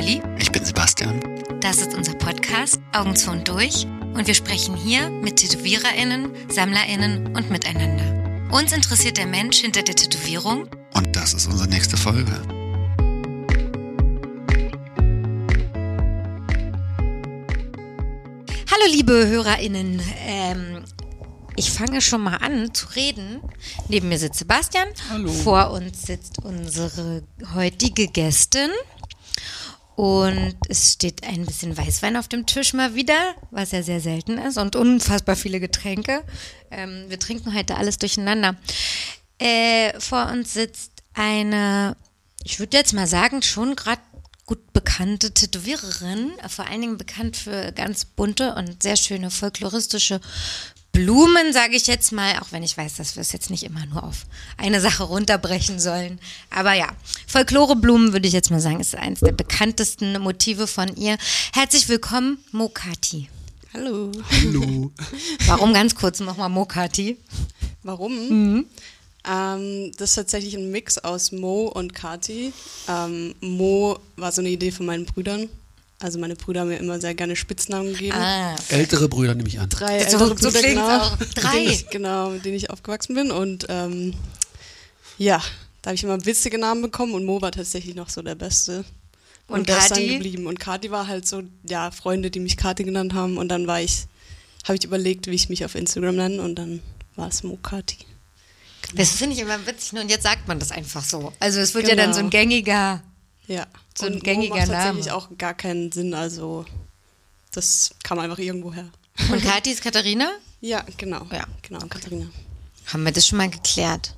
Molly. Ich bin Sebastian. Das ist unser Podcast Augen zu und durch und wir sprechen hier mit TätowiererInnen, SammlerInnen und miteinander. Uns interessiert der Mensch hinter der Tätowierung Und das ist unsere nächste Folge. Hallo liebe HörerInnen, ähm, ich fange schon mal an zu reden. Neben mir sitzt Sebastian, Hallo. vor uns sitzt unsere heutige Gästin und es steht ein bisschen Weißwein auf dem Tisch mal wieder, was ja sehr selten ist und unfassbar viele Getränke. Ähm, wir trinken heute alles durcheinander. Äh, vor uns sitzt eine, ich würde jetzt mal sagen, schon gerade gut bekannte Tätowiererin, vor allen Dingen bekannt für ganz bunte und sehr schöne folkloristische Blumen, sage ich jetzt mal, auch wenn ich weiß, dass wir es jetzt nicht immer nur auf eine Sache runterbrechen sollen. Aber ja, Folkloreblumen würde ich jetzt mal sagen, ist eines der bekanntesten Motive von ihr. Herzlich willkommen, Mokati. Hallo. Hallo. Warum ganz kurz nochmal Mokati? Warum? Ähm, das ist tatsächlich ein Mix aus Mo und Kati. Ähm, Mo war so eine Idee von meinen Brüdern. Also meine Brüder haben mir immer sehr gerne Spitznamen gegeben. Ah, Ältere Brüder nehme ich an. Drei So- ältere so Brüder, genau, auch. mit Drei. denen ich, genau, mit denen ich aufgewachsen bin. Und ähm, ja, da habe ich immer witzige Namen bekommen und Mo war tatsächlich noch so der Beste. Und, Und der ist dann geblieben. Und Kati war halt so, ja, Freunde, die mich Kati genannt haben. Und dann war ich, habe ich überlegt, wie ich mich auf Instagram nenne und dann war es Mo Kati. das finde ich immer witzig. Und jetzt sagt man das einfach so. Also es wird ja dann Genau. so ein gängiger. Ja, So ein und gängiger macht Name. tatsächlich auch gar keinen Sinn, also das kam einfach irgendwo her. Und Kathi ist Katharina? Ja, genau. Ja. Genau, Katharina. Haben wir das schon mal geklärt.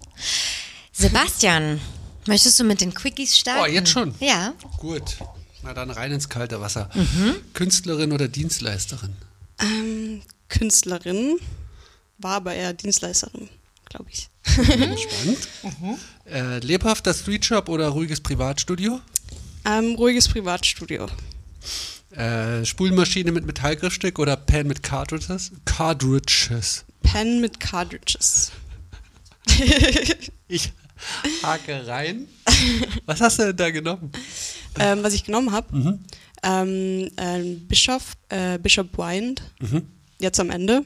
Sebastian, möchtest du mit den Quickies starten? Oh, jetzt schon? Ja. Gut. Na dann rein ins kalte Wasser. Mhm. Künstlerin oder Dienstleisterin? Ähm, Künstlerin, war aber eher Dienstleisterin, glaube ich. Spannend. Mhm. Äh, lebhafter Streetshop oder ruhiges Privatstudio? Ähm, ruhiges Privatstudio. Äh, Spulmaschine mit Metallgriffstück oder Pen mit Cartridges? Cartridges. Pen mit Cartridges. Ich hake rein. Was hast du denn da genommen? ähm, was ich genommen habe, ähm, ein Bischof, äh, Bishop Wind, jetzt am Ende.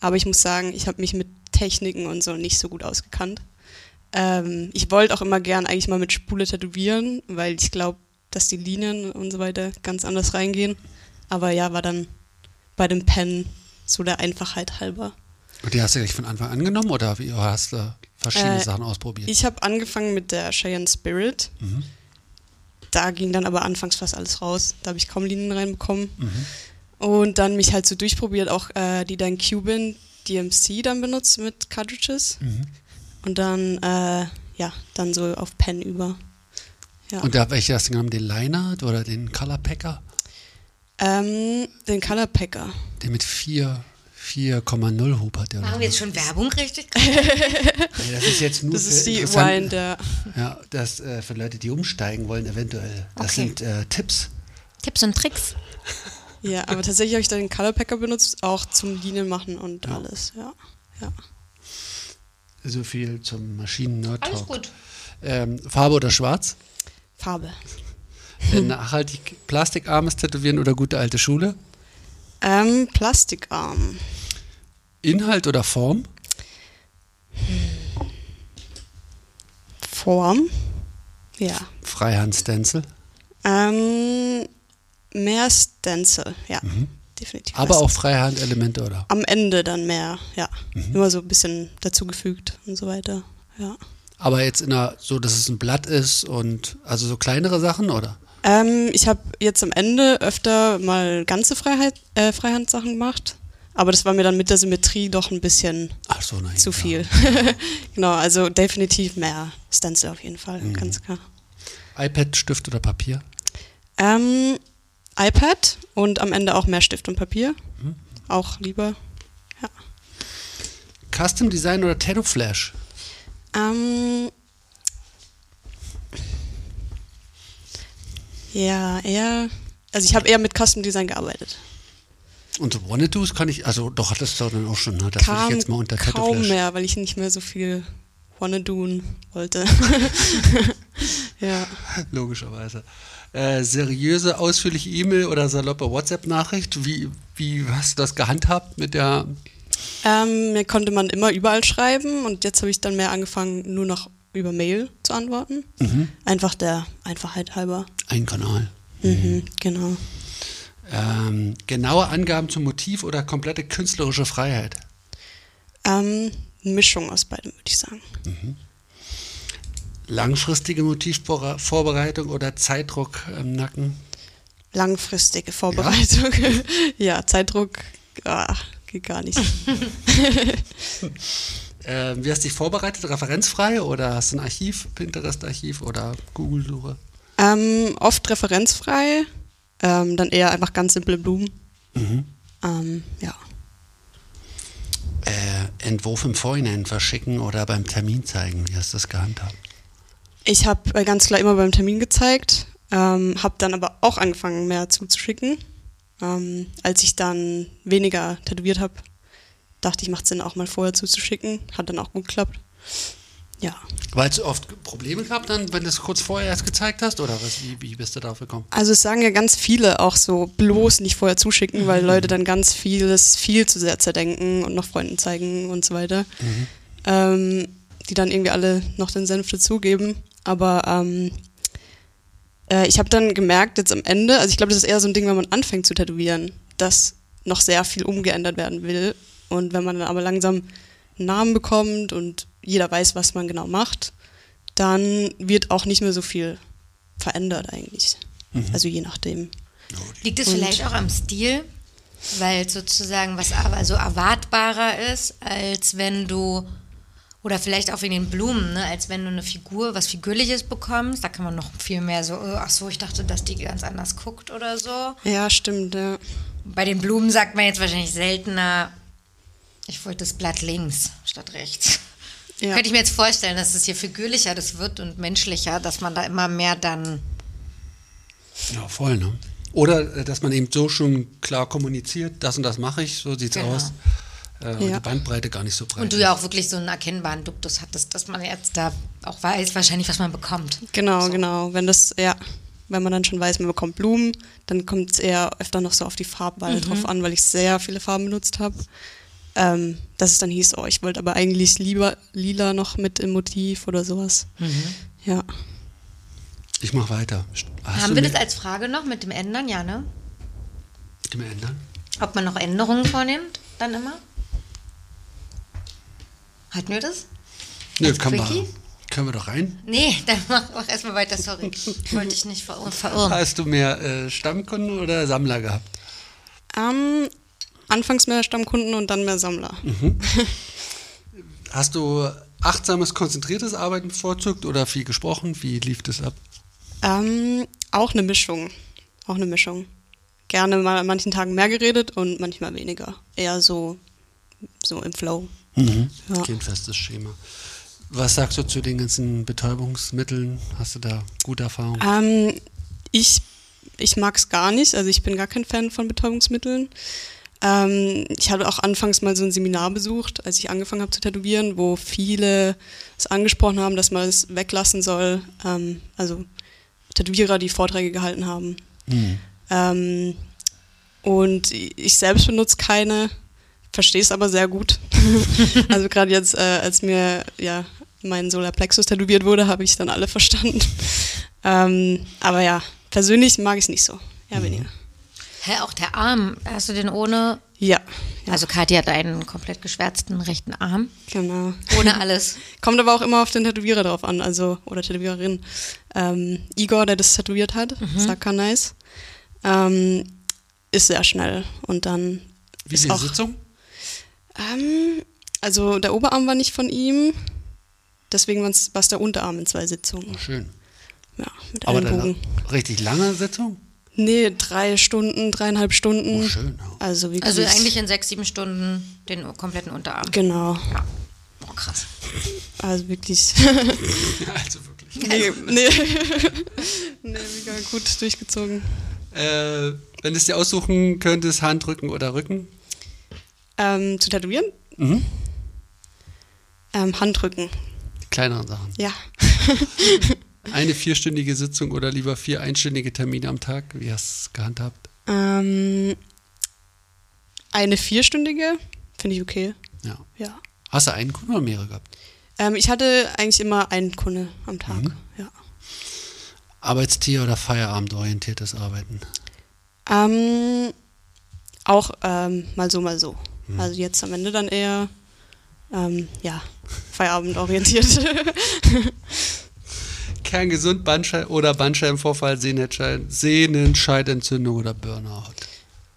Aber ich muss sagen, ich habe mich mit Techniken und so nicht so gut ausgekannt. Ähm, ich wollte auch immer gern eigentlich mal mit Spule tätowieren, weil ich glaube, dass die Linien und so weiter ganz anders reingehen. Aber ja, war dann bei dem Pen so der Einfachheit halber. Und die hast du gleich von Anfang an genommen oder wie, hast du verschiedene Äh, Sachen ausprobiert? Ich habe angefangen mit der Cheyenne Spirit. Da ging dann aber anfangs fast alles raus. Da habe ich kaum Linien reinbekommen. Und dann mich halt so durchprobiert, auch äh, die dann Cuban DMC dann benutzt mit Cartridges. Und dann, äh, ja, dann so auf Pen über. Ja. Und da welche hast du genommen? Den Liner oder den Color Packer? ähm, den Color Packer. Der mit 4 4,0 Hub hat der. oder Machen wir jetzt schon Werbung richtig? Nee, das ist jetzt nur Das für ist die Wine, der. Ja, das äh, für Leute, die umsteigen wollen, eventuell. Das Okay. sind äh, Tipps. Tipps und Tricks. Ja, aber tatsächlich habe ich da den Color Packer benutzt, auch zum Linien machen und alles. Ja. ja. So viel zum Maschinen-Nerd-Talk. Alles gut. Ähm, Farbe oder Schwarz? Farbe. Nachhaltig plastikarmes Tätowieren oder gute alte Schule? Ähm, Plastikarm. Inhalt oder Form? Form. Ja. Freihand-Stencil. Ähm, mehr Stencil, ja. Definitiv. Aber auch Freihand-Elemente, oder? Am Ende dann mehr, ja. Mhm. Immer so ein bisschen dazugefügt und so weiter. Ja. Aber jetzt in einer, so, dass es ein Blatt ist und also so kleinere Sachen, oder? Ähm, ich habe jetzt am Ende öfter mal ganze Freiheit, äh, Freihandsachen gemacht. Aber das war mir dann mit der Symmetrie doch ein bisschen so, nein. zu ja. viel. genau, also definitiv mehr Stencil auf jeden Fall, Mhm. ganz klar. iPad, Stift oder Papier? Ähm, iPad und am Ende auch mehr Stift und Papier. Mhm. Auch lieber. Ja. Custom Design oder Tattoo Flash? Ähm, ja, eher. Also ich habe eher mit Custom Design gearbeitet. Und so Wannadoos kann ich, also doch, hattest du dann auch schon, ne? das würde ich jetzt mal unter Tattoo kaum Flash. mehr, weil ich nicht mehr so viel wanna doen wollte. Ja. Logischerweise. Äh, seriöse, ausführliche E-Mail oder saloppe WhatsApp-Nachricht? Wie, wie hast du das gehandhabt mit der Ähm, mir konnte man immer überall schreiben und jetzt habe ich dann mehr angefangen, nur noch über Mail zu antworten. Einfach der Einfachheit halber. Ein Kanal? Mhm, genau. Ähm, genaue Angaben zum Motiv oder komplette künstlerische Freiheit? Ähm, Mischung aus beidem, würde ich sagen. Langfristige Motivvorbereitung oder Zeitdruck im Nacken? Langfristige Vorbereitung. Ja, Zeitdruck ah, geht gar nicht. Ähm, wie hast du dich vorbereitet? Referenzfrei oder hast du ein Archiv, Pinterest-Archiv oder Google-Suche? ähm, oft referenzfrei, ähm, dann eher einfach ganz simple Blumen. Mhm. Ähm, ja. Äh, Entwurf im Vorhinein verschicken oder beim Termin zeigen? Wie hast du das gehandhabt? Ich habe äh, ganz klar immer beim Termin gezeigt, ähm, habe dann aber auch angefangen, mehr zuzuschicken. Ähm, als ich dann weniger tätowiert habe, dachte ich, macht Sinn, auch mal vorher zuzuschicken. Hat dann auch gut geklappt. Ja. Weil du oft Probleme gehabt dann, wenn du es kurz vorher erst gezeigt hast? Oder was, wie, wie bist du darauf gekommen? Also es sagen ja ganz viele auch so, bloß nicht vorher zuschicken, weil Leute dann ganz vieles viel zu sehr zerdenken und noch Freunden zeigen und so weiter. Ähm, die dann irgendwie alle noch den Senf dazugeben. Aber ähm, äh, ich habe dann gemerkt, jetzt am Ende, also ich glaube, das ist eher so ein Ding, wenn man anfängt zu tätowieren, dass noch sehr viel umgeändert werden will. Und wenn man dann aber langsam einen Namen bekommt und jeder weiß, was man genau macht, dann wird auch nicht mehr so viel verändert eigentlich. Also je nachdem. Liegt es Und- vielleicht auch am Stil, weil sozusagen was aber so erwartbarer ist, als wenn du, oder vielleicht auch wegen den Blumen, ne, als wenn du eine Figur, was Figürliches bekommst, da kann man noch viel mehr so, oh, ach so, ich dachte, dass die ganz anders guckt oder so. Ja, stimmt, ja. Bei den Blumen sagt man jetzt wahrscheinlich seltener, ich wollte das Blatt links statt rechts. Ja. Könnte ich mir jetzt vorstellen, dass es hier figürlicher das wird und menschlicher, dass man da immer mehr dann Ja, voll, ne? Oder äh, dass man eben so schon klar kommuniziert, das und das mache ich, so sieht's Genau. aus. Äh, und Ja. die Bandbreite gar nicht so breit. Und du ja auch wirklich so einen erkennbaren Duktus hattest, dass man jetzt da auch weiß, wahrscheinlich, was man bekommt. Genau, So. genau. Wenn das, ja, wenn man dann schon weiß, man bekommt Blumen, dann kommt es eher öfter noch so auf die Farbwahl drauf an, weil ich sehr viele Farben benutzt habe. Ähm, dass es dann hieß, oh, ich wollte aber eigentlich lieber lila noch mit im Motiv oder sowas. Ja. Ich mach weiter. Hast Haben wir das als Frage noch mit dem Ändern? Ja, ne? Dem ändern? Ob man noch Änderungen vornimmt, dann immer? Hatten wir das? Nö, Als können wir, können wir doch rein. Nee, dann mach, mach erstmal weiter, sorry. Ich wollte dich nicht ver verirren. Hast du mehr äh, Stammkunden oder Sammler gehabt? Ähm, anfangs mehr Stammkunden und dann mehr Sammler. Hast du achtsames, konzentriertes Arbeiten bevorzugt oder viel gesprochen? Wie lief das ab? Ähm, auch eine Mischung. Auch eine Mischung. Gerne mal an manchen Tagen mehr geredet und manchmal weniger. Eher so, so im Flow. Ja. Kein festes Schema. Was sagst du zu den ganzen Betäubungsmitteln? Hast du da gute Erfahrungen? Ähm, ich ich mag es gar nicht. Also ich bin gar kein Fan von Betäubungsmitteln. Ähm, ich habe auch anfangs mal so ein Seminar besucht, als ich angefangen habe zu tätowieren, wo viele es angesprochen haben, dass man es weglassen soll. Ähm, also Tätowierer, die Vorträge gehalten haben. Hm. Ähm, und ich selbst benutze keine, verstehe es aber sehr gut. also gerade jetzt, äh, als mir ja mein Solarplexus tätowiert wurde, habe ich dann alle verstanden. ähm, aber ja, persönlich mag ich es nicht so. Ja, weniger. Hä, auch der Arm, hast du den ohne? Ja, ja Also Kathi hat einen komplett geschwärzten rechten Arm. genau. Ohne alles. Kommt aber auch immer auf den Tätowierer drauf an, also oder Tätowiererin. Ähm, Igor, der das tätowiert hat, Saka Nice, ähm, ist sehr schnell und dann Wie ist viele auch, Sitzung? Ähm, also der Oberarm war nicht von ihm, deswegen war es der Unterarm in zwei Sitzungen. Oh, schön. Ja, mit Aber Ellenbogen. dann richtig lange Sitzung? Nee, drei Stunden, dreieinhalb Stunden. Oh, schön. Ja. Also wirklich. Also eigentlich in sechs, sieben Stunden den kompletten Unterarm. Genau. Ja. Boah, krass. Also wirklich. Also wirklich. nee, nee. nee, mega gut durchgezogen. Äh, wenn du es dir aussuchen könntest, Handrücken oder Rücken? Ähm, zu tätowieren? Mhm. Ähm, Handrücken. Die kleineren Sachen. Ja. Eine vierstündige Sitzung oder lieber vier einstündige Termine am Tag? Wie hast du es gehandhabt? Ähm, eine vierstündige finde ich okay. Ja. Ja. Hast du einen Kunden oder mehrere gehabt? Ähm, ich hatte eigentlich immer einen Kunde am Tag. Mhm. Ja. Arbeitstier oder Feierabendorientiertes Arbeiten? Ähm, auch ähm, mal so, mal so. Mhm. Also jetzt am Ende dann eher, ähm, ja, Feierabendorientiert. Kerngesund Bandschei oder Bandscheibenvorfall, Sehnenscheid- Sehnenscheidentzündung oder Burnout?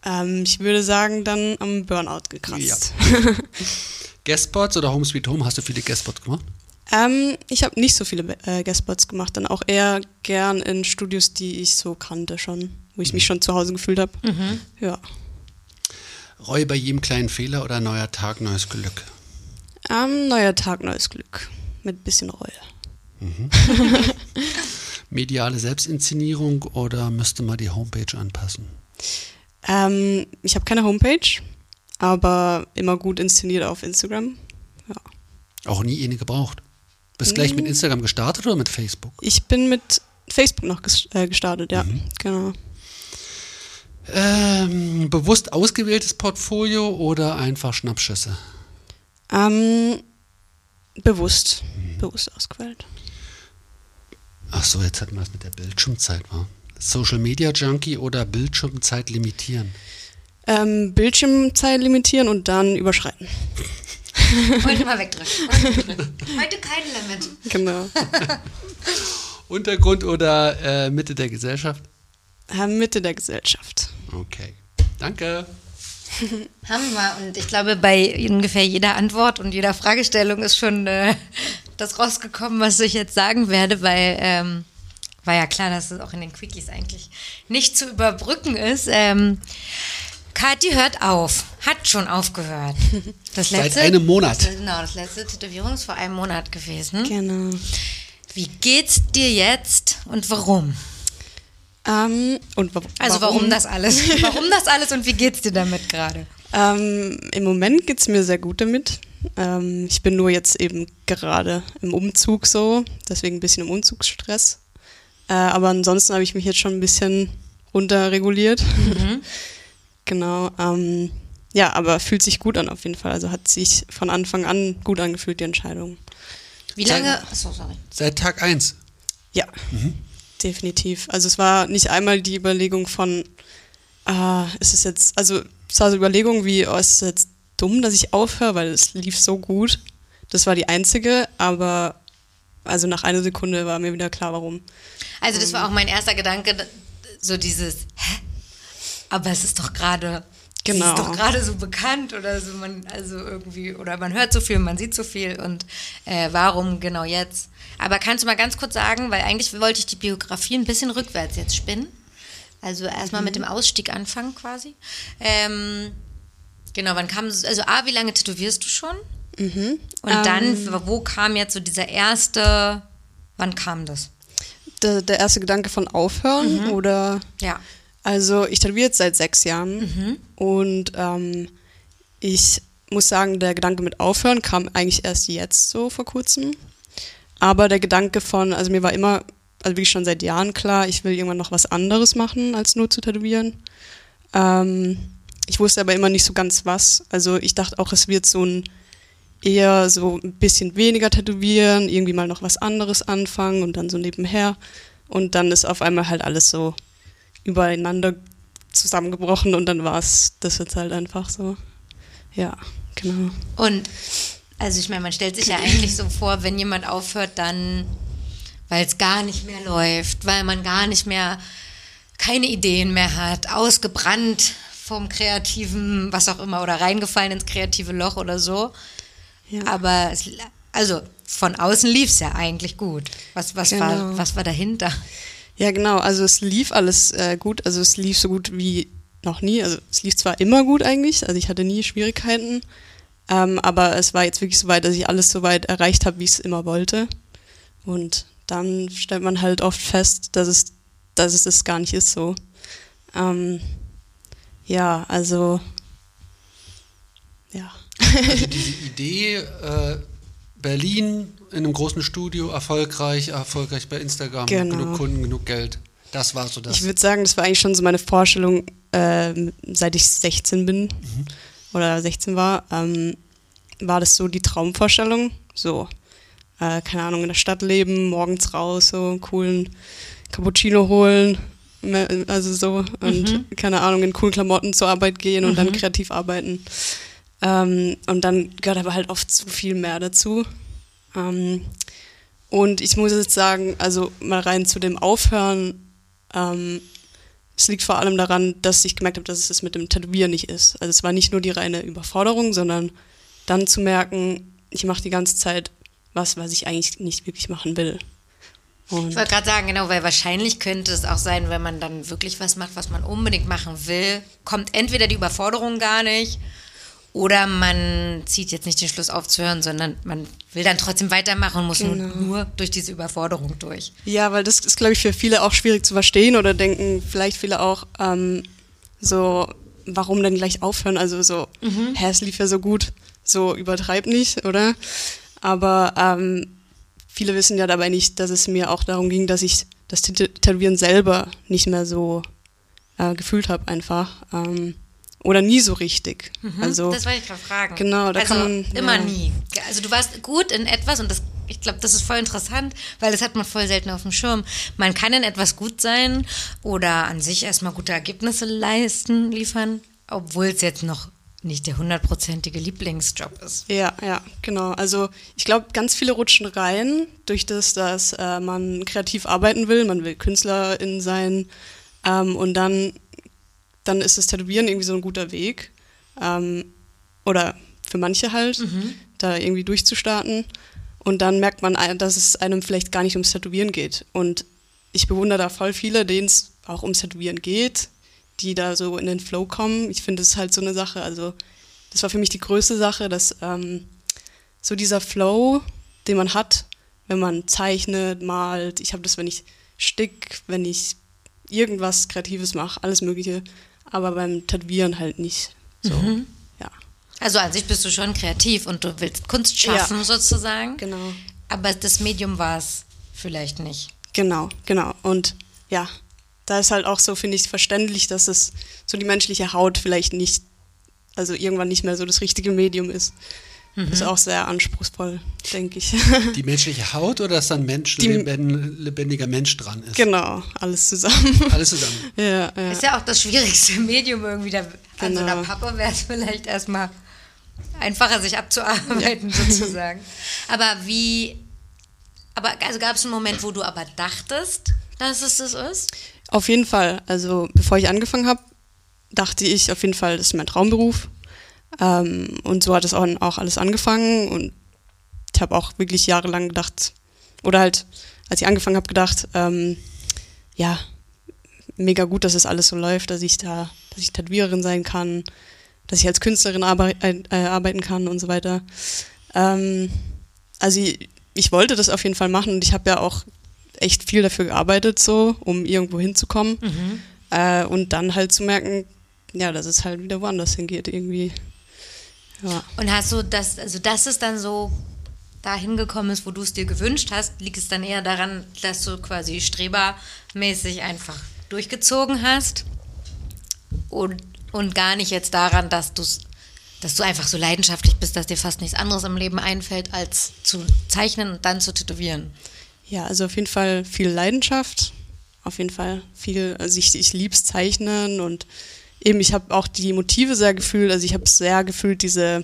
ähm, ich würde sagen, dann am Burnout gekratzt. Guestspots oder Home Sweet Home? Hast du viele Guestspots gemacht? Ähm, ich habe nicht so viele äh, Guestspots gemacht, dann auch eher gern in Studios, die ich so kannte schon, wo ich mich schon zu Hause gefühlt habe. Ja. Reue bei jedem kleinen Fehler oder neuer Tag, neues Glück? Ähm, neuer Tag, neues Glück. Mit bisschen Reue. Mediale Selbstinszenierung oder müsste man die Homepage anpassen? Ähm, ich habe keine Homepage, aber immer gut inszeniert auf Instagram. Ja. Auch nie eine gebraucht. Bist gleich mit Instagram gestartet oder mit Facebook? Ich bin mit Facebook noch äh, gestartet, ja, genau. Ähm, bewusst ausgewähltes Portfolio oder einfach Schnappschüsse? Ähm, bewusst, bewusst ausgewählt. Ach so, jetzt hatten wir es mit der Bildschirmzeit, war. Social Media Junkie oder Bildschirmzeit limitieren? Ähm, Bildschirmzeit limitieren und dann überschreiten. Heute mal wegdrücken. Heute wegdrücken. Heute kein Limit. Genau. Untergrund oder äh, Mitte der Gesellschaft? äh, Mitte der Gesellschaft. Okay. Danke. Haben wir. Und ich glaube, bei ungefähr jeder Antwort und jeder Fragestellung ist schon äh, das rausgekommen, was ich jetzt sagen werde, weil ähm, war ja klar, dass es auch in den Quickies eigentlich nicht zu überbrücken ist. Ähm, Kathi hört auf, hat schon aufgehört. Das Seit letzte, einem Monat. Das, genau, das letzte Tätowierung ist vor einem Monat gewesen. Genau. Wie geht's dir jetzt und warum? Ähm, und wa Also warum, das alles? Warum das alles und wie geht's dir damit gerade? Ähm, Im Moment geht es mir sehr gut damit. Ähm, ich bin nur jetzt eben gerade im Umzug so, deswegen ein bisschen im Umzugsstress. Äh, aber ansonsten habe ich mich jetzt schon ein bisschen runterreguliert. genau. Ähm, ja, aber fühlt sich gut an auf jeden Fall. Also hat sich von Anfang an gut angefühlt, die Entscheidung. Wie Seit- lange? Achso, sorry. Halt Seit Tag 1. Ja, definitiv. Also es war nicht einmal die Überlegung von, ah, ist es jetzt, also es war so Überlegung wie, oh, ist es jetzt dumm, dass ich aufhöre, weil es lief so gut. Das war die einzige, aber also nach einer Sekunde war mir wieder klar, warum. Also das war auch mein erster Gedanke, so dieses, hä? Aber es ist doch gerade, sie Genau. ist doch gerade so bekannt oder so, man, also irgendwie, oder man hört so viel, man sieht so viel und äh, warum genau jetzt? Aber kannst du mal ganz kurz sagen, weil eigentlich wollte ich die Biografie ein bisschen rückwärts jetzt spinnen. Also erstmal mit dem Ausstieg anfangen quasi. Ähm, genau, wann kam, also A, wie lange tätowierst du schon? Und dann, wo kam jetzt so dieser erste, wann kam das? Der, der erste Gedanke von aufhören oder Ja. Also ich tätowiere jetzt seit sechs Jahren und ähm, ich muss sagen, der Gedanke mit Aufhören kam eigentlich erst jetzt so vor kurzem. Aber der Gedanke von, also mir war immer, also wirklich schon seit Jahren klar, ich will irgendwann noch was anderes machen, als nur zu tätowieren. Ähm, ich wusste aber immer nicht so ganz was. Also ich dachte auch, es wird so ein eher so ein bisschen weniger tätowieren, irgendwie mal noch was anderes anfangen und dann so nebenher. Und dann ist auf einmal halt alles so übereinander zusammengebrochen und dann war es das jetzt halt einfach so. Ja, genau. Und also ich meine, man stellt sich ja eigentlich so vor, wenn jemand aufhört, dann, weil es gar nicht mehr läuft, weil man gar nicht mehr keine Ideen mehr hat, ausgebrannt vom kreativen, was auch immer, oder reingefallen ins kreative Loch oder so. Ja. Aber es, also von außen lief es ja eigentlich gut. Was, was, war, Genau. was war dahinter? Ja, genau. Also es lief alles äh, gut. Also es lief so gut wie noch nie. Also es lief zwar immer gut eigentlich. Also ich hatte nie Schwierigkeiten. Ähm, aber es war jetzt wirklich so weit, dass ich alles so weit erreicht habe, wie ich es immer wollte. Und dann stellt man halt oft fest, dass es, dass es das gar nicht ist so. Ähm, ja, also ja. Also diese Idee, äh, Berlin in einem großen Studio, erfolgreich, erfolgreich bei Instagram, Genau. genug Kunden, genug Geld. Das war so das. Ich würde sagen, das war eigentlich schon so meine Vorstellung, ähm, seit ich 16 bin oder 16 war, ähm, war das so die Traumvorstellung. So, äh, keine Ahnung, in der Stadt leben, morgens raus, so einen coolen Cappuccino holen, also so, und keine Ahnung, in coolen Klamotten zur Arbeit gehen und dann kreativ arbeiten. Ähm, und dann gehört aber halt oft zu viel mehr dazu. Ähm, und ich muss jetzt sagen, also mal rein zu dem Aufhören, ähm, es liegt vor allem daran, dass ich gemerkt habe, dass es das mit dem Tätowieren nicht ist. Also es war nicht nur die reine Überforderung, sondern dann zu merken, ich mache die ganze Zeit was, was ich eigentlich nicht wirklich machen will. Und Ich wollte gerade sagen, genau, weil wahrscheinlich könnte es auch sein, wenn man dann wirklich was macht, was man unbedingt machen will, kommt entweder die Überforderung gar nicht oder man zieht jetzt nicht den Schluss aufzuhören, sondern man will dann trotzdem weitermachen und muss nur, Genau. nur durch diese Überforderung durch. Ja, weil das ist, glaube ich, für viele auch schwierig zu verstehen oder denken vielleicht viele auch ähm, so, warum denn gleich aufhören? Also so, hä, es lief ja so gut, so übertreib nicht, oder? Aber ähm, viele wissen ja dabei nicht, dass es mir auch darum ging, dass ich das Tä- Tätowieren selber nicht mehr so äh, gefühlt habe einfach. Ähm, oder nie so richtig. Also das wollte ich gerade fragen. Genau, da also kann man- immer ja. nie. Also du warst gut in etwas und das, ich glaube, das ist voll interessant, weil das hat man voll selten auf dem Schirm. Man kann in etwas gut sein oder an sich erstmal gute Ergebnisse leisten, liefern, obwohl es jetzt noch nicht der hundertprozentige Lieblingsjob ist. Ja, ja, genau. Also ich glaube, ganz viele rutschen rein durch das, dass äh, man kreativ arbeiten will, man will Künstlerin sein ähm, und dann, dann ist das Tätowieren irgendwie so ein guter Weg. Ähm, oder für manche halt, da irgendwie durchzustarten. Und dann merkt man, ein- dass es einem vielleicht gar nicht ums Tätowieren geht. Und ich bewundere da voll viele, denen es auch ums Tätowieren geht, die da so in den Flow kommen. Ich finde, das ist halt so eine Sache. Also, das war für mich die größte Sache, dass ähm, so dieser Flow, den man hat, wenn man zeichnet, malt. Ich habe das, wenn ich stick, wenn ich irgendwas Kreatives mache, alles Mögliche. Aber beim Tätowieren halt nicht. So, ja. Also an sich bist du schon kreativ und du willst Kunst schaffen Ja. sozusagen. Genau. Aber das Medium war es vielleicht nicht. Genau, genau. Und ja, da ist halt auch so, finde ich, verständlich, dass es so die menschliche Haut vielleicht nicht, also irgendwann nicht mehr so das richtige Medium ist. Ist auch sehr anspruchsvoll, denke ich. Die menschliche Haut oder dass da ein Mensch, Die- lebendiger Mensch dran ist? genau, alles zusammen. Alles zusammen. ja, ja. Ist ja auch das schwierigste Medium irgendwie. Da, An so einer Genau. Pappe wäre es vielleicht erstmal einfacher, sich abzuarbeiten, sozusagen. Aber wie. Aber also gab es einen Moment, wo du aber dachtest, dass es das ist? Auf jeden Fall. Also bevor ich angefangen habe, dachte ich auf jeden Fall, das ist mein Traumberuf. Ähm, und so hat es auch, auch alles angefangen. Und ich habe auch wirklich jahrelang gedacht, oder halt, als ich angefangen habe, gedacht, ähm, ja, mega gut, dass es alles so läuft, dass ich da, dass ich Tätowiererin sein kann, dass ich als Künstlerin arbei äh, arbeiten kann und so weiter. Ähm, also ich, ich wollte das auf jeden Fall machen und ich habe ja auch echt viel dafür gearbeitet, so, um irgendwo hinzukommen. Äh, und dann halt zu merken, ja, dass es halt wieder woanders hingeht, irgendwie. Ja. Und hast du das, also dass es dann so dahin gekommen ist, wo du es dir gewünscht hast, liegt es dann eher daran, dass du quasi strebermäßig einfach durchgezogen hast und, und gar nicht jetzt daran, dass du dass du einfach so leidenschaftlich bist, dass dir fast nichts anderes im Leben einfällt, als zu zeichnen und dann zu tätowieren. Ja, also auf jeden Fall viel Leidenschaft, auf jeden Fall viel, also ich, ich lieb's Zeichnen und eben ich habe auch die Motive sehr gefühlt, also ich habe sehr gefühlt, diese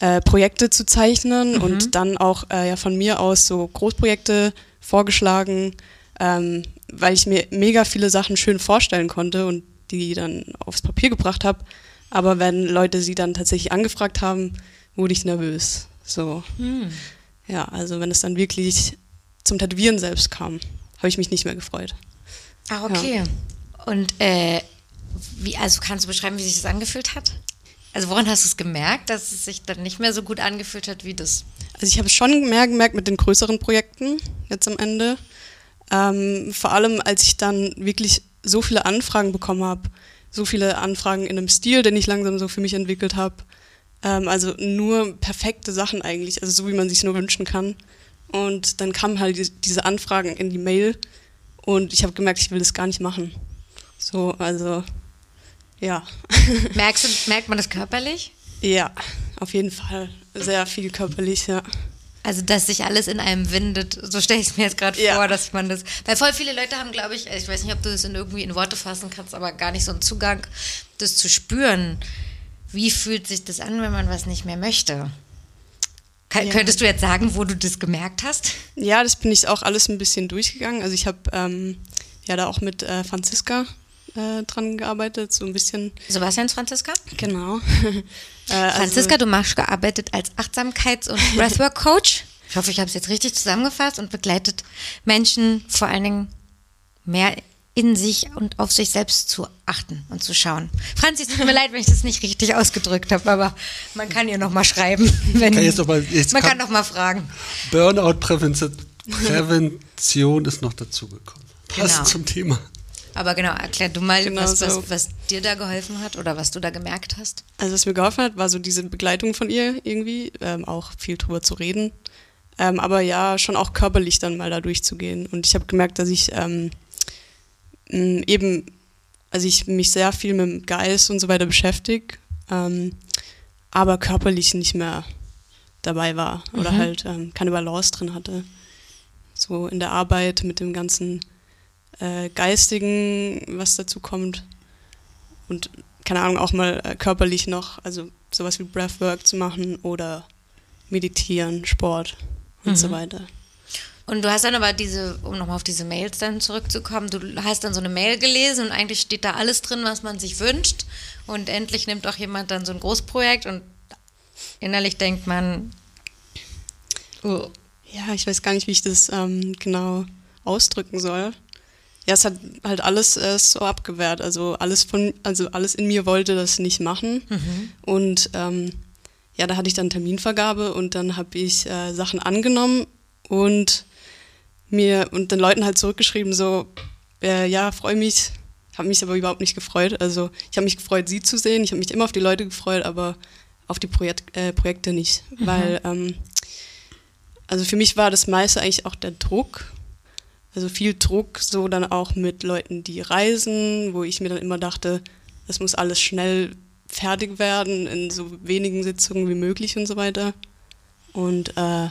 äh, Projekte zu zeichnen und dann auch äh, ja von mir aus so Großprojekte vorgeschlagen, ähm, weil ich mir mega viele Sachen schön vorstellen konnte und die dann aufs Papier gebracht habe. Aber wenn Leute sie dann tatsächlich angefragt haben, wurde ich nervös. So. Ja, also wenn es dann wirklich zum Tätowieren selbst kam, habe ich mich nicht mehr gefreut. Ach, okay. Und äh, wie, also kannst du beschreiben, wie sich das angefühlt hat? Also woran hast du es gemerkt, dass es sich dann nicht mehr so gut angefühlt hat wie das? Also ich habe es schon mehr gemerkt mit den größeren Projekten jetzt am Ende. Ähm, vor allem, als ich dann wirklich so viele Anfragen bekommen habe, so viele Anfragen in einem Stil, den ich langsam so für mich entwickelt habe, Ähm, also nur perfekte Sachen eigentlich, also so wie man sich nur wünschen kann. Und dann kamen halt die, diese Anfragen in die Mail und ich habe gemerkt, ich will das gar nicht machen. So, also ja. Merkst du, merkt man das körperlich? Ja, auf jeden Fall. Sehr viel körperlich, ja. Also, dass sich alles in einem windet, so stelle ich es mir jetzt gerade Ja. vor, dass man das. Weil voll viele Leute haben, glaube ich, ich weiß nicht, ob du das in irgendwie in Worte fassen kannst, aber gar nicht so einen Zugang, das zu spüren. Wie fühlt sich das an, wenn man was nicht mehr möchte? Ja. Könntest du jetzt sagen, wo du das gemerkt hast? Ja, das bin ich auch alles ein bisschen durchgegangen. Also ich habe ähm, ja da auch mit äh, Franziska äh, dran gearbeitet, so ein bisschen. Sebastians Franziska? Genau. äh, also- Franziska, du machst gearbeitet als Achtsamkeits- und Breathwork-Coach. Ich hoffe, ich habe es jetzt richtig zusammengefasst und begleitet Menschen vor allen Dingen mehr in sich und auf sich selbst zu achten und zu schauen. Franzi, es tut mir leid, wenn ich das nicht richtig ausgedrückt habe, aber man kann ihr noch mal schreiben. Wenn, Kann jetzt noch mal- jetzt man kann- kann noch mal fragen. Burnout-Prävention Prävention ist noch dazugekommen. Passt Genau. zum Thema. Aber genau, erklär du mal, Genau was, was, so. was dir da geholfen hat oder was du da gemerkt hast. Also was mir geholfen hat, war so diese Begleitung von ihr irgendwie, ähm, auch viel drüber zu reden. Ähm, aber ja, schon auch körperlich dann mal da durchzugehen. Und ich habe gemerkt, dass ich ähm, eben, also ich mich sehr viel mit dem Geist und so weiter beschäftige, ähm, aber körperlich nicht mehr dabei war oder Mhm. halt ähm, keine Balance drin hatte. So in der Arbeit mit dem ganzen äh, Geistigen, was dazu kommt. Und keine Ahnung, auch mal äh, körperlich noch, also sowas wie Breathwork zu machen oder meditieren, Sport und so Mhm. weiter. Und du hast dann aber diese, um nochmal auf diese Mails dann zurückzukommen, du hast dann so eine Mail gelesen und eigentlich steht da alles drin, was man sich wünscht. Und endlich nimmt auch jemand dann so ein Großprojekt und innerlich denkt man, oh, Ja, ich weiß gar nicht, wie ich das ähm, genau ausdrücken soll. Ja, es hat halt alles äh, so abgewehrt. Also alles von, also alles in mir wollte das nicht machen. Und ähm, ja, da hatte ich dann Terminvergabe und dann habe ich äh, Sachen angenommen und mir und den Leuten halt zurückgeschrieben, so, äh, ja, freue mich, habe mich aber überhaupt nicht gefreut. Also ich habe mich gefreut, sie zu sehen. Ich habe mich immer auf die Leute gefreut, aber auf die Projekt, äh, Projekte nicht. Weil, ähm, also für mich war das meiste eigentlich auch der Druck. Also viel Druck, so dann auch mit Leuten, die reisen, wo ich mir dann immer dachte, das muss alles schnell fertig werden, in so wenigen Sitzungen wie möglich und so weiter. Und äh,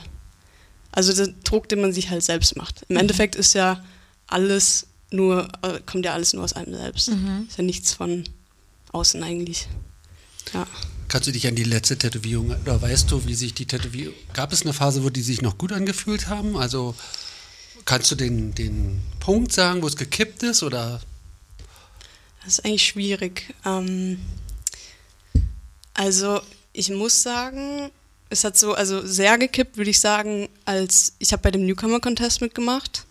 also der Druck, den man sich halt selbst macht. Im Endeffekt ist ja alles nur, äh, kommt ja alles nur aus einem selbst. Ist ja nichts von außen eigentlich. Ja. Kannst du dich an die letzte Tätowierung oder weißt du, wie sich die Tätowierung. Gab es eine Phase, wo die sich noch gut angefühlt haben? Also kannst du den, den Punkt sagen, wo es gekippt ist oder Das ist eigentlich schwierig. Ähm, also ich muss sagen, es hat so, also sehr gekippt, würde ich sagen, als ich habe bei dem Newcomer Contest mitgemacht.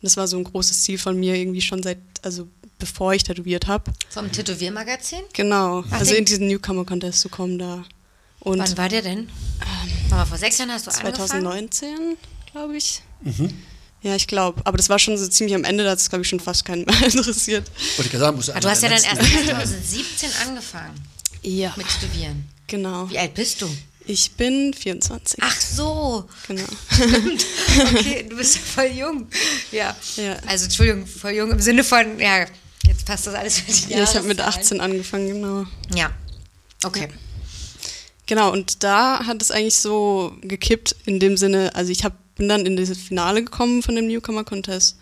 Das war so ein großes Ziel von mir irgendwie schon seit, also bevor ich tätowiert habe. vom Tätowiermagazin? Genau, Ach, also in diesen Newcomer Contest zu kommen da. Und Wann war der denn? Mal, vor sechs Jahren hast du angefangen? 2019, glaube ich. Ja, ich glaube. Aber das war schon so ziemlich am Ende, da hat es, glaube ich, schon fast keinen mehr interessiert. wollte ich sagen, musst du Ah, du hast ja dann erst 2017 angefangen Ja. mit Tätowieren. Genau. Wie alt bist du? Ich bin 24. Ach so, Genau. okay, du bist ja voll jung. Ja. Ja. Also Entschuldigung, voll jung im Sinne von, ja, jetzt passt das alles für die Ja, ich habe mit Jahreszahlen. 18 angefangen, genau. Ja, okay. Genau, und da hat es eigentlich so gekippt in dem Sinne, also ich hab, bin dann in dieses Finale gekommen von dem Newcomer Contest.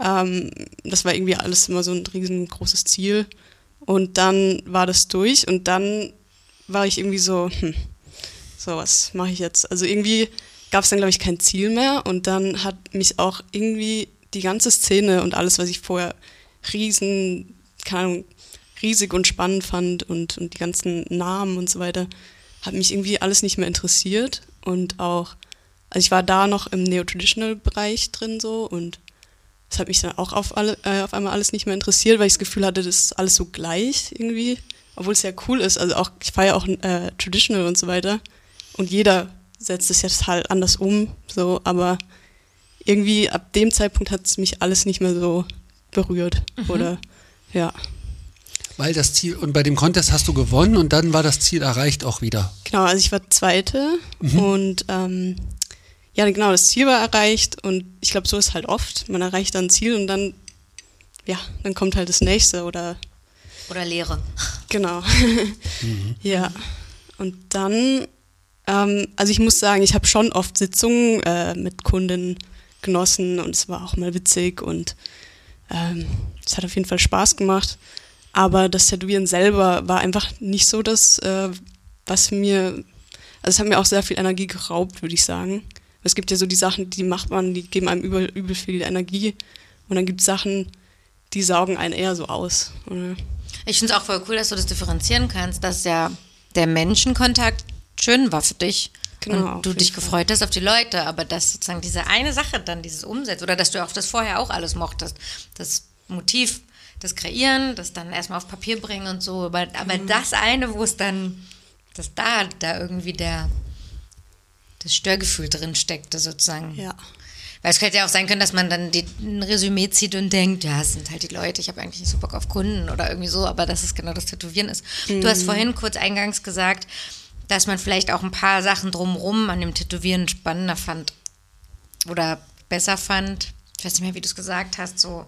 Ähm, das war irgendwie alles immer so ein riesengroßes Ziel. Und dann war das durch und dann war ich irgendwie so, hm, so was mache ich jetzt? Also irgendwie gab es dann, glaube ich, kein Ziel mehr und dann hat mich auch irgendwie die ganze Szene und alles, was ich vorher riesen, keine Ahnung, riesig und spannend fand und, und die ganzen Namen und so weiter, hat mich irgendwie alles nicht mehr interessiert und auch, also ich war da noch im Neo-Traditional-Bereich drin so und das hat mich dann auch auf, alle, äh, auf einmal alles nicht mehr interessiert, weil ich das Gefühl hatte, das ist alles so gleich irgendwie, obwohl es ja cool ist. Also auch, ich feiere auch äh, Traditional und so weiter und jeder setzt es jetzt halt anders um, so, aber irgendwie ab dem Zeitpunkt hat es mich alles nicht mehr so berührt oder ja. Weil das Ziel, und bei dem Contest hast du gewonnen und dann war das Ziel erreicht auch wieder. Genau, also ich war Zweite und ähm, ja, genau, das Ziel war erreicht und ich glaube, so ist halt oft. Man erreicht dann ein Ziel und dann, ja, dann kommt halt das nächste oder Oder Lehre. Genau. Ja. Und dann, ähm, also ich muss sagen, ich habe schon oft Sitzungen äh, mit Kunden genossen und es war auch mal witzig und ähm, es hat auf jeden Fall Spaß gemacht. Aber das Tätowieren selber war einfach nicht so das, äh, was mir, also es hat mir auch sehr viel Energie geraubt, würde ich sagen. Es gibt ja so die Sachen, die macht man, die geben einem übel, übel viel Energie. Und dann gibt es Sachen, die saugen einen eher so aus. Oder? Ich finde es auch voll cool, dass du das differenzieren kannst, dass ja der Menschenkontakt schön war für dich. Genau, und du dich Fall. gefreut hast auf die Leute, aber dass sozusagen diese eine Sache dann dieses Umsetzt oder dass du auch das vorher auch alles mochtest, das Motiv, das Kreieren, das dann erstmal auf Papier bringen und so, aber, aber Mhm. das eine, wo es dann, dass da, da irgendwie der, das Störgefühl drin steckte sozusagen. Ja. Weil es könnte ja auch sein können, dass man dann die, ein Resümee zieht und denkt, ja, es sind halt die Leute, ich habe eigentlich nicht so Bock auf Kunden oder irgendwie so, aber dass es genau das Tätowieren ist. Du hast vorhin kurz eingangs gesagt, dass man vielleicht auch ein paar Sachen drumrum an dem Tätowieren spannender fand oder besser fand. Ich weiß nicht mehr, wie du es gesagt hast, so.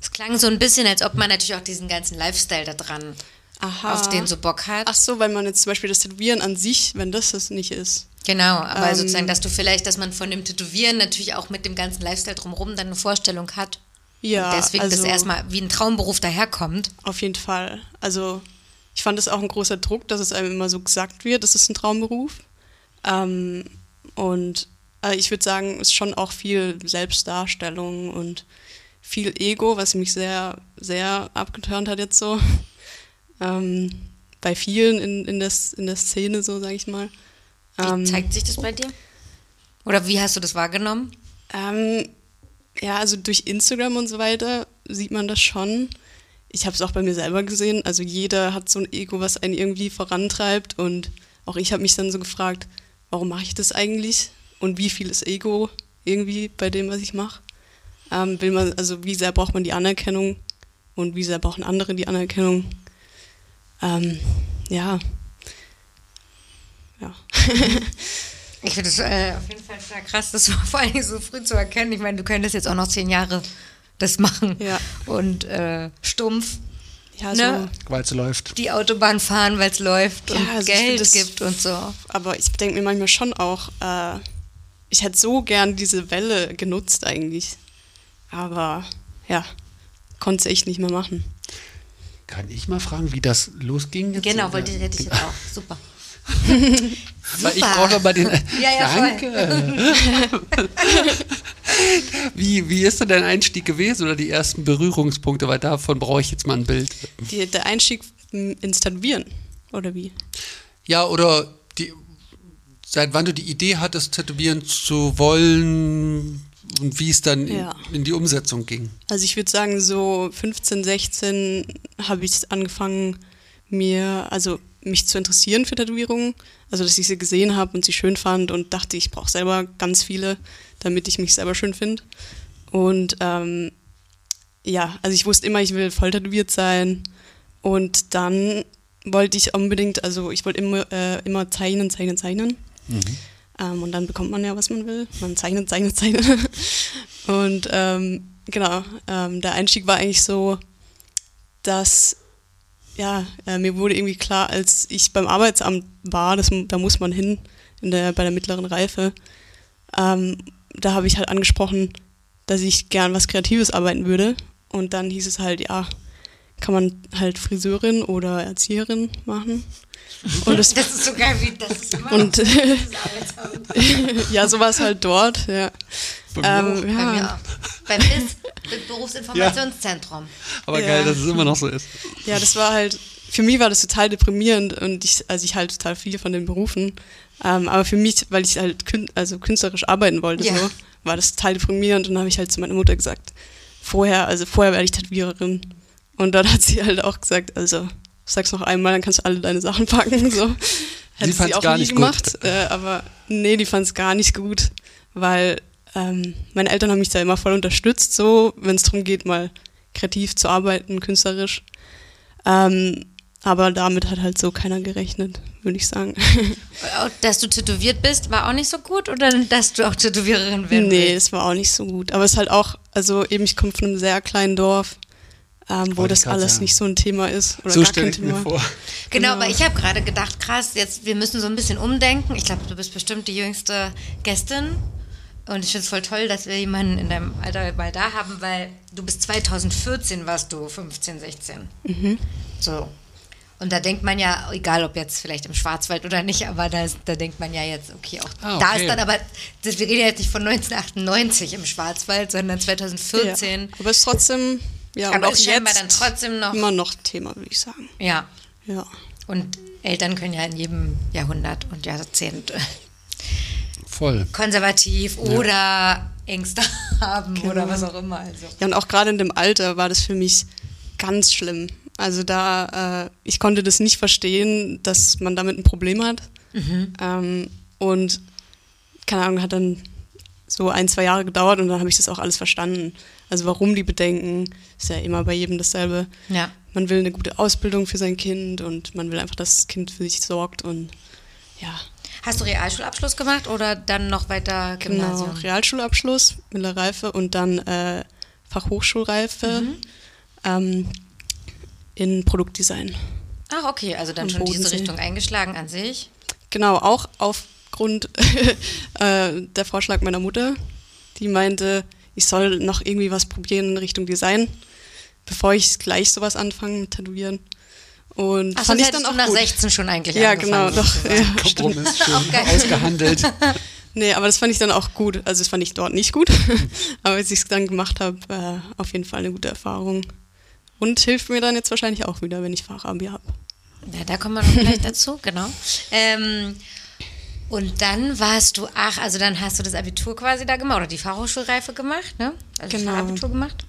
Es klang so ein bisschen, als ob man natürlich auch diesen ganzen Lifestyle da dran, Aha. auf den so Bock hat. Ach so, weil man jetzt zum Beispiel das Tätowieren an sich, wenn das es nicht ist. Genau, aber Ähm, sozusagen, dass du vielleicht, dass man von dem Tätowieren natürlich auch mit dem ganzen Lifestyle drumherum dann eine Vorstellung hat. Ja, und deswegen also das erstmal wie ein Traumberuf daherkommt. auf jeden Fall. Also ich fand es auch ein großer Druck, dass es einem immer so gesagt wird, das ist ein Traumberuf. Ähm, und äh, ich würde sagen, es ist schon auch viel Selbstdarstellung und viel Ego, was mich sehr, sehr abgeturnt hat jetzt so. Ähm, bei vielen in, in, der, in der Szene, so sage ich mal. Wie Ähm, zeigt sich das bei dir? Oder wie hast du das wahrgenommen? Ähm, ja, also durch Instagram und so weiter sieht man das schon. Ich habe es auch bei mir selber gesehen. Also jeder hat so ein Ego, was einen irgendwie vorantreibt. Und auch ich habe mich dann so gefragt, warum mache ich das eigentlich? Und wie viel ist Ego irgendwie bei dem, was ich mache? Ähm, will man, also wie sehr braucht man die Anerkennung und wie sehr brauchen andere die Anerkennung? Ähm, ja. Ja. Ich finde es äh, auf jeden Fall sehr krass, das vor allen Dingen so früh zu erkennen. Ich meine, du könntest jetzt auch noch zehn Jahre das machen. Ja. Und äh, stumpf Ja, Ne? Weil es läuft. die Autobahn fahren, weil es läuft Ja, und also ich Geld das- gibt und so. aber ich denke mir manchmal schon auch, äh, ich hätte so gern diese Welle genutzt eigentlich. Aber ja, konnte es echt nicht mehr machen. Kann ich mal fragen, wie das losging? Jetzt Genau, wollte hätte ich jetzt auch. Super. Weil ich brauche mal den. Ja, ja. Danke. wie, wie ist denn dein Einstieg gewesen oder die ersten Berührungspunkte? Weil davon brauche ich jetzt mal ein Bild. Die, der Einstieg ins Tätowieren, oder wie? Ja, oder die, seit wann du die Idee hattest, tätowieren zu wollen und wie es dann Ja. in, in die Umsetzung ging. Also ich würde sagen, so 15, 16 habe ich angefangen, mir, also mich zu interessieren für Tätowierungen. Also dass ich sie gesehen habe und sie schön fand und dachte, ich brauche selber ganz viele, damit ich mich selber schön finde. Und ähm, ja, also ich wusste immer, ich will voll tätowiert sein. Und dann wollte ich unbedingt, also ich wollte immer, äh, immer zeichnen, zeichnen, zeichnen. Ähm, und dann bekommt man ja, was man will. Man zeichnet, zeichnet, zeichnet. und ähm, genau, ähm, der Einstieg war eigentlich so, dass ja, äh, mir wurde irgendwie klar, als ich beim Arbeitsamt war, das, da muss man hin in der, bei der mittleren Reife, ähm, da habe ich halt angesprochen, dass ich gern was Kreatives arbeiten würde. Und dann hieß es halt, ja, kann man halt Friseurin oder Erzieherin machen. Und das, Das ist so geil, wie das ist immer und dieses Arbeitsamt. ja, so war es halt dort, ja. Ähm, Bei mir ja, auch. Beim BIS, Berufsinformationszentrum. Aber Ja. geil, dass es immer noch so ist. ja, das war halt, für mich war das total deprimierend und ich, also ich halte total viel von den Berufen. Ähm, aber für mich, weil ich halt kün also künstlerisch arbeiten wollte, Ja. so, war das total deprimierend und dann habe ich halt zu meiner Mutter gesagt, vorher, also vorher werde ich Tätowiererin. Und dann hat sie halt auch gesagt, also sag's noch einmal, dann kannst du alle deine Sachen packen. So. Hätte fand's sie auch gar nie nicht gemacht, äh, aber nee, die fand es gar nicht gut, weil ähm, meine Eltern haben mich da immer voll unterstützt, so, wenn es darum geht, mal kreativ zu arbeiten, künstlerisch. Ähm, aber damit hat halt so keiner gerechnet, würde ich sagen. Dass du tätowiert bist, war auch nicht so gut oder dass du auch Tätowiererin werden Nee, das war auch nicht so gut. Aber es ist halt auch, also eben, ich komme von einem sehr kleinen Dorf, ähm, wo das alles sagen. nicht so ein Thema ist. Oder So gar stelle kein ich mir Thema. vor. Genau, Genau. aber ich habe gerade gedacht, krass, jetzt wir müssen so ein bisschen umdenken. Ich glaube, du bist bestimmt die jüngste Gästin. Und ich finde es voll toll, dass wir jemanden in deinem Alter mal da haben, weil du bis 2014 warst du 15, 16. Mhm. So. Und da denkt man ja, egal ob jetzt vielleicht im Schwarzwald oder nicht, aber da, ist, da denkt man ja jetzt, okay, auch Ah, da okay. ist dann aber, das, wir reden ja jetzt nicht von 1998 im Schwarzwald, sondern 2014. Ja. Aber es ist trotzdem, ja, und Aber auch ist scheinbar jetzt dann trotzdem noch, immer noch Thema, würde ich sagen. ja. Ja. Und Eltern können ja in jedem Jahrhundert und Jahrzehnt Voll. konservativ oder Ängste haben oder was auch immer. Also. Ja, und auch gerade in dem Alter war das für mich ganz schlimm. Also da, äh, ich konnte das nicht verstehen, dass man damit ein Problem hat. Ähm, und keine Ahnung, hat dann so ein, zwei Jahre gedauert und dann habe ich das auch alles verstanden. Also warum die bedenken, ist ja immer bei jedem dasselbe. Ja. Man will eine gute Ausbildung für sein Kind und man will einfach, dass das Kind für sich sorgt und ja, Hast du Realschulabschluss gemacht oder dann noch weiter genau. Gymnasium? Realschulabschluss, mittlere Reife und dann äh, Fachhochschulreife ähm, in Produktdesign. Ach, okay, also dann schon diese Bodensee. Richtung eingeschlagen an sich. Genau, auch aufgrund äh, der Vorschlag meiner Mutter, die meinte, ich soll noch irgendwie was probieren in Richtung Design, bevor ich gleich sowas anfange mit Tätowieren. Und Ach, fand ich dann auch nach gut. 16 schon eigentlich Ja, genau, doch. Ja. Kompromiss schon geil. ausgehandelt. Nee, aber das fand ich dann auch gut. Also das fand ich dort nicht gut. aber als ich es dann gemacht habe, äh, auf jeden Fall eine gute Erfahrung. Und hilft mir dann jetzt wahrscheinlich auch wieder, wenn ich Fachabi habe. Ja, da kommen wir noch gleich dazu, genau. Ähm, und dann warst du, ach, also dann hast du das Abitur quasi da gemacht oder die Fachhochschulreife gemacht, ne? Also Genau. Fachabitur gemacht.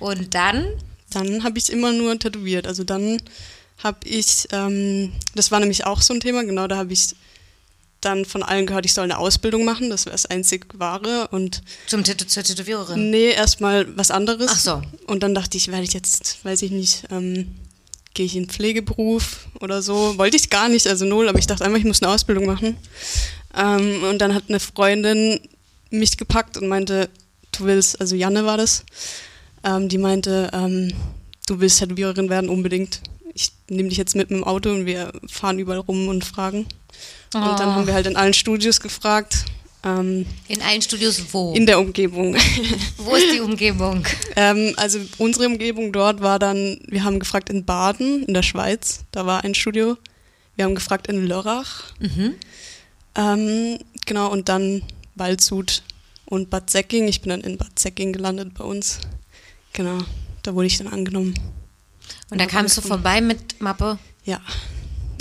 Und dann, Dann habe ich es immer nur tätowiert. Also dann habe ich, ähm, das war nämlich auch so ein Thema, genau, da habe ich dann von allen gehört, ich soll eine Ausbildung machen, das wäre das einzig wahre. Und zum Tätow zur Tätowiererin. nee, erstmal was anderes. Ach so. Und dann dachte ich, werde ich jetzt, weiß ich nicht, ähm, gehe ich in den Pflegeberuf oder so. Wollte ich gar nicht, also null, aber ich dachte einfach, ich muss eine Ausbildung machen. Ähm, und dann hat eine Freundin mich gepackt und meinte, du willst, also Janne war das, ähm, die meinte, ähm, du willst Tätowiererin werden unbedingt. Ich nehme dich jetzt mit mit dem Auto und wir fahren überall rum und fragen. Und dann Oh. haben wir halt in allen Studios gefragt, ähm, In allen Studios wo? in der Umgebung. wo ist die Umgebung? Ähm, also unsere Umgebung dort war dann, wir haben gefragt in Baden, in der Schweiz, da war ein Studio. Wir haben gefragt in Lörrach. Ähm, genau, und dann Waldshut und Bad Säcking. Ich bin dann in Bad Säcking gelandet bei uns. Genau, da wurde ich dann angenommen. Und da kamst du vorbei mit Mappe. Ja,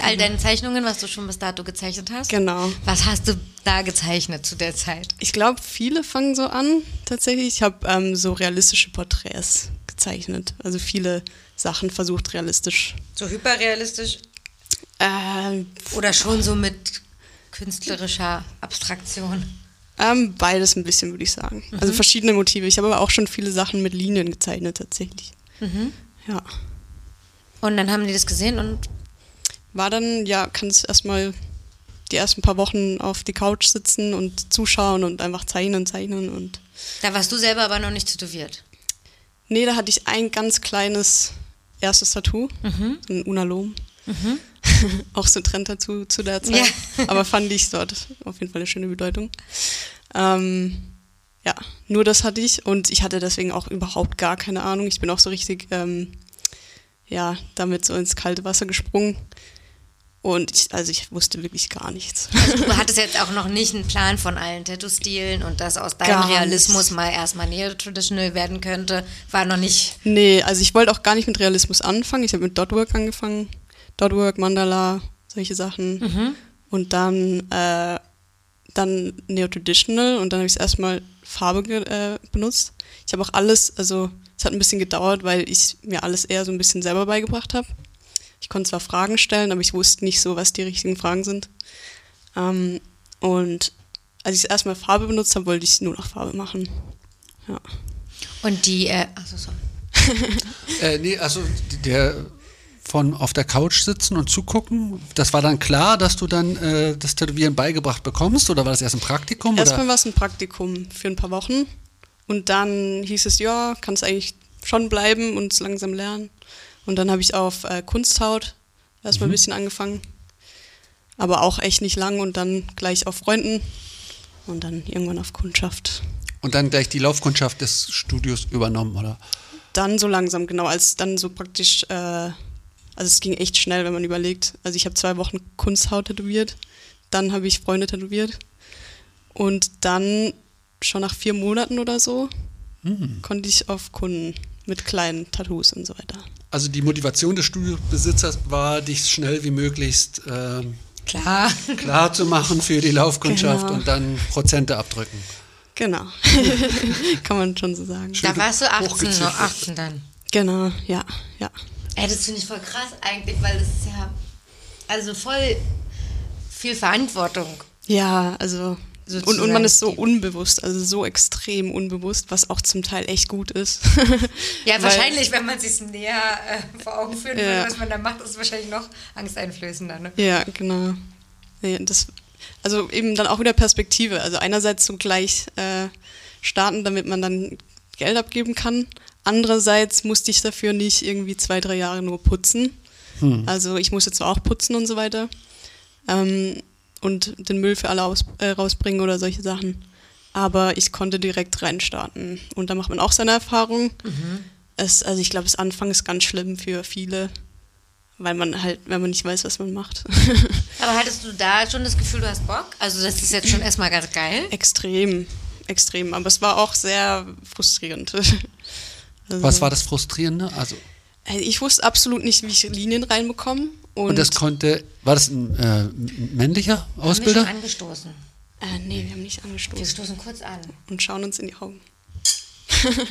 All deine Zeichnungen, was du schon bis dato gezeichnet hast. genau. Was hast du da gezeichnet zu der Zeit? Ich glaube, viele fangen so an, tatsächlich. Ich habe ähm, so realistische Porträts gezeichnet. Also viele Sachen versucht realistisch. So hyperrealistisch Ähm, oder schon so mit künstlerischer Abstraktion? Ähm, beides ein bisschen, würde ich sagen. Mhm. Also verschiedene Motive. Ich habe aber auch schon viele Sachen mit Linien gezeichnet, tatsächlich. Mhm. Ja. Und dann haben die das gesehen und War dann, ja, kannst erstmal die ersten paar Wochen auf die Couch sitzen und zuschauen und einfach zeichnen, zeichnen und. da warst du selber aber noch nicht tätowiert. Nee, da hatte ich ein ganz kleines erstes Tattoo, Mhm. so ein Unalom. auch so ein Trend dazu zu der Zeit. Ja. Aber fand ich dort auf jeden Fall eine schöne Bedeutung. Ähm, ja, nur das hatte ich und ich hatte deswegen auch überhaupt gar keine Ahnung. Ich bin auch so richtig, ähm, ja, damit so ins kalte Wasser gesprungen. Und ich, also ich wusste wirklich gar nichts. Also du hattest jetzt auch noch nicht einen Plan von allen Tattoo-Stilen und dass aus deinem Gar Realismus nicht. mal erstmal neo-traditional werden könnte, war noch nicht. Nee, also ich wollte auch gar nicht mit Realismus anfangen. Ich habe mit Dotwork angefangen. Dotwork, Mandala, solche Sachen. Und dann, äh, dann Neo-Traditional und dann habe ich erstmal Farbe äh, benutzt. Ich habe auch alles, also es hat ein bisschen gedauert, weil ich mir alles eher so ein bisschen selber beigebracht habe. Ich konnte zwar Fragen stellen, aber ich wusste nicht so, was die richtigen Fragen sind. Ähm, und als ich erstmal Farbe benutzt habe, wollte ich nur noch Farbe machen. Ja. Und die, äh, achso, sorry. Äh, nee, also der von auf der Couch sitzen und zugucken? Das war dann klar, dass du dann äh, das Tätowieren beigebracht bekommst oder war das erst ein Praktikum? Erstmal war es ein Praktikum für ein paar Wochen und dann hieß es, ja, kannst eigentlich schon bleiben und es langsam lernen. Und dann habe ich auf äh, Kunsthaut erstmal mhm. ein bisschen angefangen, aber auch echt nicht lang und dann gleich auf Freunden und dann irgendwann auf Kundschaft. Und dann gleich die Laufkundschaft des Studios übernommen, oder? Dann so langsam, genau, als dann so praktisch, äh, also es ging echt schnell, wenn man überlegt. Also ich habe zwei Wochen Kunsthaut tätowiert, dann habe ich Freunde tätowiert und dann schon nach vier Monaten oder so mhm. konnte ich auf Kunden mit kleinen Tattoos und so weiter. Also die Motivation des Studiobesitzers war, dich schnell wie möglichst ähm, klar. klar zu machen für die Laufkundschaft genau. und dann Prozente abdrücken. Genau, kann man schon so sagen. Schön da warst du 18, 18 dann. Genau, ja, ja. Ey, das finde ich voll krass eigentlich, weil das ist ja also voll viel Verantwortung. Ja, also und, und man ist so unbewusst, also so extrem unbewusst, was auch zum Teil echt gut ist. ja, wahrscheinlich, wenn man sich näher äh, vor Augen führen ja. will, was man da macht, ist es wahrscheinlich noch angsteinflößender. Ne? Ja, genau. Ja, das, also eben dann auch wieder Perspektive. Also einerseits so gleich äh, starten, damit man dann Geld abgeben kann. Andererseits musste ich dafür nicht irgendwie zwei, drei Jahre nur putzen. Hm. Also ich musste zwar auch putzen und so weiter. Ähm, und den Müll für alle aus, äh, rausbringen oder solche Sachen. Aber ich konnte direkt reinstarten. Und da macht man auch seine Erfahrung. Mhm. Es, also ich glaube, das Anfang ist ganz schlimm für viele, weil man halt, wenn man nicht weiß, was man macht. Aber hattest du da schon das Gefühl, du hast Bock? Also das ist jetzt schon erstmal ganz geil. Extrem, extrem. Aber es war auch sehr frustrierend. Also, was war das Frustrierende? Also ich wusste absolut nicht, wie ich Linien reinbekomme. Und, und das konnte, war das ein äh, männlicher Ausbilder? Haben wir schon angestoßen? Äh, nee, wir haben nicht angestoßen. Wir stoßen kurz an. Und schauen uns in die Augen.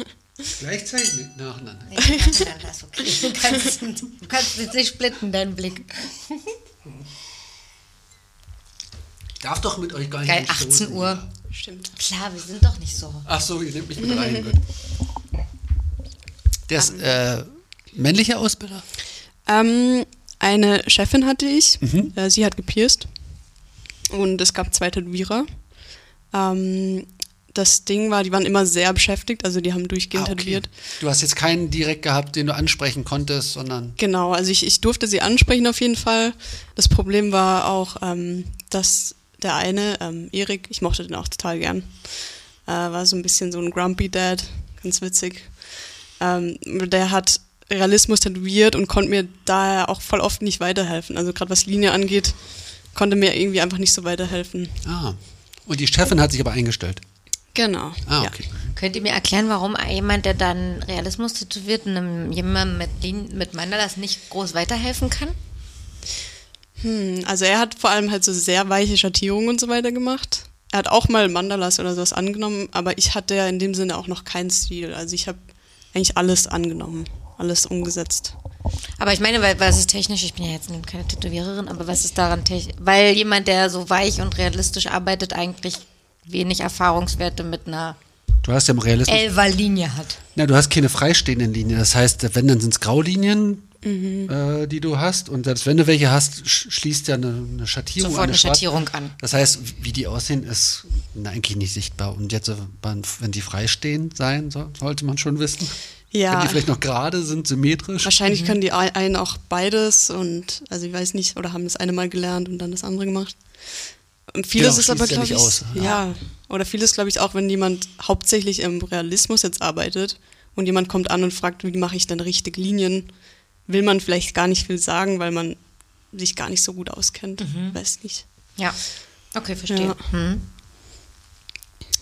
Gleichzeitig nacheinander. Nee, nacheinander ist okay. Du kannst, du kannst jetzt nicht splitten, deinen Blick. Darf doch mit euch gar nicht Geil, 18 stoßen, Uhr. Ja. Stimmt. Klar, wir sind doch nicht so. Ach so, ihr nehmt mich mit rein. Gut. Der ist äh, männlicher Ausbilder? Ähm, eine Chefin hatte ich, mhm. äh, sie hat gepierst und es gab zwei Tätowierer. Ähm, das Ding war, die waren immer sehr beschäftigt, also die haben durchgehend ah, okay. tätowiert. Du hast jetzt keinen direkt gehabt, den du ansprechen konntest, sondern. Genau, also ich, ich durfte sie ansprechen auf jeden Fall. Das Problem war auch, ähm, dass der eine, ähm, Erik, ich mochte den auch total gern, äh, war so ein bisschen so ein Grumpy Dad, ganz witzig. Ähm, der hat Realismus tätowiert und konnte mir daher auch voll oft nicht weiterhelfen. Also gerade was Linie angeht, konnte mir irgendwie einfach nicht so weiterhelfen. Ah. Und die Chefin hat sich aber eingestellt. Genau. Ah, okay. Ja. Könnt ihr mir erklären, warum jemand, der dann Realismus tätowiert, einem jemand mit, mit Mandalas nicht groß weiterhelfen kann? Hm, also er hat vor allem halt so sehr weiche Schattierungen und so weiter gemacht. Er hat auch mal Mandalas oder sowas angenommen, aber ich hatte ja in dem Sinne auch noch keinen Stil. Also ich habe eigentlich alles angenommen alles umgesetzt. Aber ich meine, weil, was ist technisch, ich bin ja jetzt keine Tätowiererin, aber was ist daran technisch? Weil jemand, der so weich und realistisch arbeitet, eigentlich wenig Erfahrungswerte mit einer Du hast ja im Realismus. Elva-Linie hat. Ja, du hast keine freistehenden Linien. Das heißt, wenn, dann sind es Graulinien, mhm. äh, die du hast. Und selbst wenn du welche hast, schließt ja eine, eine Schattierung Sofort eine, eine Schattierung an. Das heißt, wie die aussehen, ist eigentlich nicht sichtbar. Und jetzt, wenn die freistehend sein, sollte man schon wissen. Ja. Wenn die vielleicht noch gerade sind, symmetrisch. Wahrscheinlich mhm. können die einen auch beides und, also ich weiß nicht, oder haben das eine mal gelernt und dann das andere gemacht. Und vieles genau, ist aber, glaube ja ich, aus. Ja. ja, oder vieles, glaube ich, auch, wenn jemand hauptsächlich im Realismus jetzt arbeitet und jemand kommt an und fragt, wie mache ich denn richtig Linien, will man vielleicht gar nicht viel sagen, weil man sich gar nicht so gut auskennt. Mhm. Weiß nicht. Ja, okay, verstehe. Ja. Mhm.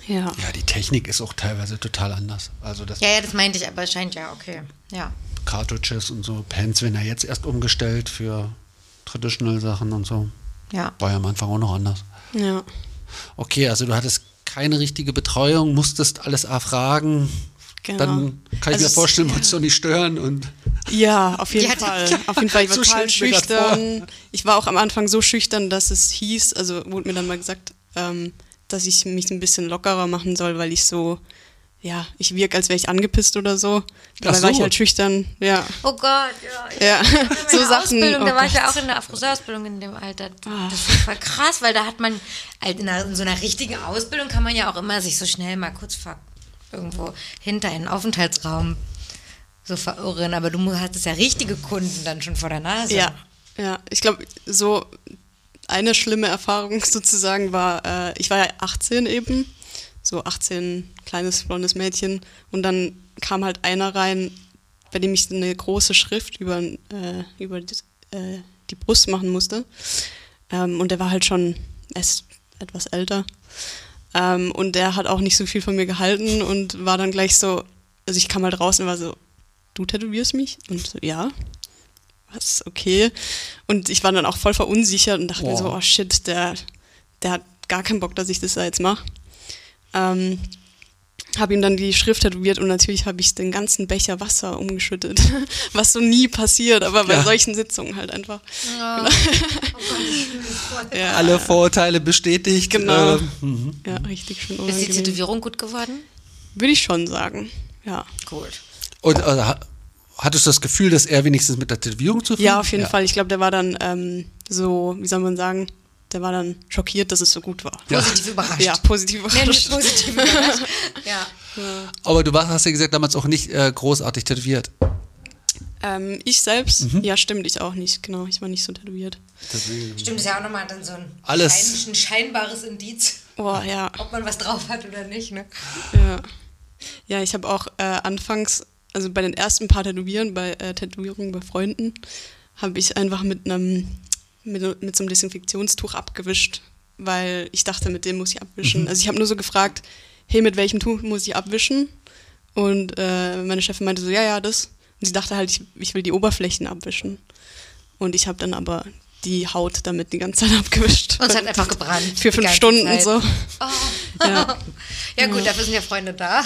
Ja. Ja, die Technik ist auch teilweise total anders. Also das ja, ja, das meinte ich, aber scheint ja okay. Ja. Cartridges und so, Pens werden ja jetzt erst umgestellt für Traditional Sachen und so. Ja. War ja am Anfang auch noch anders. Ja. Okay, also du hattest keine richtige Betreuung, musstest alles erfragen. Genau. Dann kann ich also mir vorstellen, wolltest du nicht stören und. Ja, auf jeden ja, Fall. Auf jeden Fall. Ich war total schüchtern. Ich war auch am Anfang so schüchtern, dass es hieß, also wurde mir dann mal gesagt, ähm, dass ich mich ein bisschen lockerer machen soll, weil ich so, ja, ich wirke, als wäre ich angepisst oder so. Dabei Ach war ich so. halt schüchtern, ja. Oh Gott, ja. Ich Ja, so so Sachen. Ausbildung, oh da war ich ja auch in der Friseurausbildung in dem Alter. Ah. Das ist voll krass, weil da hat man, halt in, einer, in so einer richtigen Ausbildung kann man ja auch immer sich so schnell mal kurz ver, irgendwo hinter einen Aufenthaltsraum so verirren. Aber du hattest ja richtige Kunden dann schon vor der Nase. Ja, ja. Ich glaube, so eine schlimme Erfahrung sozusagen war, äh, ich war ja 18 eben, so 18, kleines blondes Mädchen. Und dann kam halt einer rein, bei dem ich eine große Schrift über, äh, über die, äh, die Brust machen musste. Ähm, und der war halt schon etwas älter. Ähm, und der hat auch nicht so viel von mir gehalten und war dann gleich so, also ich kam halt raus und war so, du tätowierst mich? Und so, ja was, okay. Und ich war dann auch voll verunsichert und dachte mir so, oh shit, der, der hat gar keinen Bock, dass ich das da jetzt mache. Ähm, habe ihm dann die Schrift tätowiert und natürlich habe ich den ganzen Becher Wasser umgeschüttet, was so nie passiert, aber bei Ja. solchen Sitzungen halt einfach. Ja. Ja, Alle Vorurteile bestätigt. Genau. ähm, ja richtig schön Ist die unangenehm. Tätowierung gut geworden? Würde ich schon sagen, ja. Gut. Und ha- hattest du das Gefühl, dass er wenigstens mit der Tätowierung zufrieden Ja, auf jeden Fall. Ich glaube, der war dann ähm, so, wie soll man sagen, der war dann schockiert, dass es so gut war. Ja. Positiv überrascht. Ja, positiv Nee, überrascht. positiv überrascht. Ja. Aber du warst, hast ja gesagt, damals auch nicht äh, großartig tätowiert. Ähm, ich selbst? Mhm. Ja, stimmt, ich auch nicht. Genau, ich war nicht so tätowiert. Deswegen. Stimmt, ist ja auch nochmal dann so ein, Alles. Schein, ein scheinbares Indiz, Oh, ja. ob man was drauf hat oder nicht. Ne? Ja, ja ich habe auch äh, anfangs, also bei den ersten paar Tätowieren, bei äh, Tätowierungen bei Freunden, habe ich einfach mit einem, mit, mit so einem Desinfektionstuch abgewischt, weil ich dachte, mit dem muss ich abwischen. Also ich habe nur so gefragt, hey, mit welchem Tuch muss ich abwischen? Und äh, meine Chefin meinte so, ja, ja, das. Und sie dachte halt, ich, ich will die Oberflächen abwischen. Und ich habe dann aber die Haut damit die ganze Zeit abgewischt. Und es hat einfach gebrannt. Für fünf Stunden Zeit. so. Oh. Ja. Ja gut, dafür sind ja Freunde da.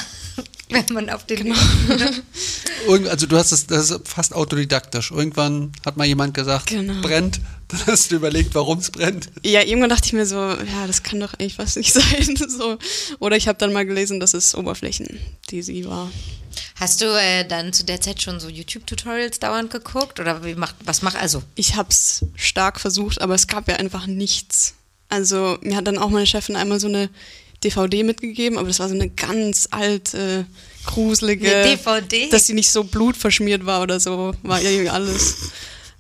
Wenn man auf den... Genau. Irgend, also du hast es, das ist fast autodidaktisch. Irgendwann hat mal jemand gesagt, Genau. brennt. Dann hast du überlegt, warum es brennt. Ja, irgendwann dachte ich mir so, ja, das kann doch eigentlich fast nicht sein. So. Oder ich habe dann mal gelesen, dass es Oberflächen, die sie war. Hast du äh, dann zu der Zeit schon so YouTube-Tutorials dauernd geguckt? Oder wie macht, was macht also? Ich habe es stark versucht, aber es gab ja einfach nichts. Also mir hat dann auch meine Chefin einmal so eine DVD mitgegeben, aber das war so eine ganz alte, gruselige, Eine DVD? dass sie nicht so blutverschmiert war oder so, war irgendwie alles.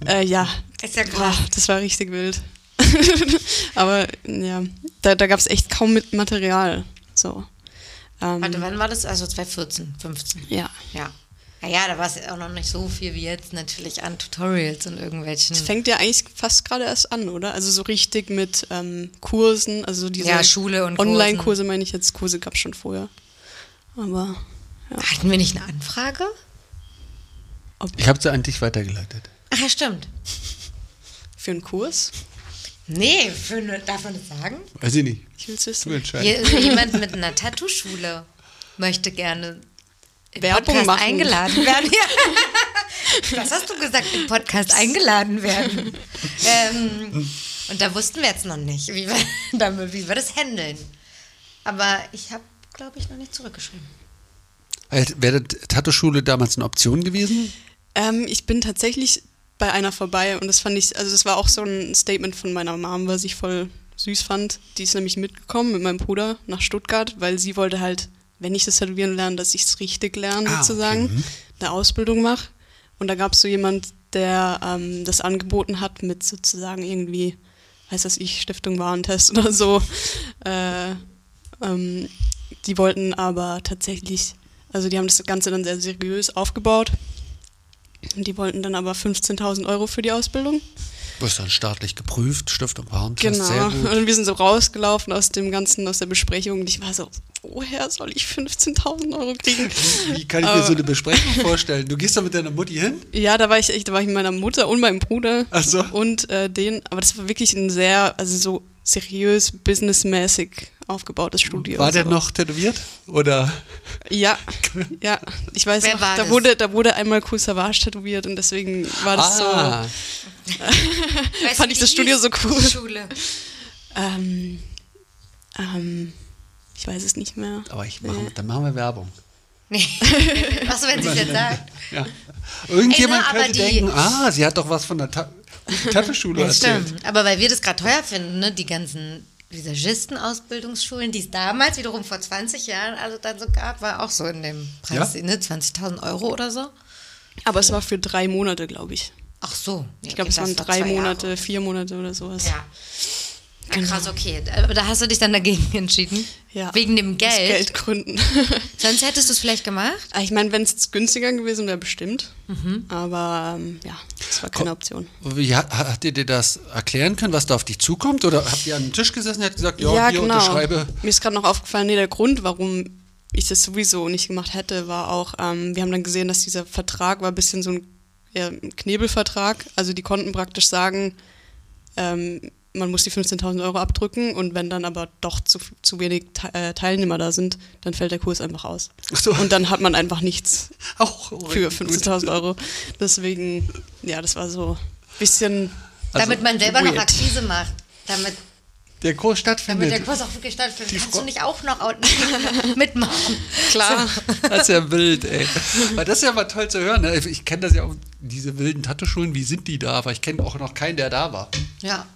Äh, ja, Das ist ja krass. Boah, das war richtig wild. aber ja, da, da gab es echt kaum mit Material. So. Ähm, Warte, wann war das? Also 2014, 15. ja. Ja. Naja, da war es ja auch noch nicht so viel wie jetzt natürlich an Tutorials und irgendwelchen. Es fängt ja eigentlich fast gerade erst an, oder? Also so richtig mit ähm, Kursen, also so diese Ja, Schule und. Online-Kurse meine ich jetzt, Kurse gab es schon vorher. Aber Hatten wir nicht eine Anfrage? Ich habe sie an dich weitergeleitet. Ach ja, stimmt. für einen Kurs, Nee, für eine, darf man das sagen? Weiß ich nicht. ich will es wissen. entscheidest. Hier ist jemand mit einer Tattoo-Schule möchte gerne Werbung Podcast machen. eingeladen werden. Ja. Was hast du gesagt? Im Podcast eingeladen werden. Ähm, und da wussten wir jetzt noch nicht, wie wir, damit, wie wir das handeln. Aber ich habe, glaube ich, noch nicht zurückgeschrieben. Halt, Wäre Tattoo-Schule damals eine Option gewesen? Ähm, ich bin tatsächlich bei einer vorbei und das fand ich, also das war auch so ein Statement von meiner Mom, was ich voll süß fand. Die ist nämlich mitgekommen mit meinem Bruder nach Stuttgart, weil sie wollte halt, wenn ich das Tätowieren lerne, dass ich es richtig lerne Ah, sozusagen, okay, mhm. eine Ausbildung mache. Und da gab es so jemand, der ähm, das angeboten hat mit sozusagen irgendwie, weiß das ich, Stiftung Warentest oder so. Äh, ähm, die wollten aber tatsächlich, also die haben das Ganze dann sehr seriös aufgebaut. Und die wollten dann aber 15.000 Euro für die Ausbildung. Du bist dann staatlich geprüft, Stift und Warentest, Genau. sehr gut. Und wir sind so rausgelaufen aus dem Ganzen, aus der Besprechung. Und ich war so, woher soll ich 15.000 Euro kriegen? Wie kann ich mir so eine Besprechung vorstellen? Du gehst da mit deiner Mutti hin? Ja, da war ich echt, da war ich mit meiner Mutter und meinem Bruder Ach so. und äh, den, aber das war wirklich ein sehr, also so seriös, businessmäßig aufgebautes Studio. War der so. noch tätowiert? Oder? Ja, ja. Ich weiß Wer noch, war da das? wurde, da wurde einmal Cool Savage tätowiert und deswegen war das ah, Weißt Fand ich das Studio so cool. Schule. so. Ähm, ähm, ich weiß es nicht mehr. aber ich mache, dann machen wir Werbung. Nee. Was, wenn sie es jetzt sagt? Ja. Irgendjemand Ey, na, könnte denken, ah, sie hat doch was von der Ta Tattoo-Schule erzählt. stimmt. Aber weil wir das gerade teuer finden, ne? die ganzen Visagisten-Ausbildungsschulen, die es damals wiederum vor 20 Jahren also dann so gab, war auch so in dem Preis, Ja? ne? 20.000 Euro oder so. Aber es war für drei Monate, glaube ich. Ach so. Ich glaube, es waren drei Monate, vier Monate oder sowas. Ja. Ja, krass, okay. Aber da hast du dich dann dagegen entschieden? Ja. Wegen dem Aus Geld? Geldgründen. Sonst hättest du es vielleicht gemacht? Ah, ich meine, wenn es günstiger gewesen wäre, bestimmt. Mhm. Aber ähm, ja, das war keine Option. Wie, hat, hat ihr dir das erklären können, was da auf dich zukommt? Oder habt ihr an den Tisch gesessen und gesagt, ja, hier unterschreibe? genau. Mir ist gerade noch aufgefallen, nee, der Grund, warum ich das sowieso nicht gemacht hätte, war auch, ähm, wir haben dann gesehen, dass dieser Vertrag war ein bisschen so ein, ja, ein Knebelvertrag. Also die konnten praktisch sagen, ähm, man muss die 15.000 Euro abdrücken und wenn dann aber doch zu, zu wenig Te äh, Teilnehmer da sind, dann fällt der Kurs einfach aus. So. Und dann hat man einfach nichts Auch für gut. 15.000 Euro. Deswegen, ja, das war so ein bisschen Also, damit man selber noch weird. Akquise macht. Damit, Der Kurs stattfindet. damit der Kurs auch wirklich stattfindet. Die Kannst Frau- du nicht auch noch mitmachen? klar. Das ist ja wild, ey. Weil das ist ja mal toll zu hören. Ne? Ich kenne das ja auch, diese wilden Tattoo-Schulen, wie sind die da? Aber ich kenne auch noch keinen, der da war. Ja.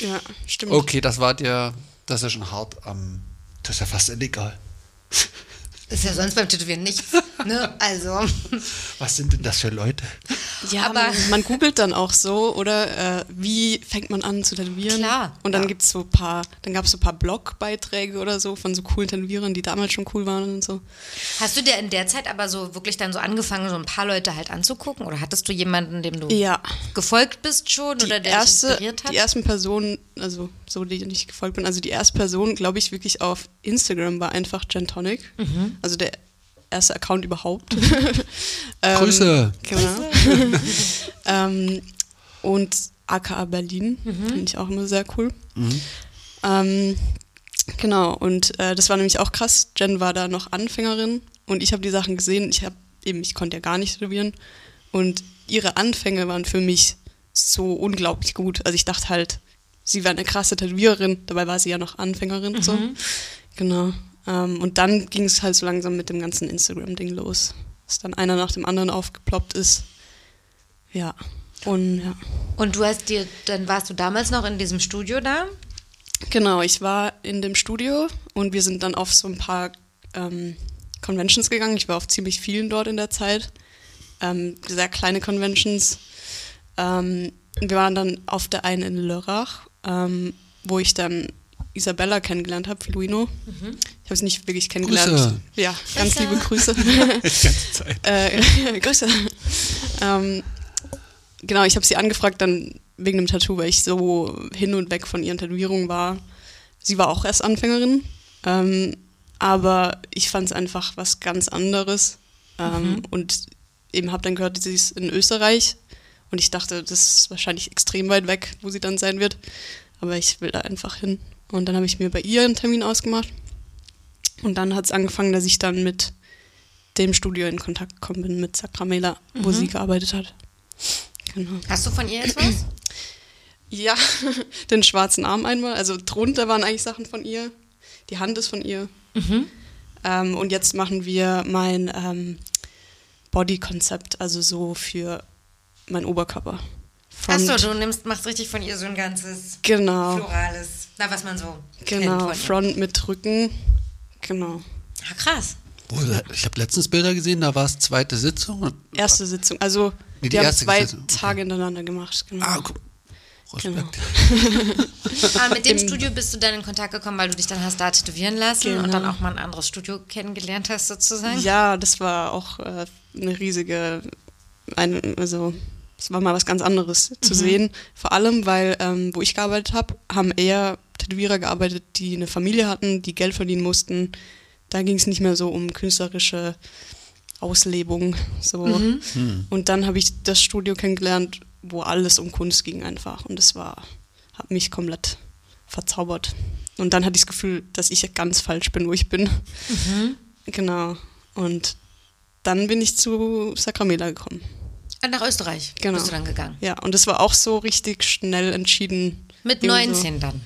Ja, stimmt. Okay, das war dir, das ist ja schon hart am, das ist ja fast illegal. Ist ja sonst beim Tätowieren nichts. Ne? Also, Was sind denn das für Leute? Ja, Aber- man, man googelt dann auch so, oder äh, wie fängt man an zu tätowieren? Klar, Und dann ja. gibt's so ein paar, dann gab es so ein paar Blogbeiträge oder so von so coolen Tätowierern, die damals schon cool waren und so. hast du dir in der Zeit aber so wirklich dann so angefangen, so ein paar Leute halt anzugucken? Oder hattest du jemanden, dem du Ja. gefolgt bist schon Die oder der erste, dich inspiriert hat? die ersten Personen, also so die ich nicht gefolgt bin, also die erste Person, glaube ich, wirklich auf Instagram war einfach Gentonic. Mhm. Also der erste Account überhaupt. ähm, Grüße. Genau. ähm, und AKA Berlin, Mhm. finde ich auch immer sehr cool. Ähm, genau, und äh, das war nämlich auch krass. Jen war da noch Anfängerin und ich habe die Sachen gesehen. Ich habe eben, ich konnte ja gar nicht tätowieren. Und ihre Anfänge waren für mich so unglaublich gut. Also ich dachte halt, sie wäre eine krasse Tätowiererin, dabei war sie ja noch Anfängerin. So. Genau. Ähm, und dann ging es halt so langsam mit dem ganzen Instagram-Ding los. Dass dann einer nach dem anderen aufgeploppt ist. Ja. Und ja. Und du hast dir, dann warst du damals noch in diesem Studio da? Genau, ich war in dem Studio und wir sind dann auf so ein paar ähm, Conventions gegangen. Ich war auf ziemlich vielen dort in der Zeit. Ähm, sehr kleine Conventions. Ähm, wir waren dann auf der einen in Lörrach, ähm, wo ich dann Isabella kennengelernt habe, Filuino. Ich habe sie nicht wirklich kennengelernt. Grüße. Ja, ganz Grüße. liebe Grüße. Die ganze Zeit. äh, Grüße. ähm, genau, ich habe sie angefragt dann wegen dem Tattoo, weil ich so hin und weg von ihren Tätowierungen war. Sie war auch erst Anfängerin, ähm, aber ich fand es einfach was ganz anderes. Ähm, Und eben habe dann gehört, sie ist in Österreich und ich dachte, das ist wahrscheinlich extrem weit weg, wo sie dann sein wird. Aber ich will da einfach hin. Und dann habe ich mir bei ihr einen Termin ausgemacht. Und dann hat es angefangen, dass ich dann mit dem Studio in Kontakt gekommen bin, mit Sacramela, wo sie gearbeitet hat. Genau. Hast du von ihr jetzt was? Ja, den schwarzen Arm einmal. Also drunter waren eigentlich Sachen von ihr. Die Hand ist von ihr. Ähm, und jetzt machen wir mein ähm, Body-Konzept, also so für meinen Oberkörper. Achso, du nimmst, machst richtig von ihr so ein ganzes Genau, florales, na, was man so genau. kennt von ihr. Front mit Rücken. Genau. Ja, krass. Oh, Ich habe letztens Bilder gesehen, da war es zweite Sitzung. Erste Sitzung. Also, Nee, die die haben zwei Sitzung. Tage hintereinander gemacht. Genau. Ah, guck. Respekt. Ah, mit dem Im- Studio bist du dann in Kontakt gekommen, weil du dich dann hast da tätowieren lassen Genau. und dann auch mal ein anderes Studio kennengelernt hast sozusagen? Ja, das war auch äh, eine riesige, ein, also es war mal was ganz anderes Mhm. zu sehen. Vor allem, weil ähm, wo ich gearbeitet habe, haben eher Tätowierer gearbeitet, die eine Familie hatten, die Geld verdienen mussten. Da ging es nicht mehr so um künstlerische Auslebung. So. Mhm. Und dann habe ich das Studio kennengelernt, wo alles um Kunst ging einfach. Und das war, hat mich komplett verzaubert. Und dann hatte ich das Gefühl, dass ich ganz falsch bin, wo ich bin. Genau. Und dann bin ich zu Sacramela gekommen. Nach Österreich Genau. bist du dann gegangen. Ja, und das war auch so richtig schnell entschieden. Mit Irgendwie 19 dann.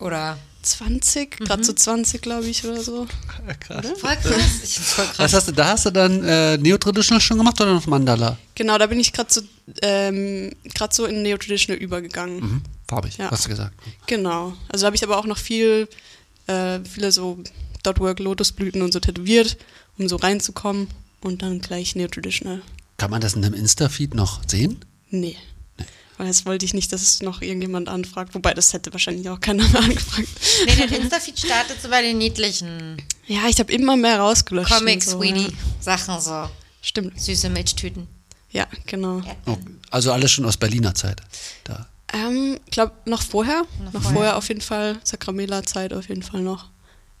Oder? 20, gerade so 20, glaube ich, oder so. Krass. Voll krass. Ich voll krass. Was hast du, da hast du dann äh, Neo-Traditional schon gemacht oder noch Mandala? Genau, da bin ich gerade so, ähm, grad so in Neo-Traditional übergegangen. Mhm. Farbig, Ja. hast du gesagt. Genau. Also habe ich aber auch noch viel, äh, viele so Dotwork, Lotusblüten und so tätowiert, um so reinzukommen und dann gleich Neo-Traditional. Kann man das in einem Insta-Feed noch sehen? Nee. Weil das wollte ich nicht, dass es noch irgendjemand anfragt. Wobei, das hätte wahrscheinlich auch keiner mehr angefragt. Nee, dein Insta-Feed startet so bei den niedlichen Ja, ich habe immer mehr rausgelöscht. Comics, so, Weedy, ja. Sachen so. Stimmt. Süße Milchtüten. Ja, genau. Oh, also alles schon aus Berliner Zeit. Da. Ähm, glaube noch vorher. Noch Noch, vorher. vorher. auf jeden Fall. Sacramela-Zeit auf jeden Fall noch.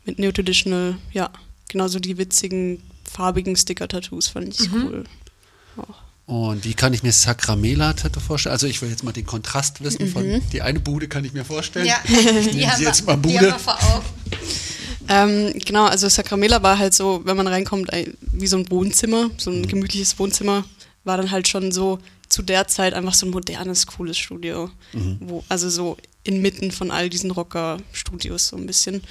Mit Neo Traditional, ja. Genauso die witzigen, farbigen Sticker-Tattoos fand ich Mhm. cool. Und wie kann ich mir Sacramela-Tattoo vorstellen? Also ich will jetzt mal den Kontrast wissen von die eine Bude kann ich mir vorstellen. Ja, Ich nenne sie jetzt mal Die Bude. haben wir vor Augen. Ähm, genau, also Sacramela war halt so, wenn man reinkommt, ein- wie so ein Wohnzimmer, so Mhm. ein gemütliches Wohnzimmer, war dann halt schon so zu der Zeit einfach so ein modernes, cooles Studio. Mhm. Wo, also so inmitten von all diesen Rocker-Studios so ein bisschen.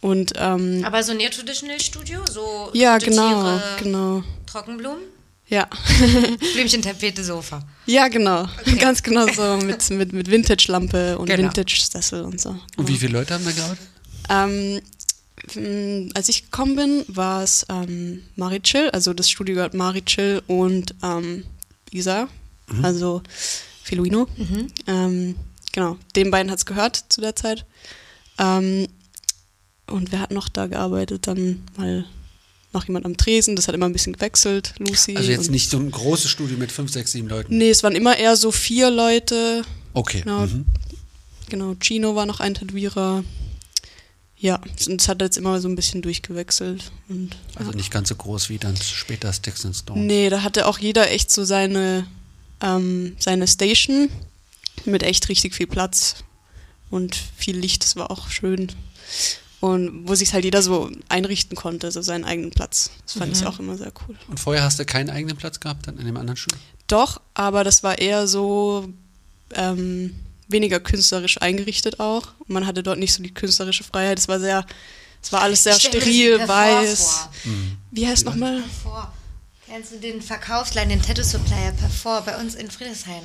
Und ähm, Aber so Neo-Traditional-Studio, so ja, genau, Tiere, genau. Trockenblumen, Ja. Blümchen, Tapete, Sofa. Ja, genau. Ganz genau so mit, mit, mit Vintage-Lampe und Genau. Vintage-Sessel und so. Und wie viele Leute haben da gearbeitet? Ähm, als ich gekommen bin, war es ähm, Marichill, also das Studio gehört Marichill und ähm, Isa, also Filuino. Ähm, genau, den beiden hat es gehört zu der Zeit. Ähm, und wer hat noch da gearbeitet? Dann mal noch jemand am Tresen, das hat immer ein bisschen gewechselt, Lucy. Also jetzt nicht so ein großes Studio mit fünf, sechs, sieben Leuten. Nee, es waren immer eher so vier Leute. Okay. Genau. Mhm. Genau, Gino war noch ein Tätowierer. Ja, und es hat jetzt immer so ein bisschen durchgewechselt. Und, Also ja. nicht ganz so groß wie dann später Sticks and Stones. Nee, da hatte auch jeder echt so seine, ähm, seine Station mit echt richtig viel Platz und viel Licht, das war auch schön. Und wo sich halt jeder so einrichten konnte, so seinen eigenen Platz. Das fand ich auch immer sehr cool. Und vorher hast du keinen eigenen Platz gehabt dann in dem anderen Studio? Doch, aber das war eher so ähm, weniger künstlerisch eingerichtet auch. Und man hatte dort nicht so die künstlerische Freiheit. Es war sehr, es war alles sehr steril, weiß. vor. Wie heißt nochmal? Kennst du den Verkaufsladen, den Tattoo-Supplier Perfor bei uns in Friedrichshain?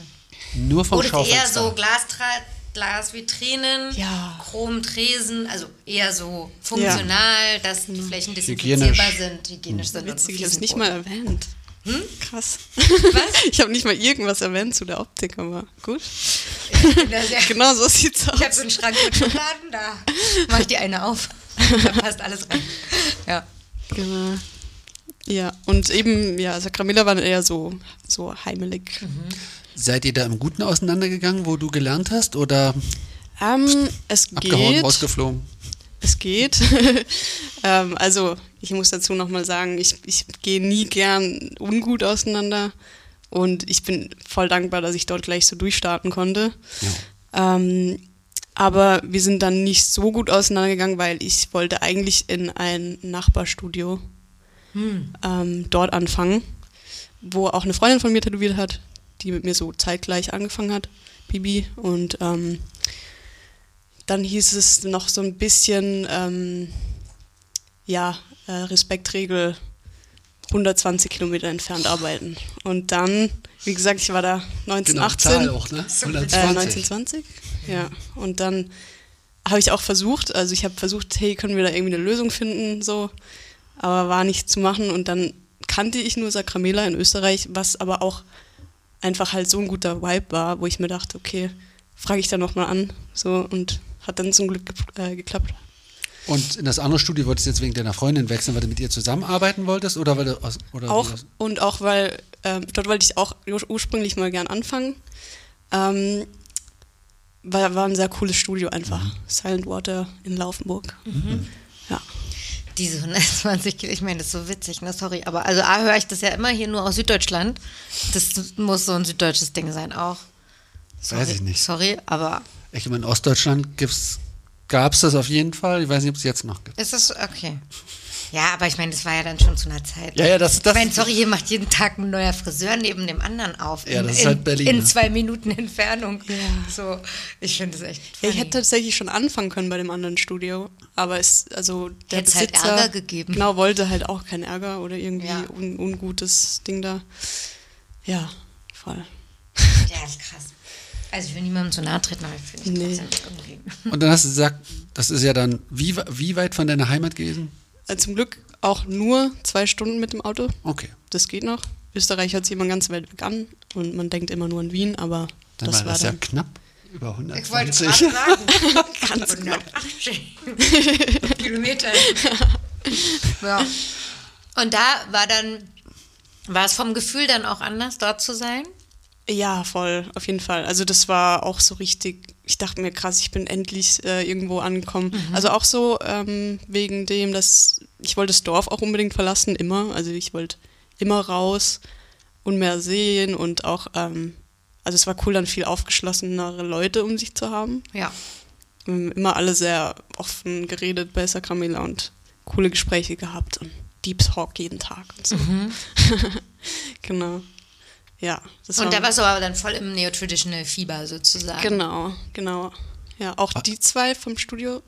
Nur vom Wo das eher Schaufenster. so Glastra Glasvitrinen, Ja. Chromtresen, also eher so funktional, dass die Flächen Hygienisch. desinfizierbar sind, hygienisch sind. Witzig, ich habe es nicht mal erwähnt. Hm? Krass. Was? Ich habe nicht mal irgendwas erwähnt zu der Optik, aber gut. Genau so sieht's aus. Ich habe so einen Schrank mit Schubladen, da mache ich die eine auf. Da passt alles rein. Ja. Genau. Ja, und eben, ja, Sacramilla war eher so, so heimelig. Seid ihr da im Guten auseinandergegangen, wo du gelernt hast? Oder Ähm, es abgehauen, geht. rausgeflogen? Es geht. ähm, also, ich muss dazu nochmal sagen, ich, ich gehe nie gern ungut auseinander. Und ich bin voll dankbar, dass ich dort gleich so durchstarten konnte. Ähm, aber wir sind dann nicht so gut auseinandergegangen, weil ich wollte eigentlich in ein Nachbarstudio ähm, dort anfangen, wo auch eine Freundin von mir tätowiert hat, die mit mir so zeitgleich angefangen hat, Bibi. Und ähm, dann hieß es noch so ein bisschen, ähm, ja, äh, Respektregel 120 Kilometer entfernt arbeiten. Und dann, wie gesagt, ich war da Genau, 1918. Zahl auch, ne? Äh, 120. 1920? Ja. Und dann habe ich auch versucht, also ich habe versucht, hey, können wir da irgendwie eine Lösung finden, so, aber war nicht zu machen. Und dann kannte ich nur Sacramela in Österreich, was aber auch einfach halt so ein guter Vibe war, wo ich mir dachte, okay, frage ich da nochmal an, so, und hat dann zum Glück ge äh, geklappt. Und in das andere Studio wolltest du jetzt wegen deiner Freundin wechseln, weil du mit ihr zusammenarbeiten wolltest? Oder weil du aus, oder Auch und auch weil ähm, dort wollte ich auch ur ursprünglich mal gern anfangen. Ähm, war, war ein sehr cooles Studio einfach. Silent Water in Laufenburg. Ja. Diese 120 Kilo, ich meine, das ist so witzig, ne? Sorry. Aber also A höre ich das ja immer hier nur aus Süddeutschland. Das muss so ein süddeutsches Ding sein auch. Sorry, Weiß ich nicht. Sorry, aber Ich meine, in Ostdeutschland gab es das auf jeden Fall. Ich weiß nicht, ob es jetzt noch gibt. ist das okay? Ja, aber ich meine, das war ja dann schon zu einer Zeit. Ja, ja, das- das- ich meine, sorry, hier macht jeden Tag ein neuer Friseur neben dem anderen auf. Ja, in, das ist in, halt Berlin, In ne? zwei Minuten Entfernung. So, ich finde das echt. Ja, Funny. ich hätte tatsächlich schon anfangen können bei dem anderen Studio, aber es, also der Hätt's halt Besitzer Ärger gegeben. genau wollte halt auch keinen Ärger oder irgendwie Ja. un, ungutes Ding da. Ja, voll. Ja, ist krass. Also ich will niemandem zu nahe treten, aber ich finde Nee. es trotzdem irgendwie. Und dann hast du gesagt, das ist ja dann wie, wie weit von deiner Heimat gewesen? Äh, zum Glück auch nur zwei Stunden mit dem Auto. Okay. Das geht noch. Österreich hört sich immer ganz weit weg an und man denkt immer nur an Wien, aber Dann das war war das ja dann. knapp über Ich wollte 120. gerade sagen. Ganz 180 Kilometer. ja. Und da war dann, war es vom Gefühl dann auch anders, dort zu sein? Ja, voll, auf jeden Fall. Also das war auch so richtig, ich dachte mir krass, ich bin endlich äh, irgendwo angekommen. Also auch so ähm, wegen dem, dass ich wollte das Dorf auch unbedingt verlassen, immer. Also ich wollte immer raus und mehr sehen und auch, ähm, also es war cool, dann viel aufgeschlossenere Leute um sich zu haben. Ja. Immer alle sehr offen geredet bei Sakramila und coole Gespräche gehabt und Deep Talk jeden Tag und so. genau. Ja, das Und war da warst du aber dann voll im Neo-Traditional-Fieber sozusagen. Genau, genau. Ja, auch die zwei vom Studio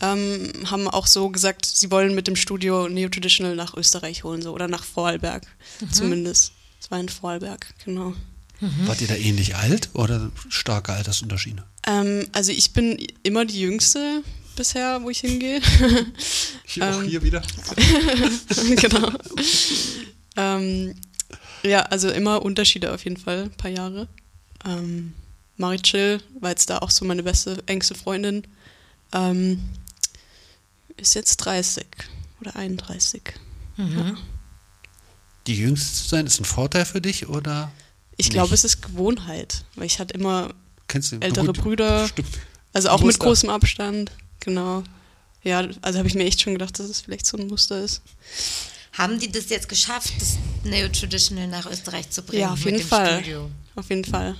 ähm, haben auch so gesagt, sie wollen mit dem Studio Neo Traditional nach Österreich holen, so oder nach Vorarlberg zumindest. Es war in Vorarlberg, genau. Wart ihr da ähnlich alt oder starke Altersunterschiede? Ähm, also ich bin immer die Jüngste bisher, wo ich hingehe. Hier auch hier wieder. genau. ähm, ja, also immer Unterschiede auf jeden Fall, ein paar Jahre. Ähm, Marichil war jetzt da auch so meine beste, engste Freundin. Ähm, ist jetzt 30 oder 31. Die Jüngste zu sein, ist ein Vorteil für dich oder Ich glaube, es ist Gewohnheit, weil ich hatte immer kennst du ältere gut, Brüder, Stimmt. also auch mit großem Abstand. Genau. Ja, also habe ich mir echt schon gedacht, dass es vielleicht so ein Muster ist. Haben die das jetzt geschafft, das Neo-Traditional nach Österreich zu bringen? Ja, auf mit jeden dem Fall. Studio? Auf jeden Fall.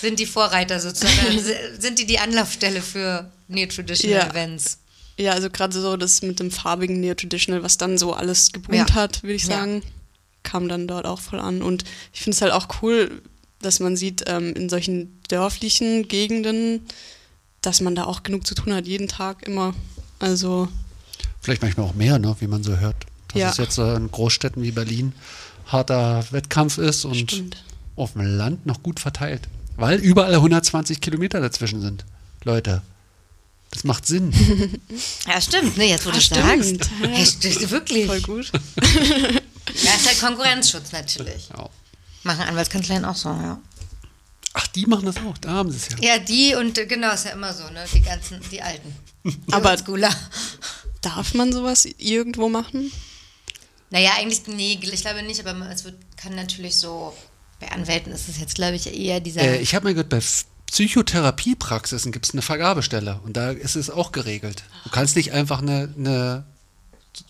Sind die Vorreiter sozusagen? Sind die die Anlaufstelle für Neo-Traditional Ja. Events? Ja, also gerade so das mit dem farbigen Neo-Traditional, was dann so alles geboomt Ja. hat, würde ich Ja. sagen, kam dann dort auch voll an. Und ich finde es halt auch cool, dass man sieht, ähm, in solchen dörflichen Gegenden, dass man da auch genug zu tun hat, jeden Tag immer. Also, Vielleicht manchmal auch mehr, ne, wie man so hört. Dass Ja. es jetzt so in Großstädten wie Berlin harter Wettkampf ist und Stimmt. auf dem Land noch gut verteilt. Weil überall 120 Kilometer dazwischen sind. Leute, das macht Sinn. Ja, stimmt. Ne, jetzt wo Ah, du stimmt. sagst. Ja. Hey, stimmt, wirklich. voll gut. Ja, ist halt Konkurrenzschutz natürlich. Ja. Machen Anwaltskanzleien auch so, ja. Ach, die machen das auch, da haben sie es ja. Ja, die und äh, genau, ist ja immer so, ne? Die ganzen, die Alten. Die Aber-. Darf man sowas irgendwo machen? Naja, eigentlich, nee, ich glaube nicht, aber es wird, kann natürlich so, bei Anwälten ist es jetzt, glaube ich, eher dieser. Äh, ich habe mal gehört, bei Psychotherapiepraxisen gibt es eine Vergabestelle und da ist es auch geregelt. Du kannst nicht einfach eine, eine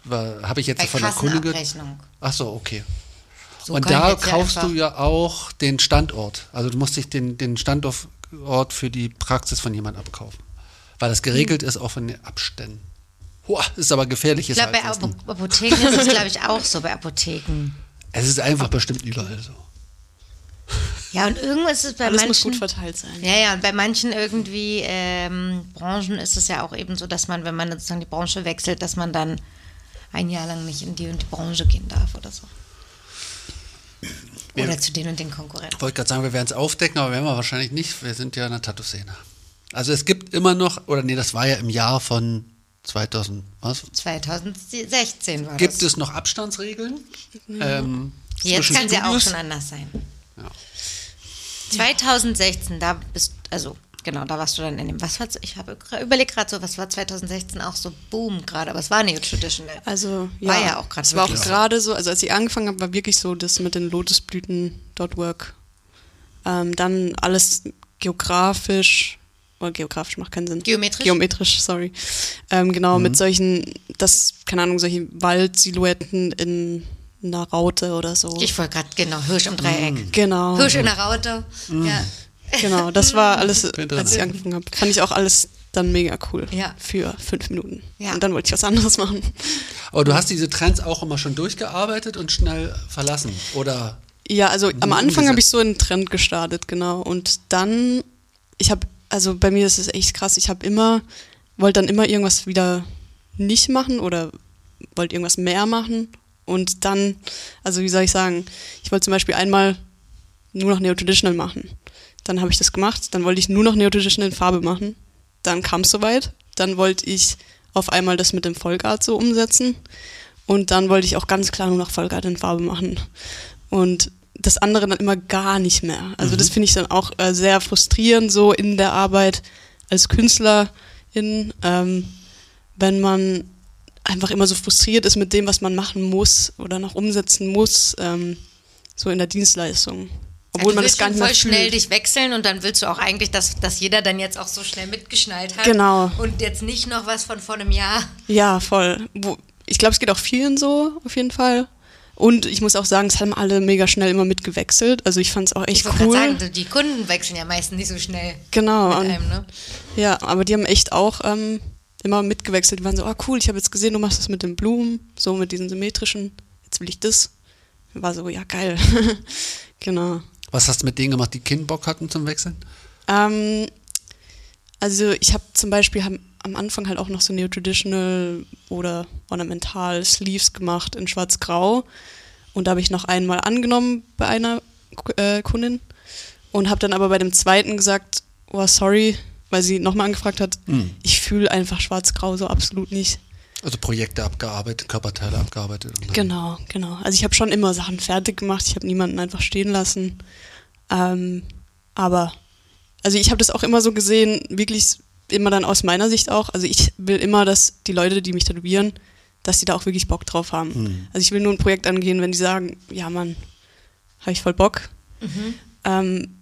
habe ich jetzt bei von der? Kassenabrechnung. Ach so, okay. So und da ja kaufst einfach- du ja auch den Standort. Also du musst dich den, den Standort für die Praxis von jemand abkaufen. Weil das geregelt ist auch von den Abständen. Hoa, ist aber gefährliches Ich glaube, bei Halbwissen. Apo- Apotheken ist es, glaube ich, auch so, bei Apotheken. Es ist einfach bestimmt überall so. Ja, und irgendwas ist es bei Alles manchen. muss gut verteilt sein. Ja, ja, und bei manchen irgendwie ähm, Branchen ist es ja auch eben so, dass man, wenn man sozusagen die Branche wechselt, dass man dann ein Jahr lang nicht in die und die Branche gehen darf oder so. Wir- Oder zu den und den Konkurrenten. Ich wollte gerade sagen, wir werden es aufdecken, aber werden wir wahrscheinlich nicht. Wir sind ja in der Tattoo-Szene. Also es gibt immer noch, oder nee, das war ja im Jahr von 2000, was? 2016 war Gibt das. es noch Abstandsregeln? Ähm, Jetzt kann es ja auch schon anders sein. Ja. 2016, da bist, also genau, da warst du dann in dem, was war, ich habe überlegt gerade so, was war 2016 auch so Boom gerade, aber es war Neo Traditional. Also, ja, War ja auch gerade Es war auch gerade so, also als ich angefangen habe, war wirklich so das mit den Lotusblüten.work. Ähm, dann alles geografisch, oder geografisch macht keinen Sinn. Geometrisch? Geometrisch, sorry. Ähm, genau, Mhm. mit solchen, das, keine Ahnung, solche Waldsilhouetten in einer Raute oder so. Ich wollte gerade, genau, Hirsch im Dreieck. genau. Hirsch in der Raute. Ja. Genau, das war alles, als ich angefangen habe. Fand ich auch alles dann mega cool. Ja. Für fünf Minuten. Ja. Und dann wollte ich was anderes machen. Aber du hast diese Trends auch immer schon durchgearbeitet und schnell verlassen, oder? Ja, also am Anfang habe ich so einen Trend gestartet, genau. Und dann, ich habe, also bei mir ist es echt krass, ich habe immer, wollte dann immer irgendwas wieder nicht machen oder wollte irgendwas mehr machen. Und dann, also wie soll ich sagen, ich wollte zum Beispiel einmal nur noch Neo-Traditional machen. Dann habe ich das gemacht, dann wollte ich nur noch Neo-Traditional in Farbe machen. Dann kam es soweit, dann wollte ich auf einmal das mit dem Folgart so umsetzen. Und dann wollte ich auch ganz klar nur noch Folgart in Farbe machen. Und das andere dann immer gar nicht mehr. Also das finde ich dann auch äh, sehr frustrierend so in der Arbeit als Künstlerin, ähm, wenn man einfach immer so frustriert ist mit dem, was man machen muss oder noch umsetzen muss, ähm, so in der Dienstleistung. Obwohl ja, du man willst das gar nicht voll schnell dich wechseln und dann willst du auch eigentlich, dass, dass jeder dann jetzt auch so schnell mitgeschnallt hat. Genau. Und jetzt nicht noch was von vor einem Jahr. Ja, voll. Ich glaube, es geht auch vielen so, auf jeden Fall. Und ich muss auch sagen, es haben alle mega schnell immer mitgewechselt. Also ich fand es auch Ich echt wollte cool. gerade sagen, die Kunden wechseln ja meistens nicht so schnell genau. einem, ne? Ja, aber die haben echt auch ähm, immer mitgewechselt. Die waren so, ah cool, ich habe jetzt gesehen, du machst das mit den Blumen, so mit diesen symmetrischen. Jetzt will ich das. War so, ja geil. genau. Was hast du mit denen gemacht, die keinen Bock hatten zum Wechseln? Ähm, also ich habe zum Beispiel ham- am Anfang halt auch noch so Neo-Traditional oder Ornamental Sleeves gemacht in schwarz-grau. Und da habe ich noch einmal angenommen bei einer äh, Kundin und habe dann aber bei dem zweiten gesagt, oh sorry, weil sie nochmal angefragt hat, ich fühle einfach schwarz-grau so absolut nicht. Also Projekte abgearbeitet, Körperteile abgearbeitet. Genau, genau. Also ich habe schon immer Sachen fertig gemacht, ich habe niemanden einfach stehen lassen. Ähm, aber, also ich habe das auch immer so gesehen, wirklich immer dann aus meiner Sicht auch. Also ich will immer, dass die Leute, die mich tätowieren, dass die da auch wirklich Bock drauf haben. Also ich will nur ein Projekt angehen, wenn die sagen, ja Mann, habe ich voll Bock. Ähm,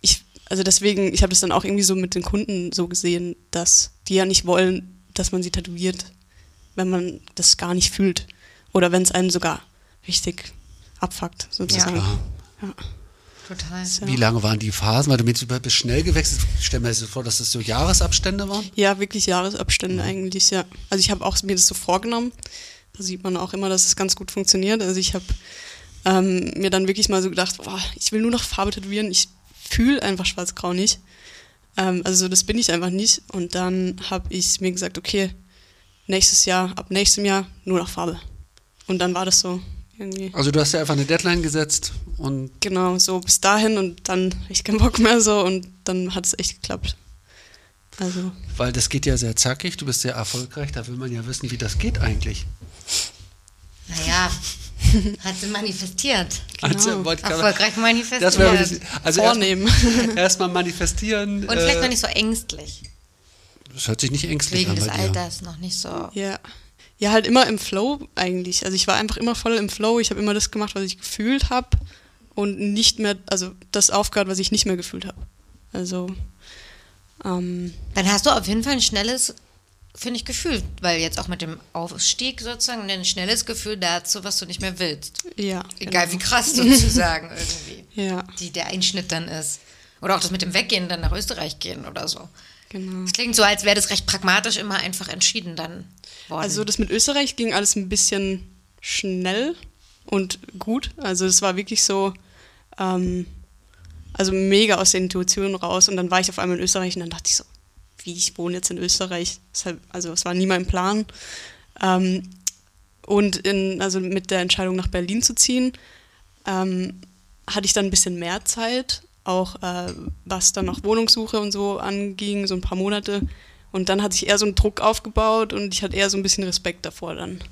ich, also deswegen, ich habe das dann auch irgendwie so mit den Kunden so gesehen, dass die ja nicht wollen, dass man sie tätowiert, wenn man das gar nicht fühlt. Oder wenn es einen sogar richtig abfuckt, sozusagen. Aha. Ja. Total. Wie lange waren die Phasen? Weil du mir bist schnell gewechselt. Ich stelle mir so vor, dass das so Jahresabstände waren. Ja, wirklich Jahresabstände eigentlich, ja. Also ich habe auch mir das so vorgenommen. Da sieht man auch immer, dass es ganz gut funktioniert. Also ich habe ähm, mir dann wirklich mal so gedacht, boah, ich will nur noch Farbe tätowieren. Ich fühle einfach schwarz-grau nicht. Ähm, also das bin ich einfach nicht. Und dann habe ich mir gesagt, okay, nächstes Jahr, ab nächstem Jahr nur noch Farbe. Und dann war das so irgendwie. Also du hast ja einfach eine Deadline gesetzt und Genau, so bis dahin und dann ich keinen Bock mehr so und dann hat es echt geklappt. Also, weil das geht ja sehr zackig, du bist sehr erfolgreich, da will man ja wissen, wie das geht eigentlich. Naja, hat sie manifestiert. Also, ich gerade- Erfolgreich manifestiert. das wäre also vornehmen. erstmal erst mal manifestieren. Und vielleicht äh, noch nicht so ängstlich. Das hört sich nicht ängstlich Wegen an des bei dir. Alters noch nicht so. Ja. Ja, halt immer im Flow eigentlich. Also ich war einfach immer voll im Flow. Ich habe immer das gemacht, was ich gefühlt habe und nicht mehr, also das aufgehört, was ich nicht mehr gefühlt habe. Also, ähm, Dann hast du auf jeden Fall ein schnelles, finde ich, Gefühl. Weil jetzt auch mit dem Aufstieg sozusagen ein schnelles Gefühl dazu, was du nicht mehr willst. ja. Egal wie genau. krass sozusagen irgendwie. Ja, Die, der Einschnitt dann ist. Oder auch das mit dem Weggehen, dann nach Österreich gehen oder so. Genau. Es klingt so, als wäre das recht pragmatisch immer einfach entschieden dann worden. Also das mit Österreich ging alles ein bisschen schnell und gut. Also es war wirklich so, ähm, also mega aus der Intuition raus. Und dann war ich auf einmal in Österreich und dann dachte ich so, wie ich wohne jetzt in Österreich. Also es war nie mein Plan. Ähm, und in, also mit der Entscheidung nach Berlin zu ziehen, ähm, hatte ich dann ein bisschen mehr Zeit, auch äh, was dann noch Wohnungssuche und so anging, so ein paar Monate. Und dann hat sich eher so ein Druck aufgebaut und ich hatte eher so ein bisschen Respekt davor, dann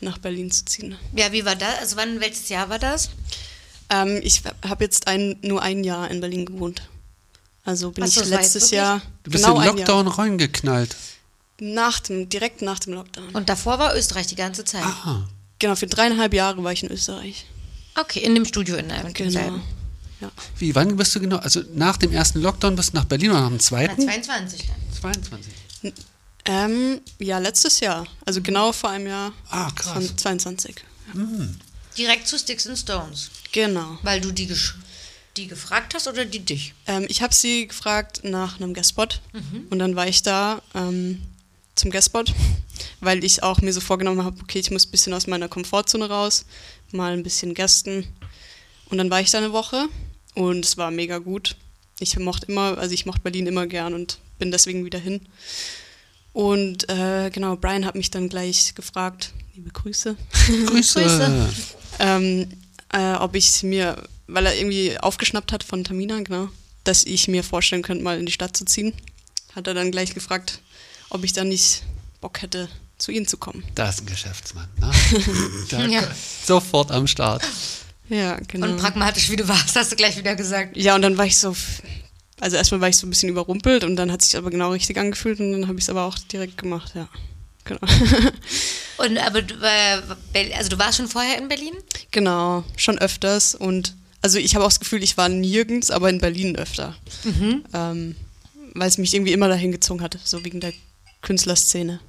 nach Berlin zu ziehen. ja, wie war das? Also wann, welches Jahr war das? Ähm, ich habe jetzt ein, nur ein Jahr in Berlin gewohnt. Also bin Ach ich letztes Jahr Du bist genau Jahr Lockdown reingeknallt. nach dem, direkt nach dem Lockdown. Und davor war Österreich die ganze Zeit. Ah, Genau, für dreieinhalb Jahre war ich in Österreich. Okay, in dem Studio in einem Genau. Ja. wie, wann bist du genau? Also nach dem ersten Lockdown bist du nach Berlin oder nach dem Na, zweiten? 22 dann. 22. Ähm, ja, letztes Jahr. Also genau vor einem Jahr. Ah, krass. Von 22. Direkt zu Sticks and Stones. Genau. Weil du die die gefragt hast oder die dich? Ähm, ich habe sie gefragt nach einem Guestspot und dann war ich da ähm, zum Guestspot, weil ich auch mir so vorgenommen habe, okay, ich muss ein bisschen aus meiner Komfortzone raus, mal ein bisschen gästen. Und dann war ich da eine Woche und es war mega gut. Ich mochte immer, also ich mochte Berlin immer gern und bin deswegen wieder hin. Und äh, genau, Brian hat mich dann gleich gefragt, liebe Grüße, Grüße. ähm, äh, ob ich mir, weil er irgendwie aufgeschnappt hat von Tamina, genau, dass ich mir vorstellen könnte, mal in die Stadt zu ziehen. Hat er dann gleich gefragt, ob ich dann nicht Bock hätte, zu ihnen zu kommen. Da ist ein Geschäftsmann. Ne? Ja. Sofort am Start. Ja, genau. Und pragmatisch wie du warst, hast du gleich wieder gesagt. ja, und dann war ich so, also erstmal war ich so ein bisschen überrumpelt und dann hat sich aber genau richtig angefühlt und dann habe ich es aber auch direkt gemacht, ja. Genau. Und aber du, äh, also du warst schon vorher in Berlin? genau, schon öfters und also ich habe auch das Gefühl, ich war nirgends, aber in Berlin öfter. Ähm, weil es mich irgendwie immer dahin gezogen hat, so wegen der Künstlerszene.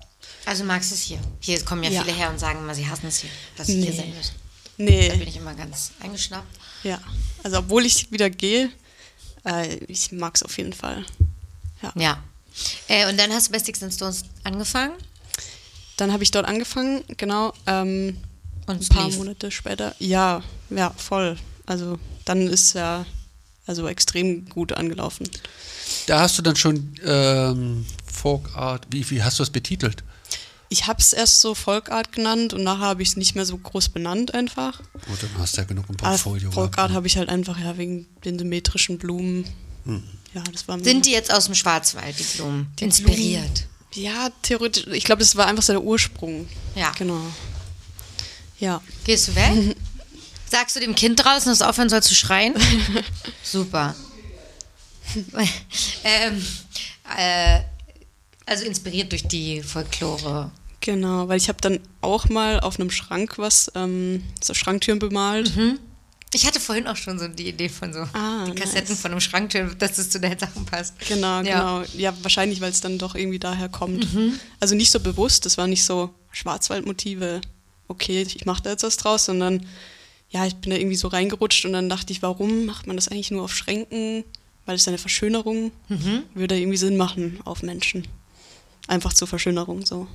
Also magst du es hier? Hier kommen ja, Ja. viele her und sagen immer, sie hassen es hier, dass sie hier Nee. sein müssen. Da Nee, bin ich immer ganz eingeschnappt. ja. Also obwohl ich wieder gehe, äh, ich mag es auf jeden Fall. Ja. Äh, und dann hast du bei Sticks and Stones angefangen Dann habe ich dort angefangen, genau. Ähm, und ein paar lief. Monate später. Ja, ja, voll. Also dann ist ja also extrem gut angelaufen. Da hast du dann schon ähm, Folk Art, wie, wie hast du es betitelt? Ich habe es erst so Folkart genannt und nachher habe ich es nicht mehr so groß benannt einfach. Oh, dann hast du ja genug im Aber Portfolio. Folkart gehabt. habe ich halt einfach ja wegen den symmetrischen Blumen. Ja, das war Sind die jetzt aus dem Schwarzwald, die Blumen? Die Inspiriert. Ja, theoretisch. Ich glaube, das war einfach so der Ursprung. Ja. Genau. Ja. Gehst du weg? Sagst du dem Kind draußen, dass es aufhören soll zu schreien? Super. ähm, äh, also inspiriert durch die Folklore. Genau, weil ich habe dann auch mal auf einem Schrank was, ähm, so Schranktüren bemalt. Ich hatte vorhin auch schon so die Idee von so Ah, die Kassetten nice. von einem Schranktür, dass das zu deinen Sachen passt. Genau, Ja. genau. Ja, wahrscheinlich, weil es dann doch irgendwie daher kommt. Mhm. Also nicht so bewusst, das war nicht so Schwarzwaldmotive, okay, ich mache da jetzt was draus, sondern ja, ich bin da irgendwie so reingerutscht und dann dachte ich, warum macht man das eigentlich nur auf Schränken? Weil es eine Verschönerung Mhm. würde irgendwie Sinn machen auf Menschen. Einfach zur Verschönerung so.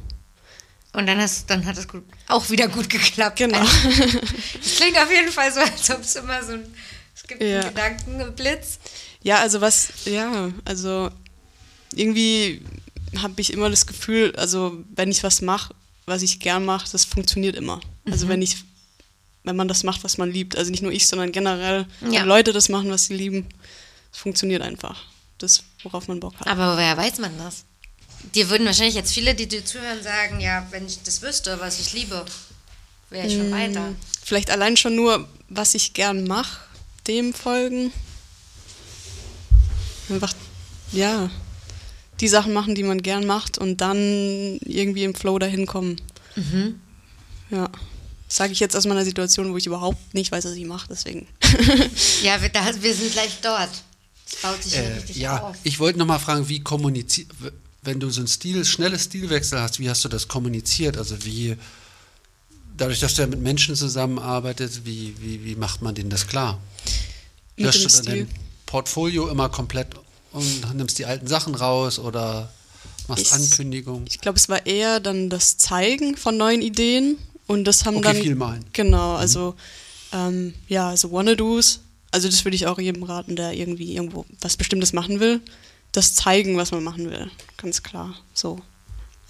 Und dann, hast, dann hat es gut, auch wieder gut geklappt. Genau. Es klingt auf jeden Fall so, als ob es immer so ein, es gibt Ja. einen Gedankenblitz. Ja, also was, ja, also irgendwie habe ich immer das Gefühl, also wenn ich was mache, was ich gern mache, das funktioniert immer. Also Mhm. wenn ich, wenn man das macht, was man liebt, also nicht nur ich, sondern generell, Ja. wenn Leute das machen, was sie lieben, es funktioniert einfach. Das, worauf man Bock hat. Aber woher weiß man das? Dir würden wahrscheinlich jetzt viele, die dir zuhören, sagen, ja, wenn ich das wüsste, was ich liebe, wäre ich schon weiter. Vielleicht allein schon nur, was ich gern mache, dem folgen. Einfach, ja, die Sachen machen, die man gern macht und dann irgendwie im Flow dahin kommen. Mhm. Ja. Sage ich jetzt aus meiner Situation, wo ich überhaupt nicht weiß, was ich mache, deswegen. Ja, wir, da, wir sind gleich dort. Es baut sich ja Äh, richtig ja, auf. ich wollte noch mal fragen, wie kommuniziert, wenn du so ein Stil, schnelles Stilwechsel hast, wie hast du das kommuniziert? Also wie, dadurch, dass du ja mit Menschen zusammenarbeitest, wie, wie, wie macht man denen das klar? Mit Löscht dem du dann dein Portfolio immer komplett und nimmst die alten Sachen raus oder machst Ich- Ankündigungen? Ich glaube, es war eher dann das Zeigen von neuen Ideen und das haben Okay, dann. viel malen. Genau, also ähm, ja, also Wanna-Dos. Also das würde ich auch jedem raten, der irgendwie irgendwo was Bestimmtes machen will. Das zeigen, was man machen will. Ganz klar. So.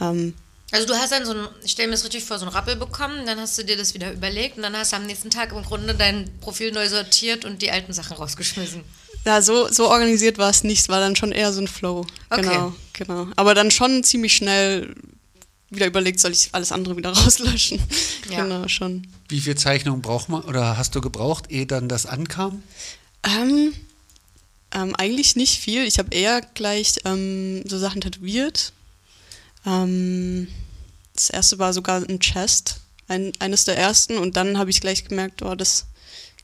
Ähm, Also du hast dann so ein, ich stelle mir das richtig vor, so ein Rappel bekommen, dann hast du dir das wieder überlegt und dann hast du am nächsten Tag im Grunde dein Profil neu sortiert und die alten Sachen rausgeschmissen. ja, so, so organisiert war es nicht. Es war dann schon eher so ein Flow. Okay. Genau, genau. Aber dann schon ziemlich schnell wieder überlegt, soll ich alles andere wieder rauslöschen. Ja. Genau, schon. Wie viel Zeichnungen braucht man oder hast du gebraucht, ehe dann das ankam? Ähm, ähm, eigentlich nicht viel. Ich habe eher gleich ähm, so Sachen tätowiert. Ähm, das erste war sogar ein Chest, ein, eines der ersten. Und dann habe ich gleich gemerkt, oh, das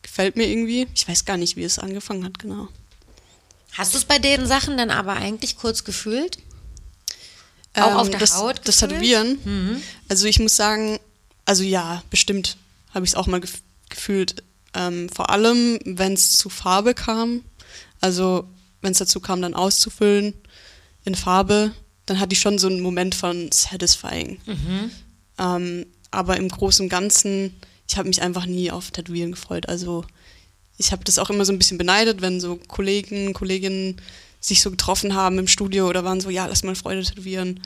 gefällt mir irgendwie. Ich weiß gar nicht, wie es angefangen hat, genau. Hast du es bei den Sachen dann aber eigentlich kurz gefühlt? Auch Ähm, auf der das, Haut Das gefühlt? Tätowieren. Also ich muss sagen, also ja, bestimmt habe ich es auch mal gef gefühlt. Ähm, vor allem, wenn es zu Farbe kam, also wenn es dazu kam, dann auszufüllen in Farbe, dann hatte ich schon so einen Moment von satisfying. Ähm, aber im Großen und Ganzen, ich habe mich einfach nie auf Tätowieren gefreut. Also ich habe das auch immer so ein bisschen beneidet, wenn so Kollegen, Kolleginnen sich so getroffen haben im Studio oder waren so, ja, lass mal Freude tätowieren.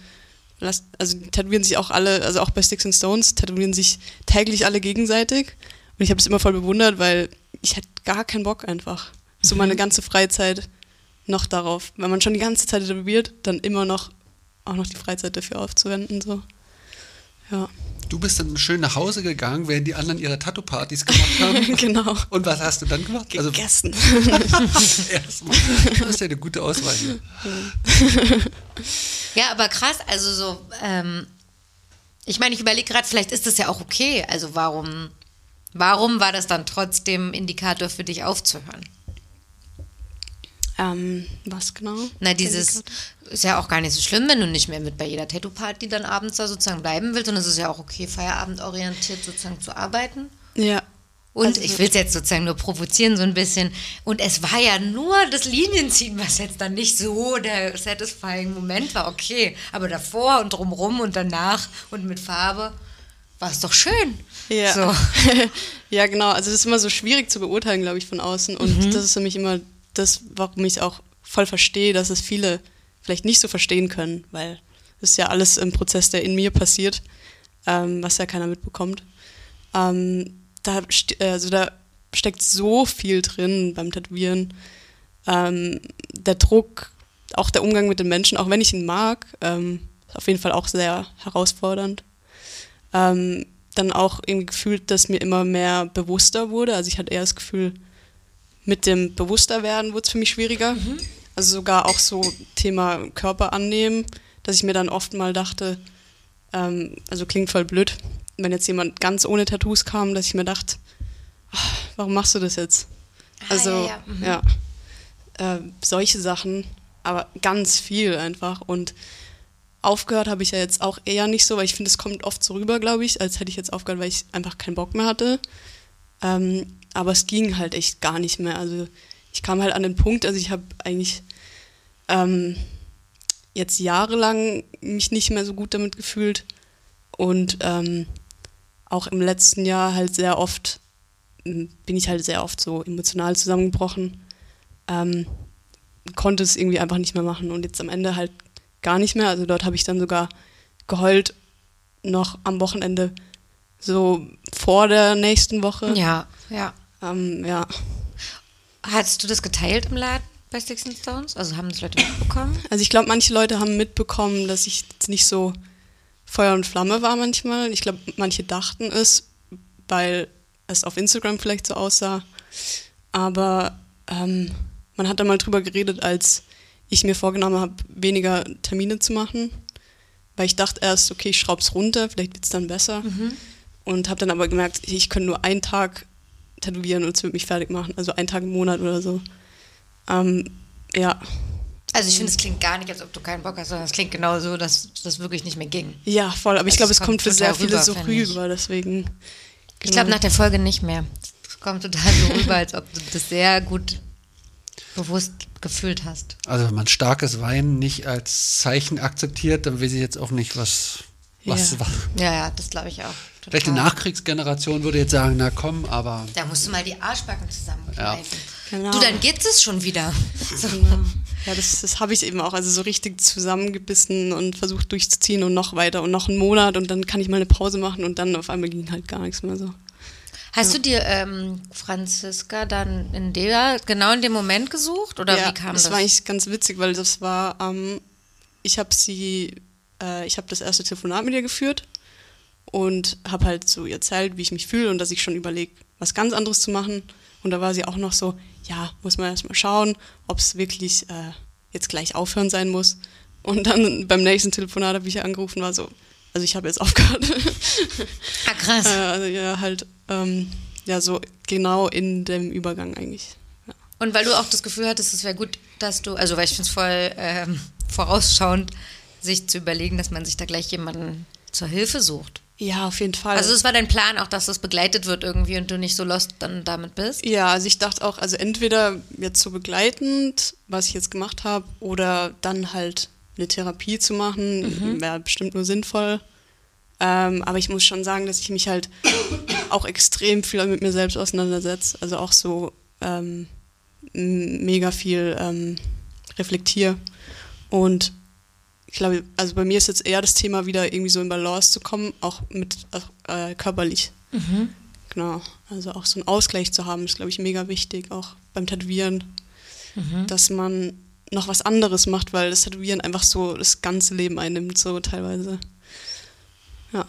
Lass, also die tätowieren sich auch alle, also auch bei Sticks and Stones, tätowieren sich täglich alle gegenseitig. Und ich habe es immer voll bewundert, weil ich hätte gar keinen Bock einfach. So meine ganze Freizeit noch darauf. Wenn man schon die ganze Zeit tätowiert, dann immer noch auch noch die Freizeit dafür aufzuwenden. So. Ja, Du bist dann schön nach Hause gegangen, während die anderen ihre Tattoo-Partys gemacht haben. genau. Und was hast du dann gemacht? Also Gegessen. erstmal. Das ist ja eine gute Auswahl hier. Ja, aber krass, also so, ähm, ich meine, ich überlege gerade, vielleicht ist das ja auch okay. Also warum, warum war das dann trotzdem Indikator für dich aufzuhören? Ähm, was genau? Na, dieses ist ja auch gar nicht so schlimm, wenn du nicht mehr mit bei jeder Tattoo-Party dann abends da sozusagen bleiben willst. Und es ist ja auch okay, feierabendorientiert sozusagen zu arbeiten. Ja. Und Also- ich will es jetzt sozusagen nur provozieren so ein bisschen. Und es war ja nur das Linienziehen, was jetzt dann nicht so der satisfying Moment war. Okay, aber davor und drumrum und danach und mit Farbe war es doch schön. Ja. So. ja, genau. Also das ist immer so schwierig zu beurteilen, glaube ich, von außen. Und das ist für mich immer das, warum ich auch voll verstehe, dass es viele vielleicht nicht so verstehen können, weil ist ja alles im Prozess, der in mir passiert, ähm, was ja keiner mitbekommt. Ähm, da, st- also da steckt so viel drin beim Tätowieren. Ähm, der Druck, auch der Umgang mit den Menschen, auch wenn ich ihn mag, ähm, ist auf jeden Fall auch sehr herausfordernd. Ähm, dann auch irgendwie gefühlt, dass mir immer mehr bewusster wurde. Also ich hatte eher das Gefühl, mit dem Bewussterwerden wurde es für mich schwieriger. Also sogar auch so Thema Körper annehmen, dass ich mir dann oft mal dachte, ähm, also klingt voll blöd, wenn jetzt jemand ganz ohne Tattoos kam, dass ich mir dachte, "Ah, warum machst du das jetzt? Ah, Also ja, ja, mhm. ja, äh, solche Sachen, aber ganz viel einfach und aufgehört habe ich ja jetzt auch eher nicht so, weil ich finde, es kommt oft so rüber, glaube ich, als hätte ich jetzt aufgehört, weil ich einfach keinen Bock mehr hatte. Ähm, aber es ging halt echt gar nicht mehr. Also ich kam halt an den Punkt, also ich habe eigentlich ähm, jetzt jahrelang mich nicht mehr so gut damit gefühlt und ähm, auch im letzten Jahr halt sehr oft m, bin ich halt sehr oft so emotional zusammengebrochen. Ähm, konnte es irgendwie einfach nicht mehr machen und jetzt am Ende halt gar nicht mehr. Also dort habe ich dann sogar geheult noch am Wochenende so vor der nächsten Woche. Ja, ja. Ähm, ja. Hattest du das geteilt im Laden bei Sticks and Stones? Also haben das Leute mitbekommen? Also ich glaube, manche Leute haben mitbekommen, dass ich jetzt nicht so Feuer und Flamme war manchmal. Ich glaube, manche dachten es, weil es auf Instagram vielleicht so aussah. Aber ähm, man hat da mal drüber geredet, als ich mir vorgenommen habe, weniger Termine zu machen. Weil ich dachte erst, okay, ich schraub's runter, vielleicht wird's dann besser. Und habe dann aber gemerkt, ich könnte nur einen Tag tätowieren und es wird mich fertig machen. Also einen Tag im Monat oder so. Ähm, ja. Also ich finde, es klingt gar nicht, als ob du keinen Bock hast, sondern es klingt genau so, dass das wirklich nicht mehr ging. Ja, voll. Aber ich Also glaube, es kommt kommt für sehr viele rüber, so ich. rüber. Deswegen. Ich genau. glaube, nach der Folge nicht mehr. Es kommt total so rüber, als ob du das sehr gut bewusst gefühlt hast. Also wenn man starkes Wein nicht als Zeichen akzeptiert, dann weiß ich jetzt auch nicht, was, was, Ja. was. Ja, ja, das glaube ich auch. Vielleicht die. Nachkriegsgeneration würde jetzt sagen, na komm, aber Da musst du mal die Arschbacken zusammenkneifen. Genau. Du, dann geht es schon wieder. So. Ja, das, das habe ich eben auch. Also so richtig zusammengebissen und versucht durchzuziehen und noch weiter und noch einen Monat und dann kann ich mal eine Pause machen und dann auf einmal ging halt gar nichts mehr so. Hast du dir ähm, Franziska dann in der, genau in dem Moment gesucht? Oder ja, wie kam das? das? war eigentlich ganz witzig, weil das war, ähm, ich habe sie, äh, ich habe das erste Telefonat mit ihr geführt und habe halt so ihr erzählt, wie ich mich fühle und dass ich schon überlege, was ganz anderes zu machen. Und da war sie auch noch so, ja, muss man erstmal schauen, ob es wirklich äh, jetzt gleich aufhören sein muss. Und dann beim nächsten Telefonat habe ich ihr angerufen, war so, also ich habe jetzt aufgehört. ah, krass. äh, also ja, halt, ähm, ja, so genau in dem Übergang eigentlich. Ja. Und weil du auch das Gefühl hattest, es wäre gut, dass du, also weil ich finde es voll ähm, vorausschauend, sich zu überlegen, dass man sich da gleich jemanden zur Hilfe sucht. Ja, auf jeden Fall. Also es war dein Plan auch, dass das begleitet wird irgendwie und du nicht so lost dann damit bist? Ja, also ich dachte auch, also entweder jetzt so begleitend, was ich jetzt gemacht habe, oder dann halt eine Therapie zu machen, wäre bestimmt nur sinnvoll. Ähm, aber ich muss schon sagen, dass ich mich halt auch extrem viel mit mir selbst auseinandersetze. Also auch so ähm, mega viel ähm, reflektiere. Und ich glaube, also bei mir ist jetzt eher das Thema, wieder irgendwie so in Balance zu kommen, auch mit äh, körperlich. Genau. Also auch so einen Ausgleich zu haben, ist, glaube ich, mega wichtig, auch beim Tätowieren, dass man noch was anderes macht, weil das Tätowieren einfach so das ganze Leben einnimmt, so teilweise. Ja.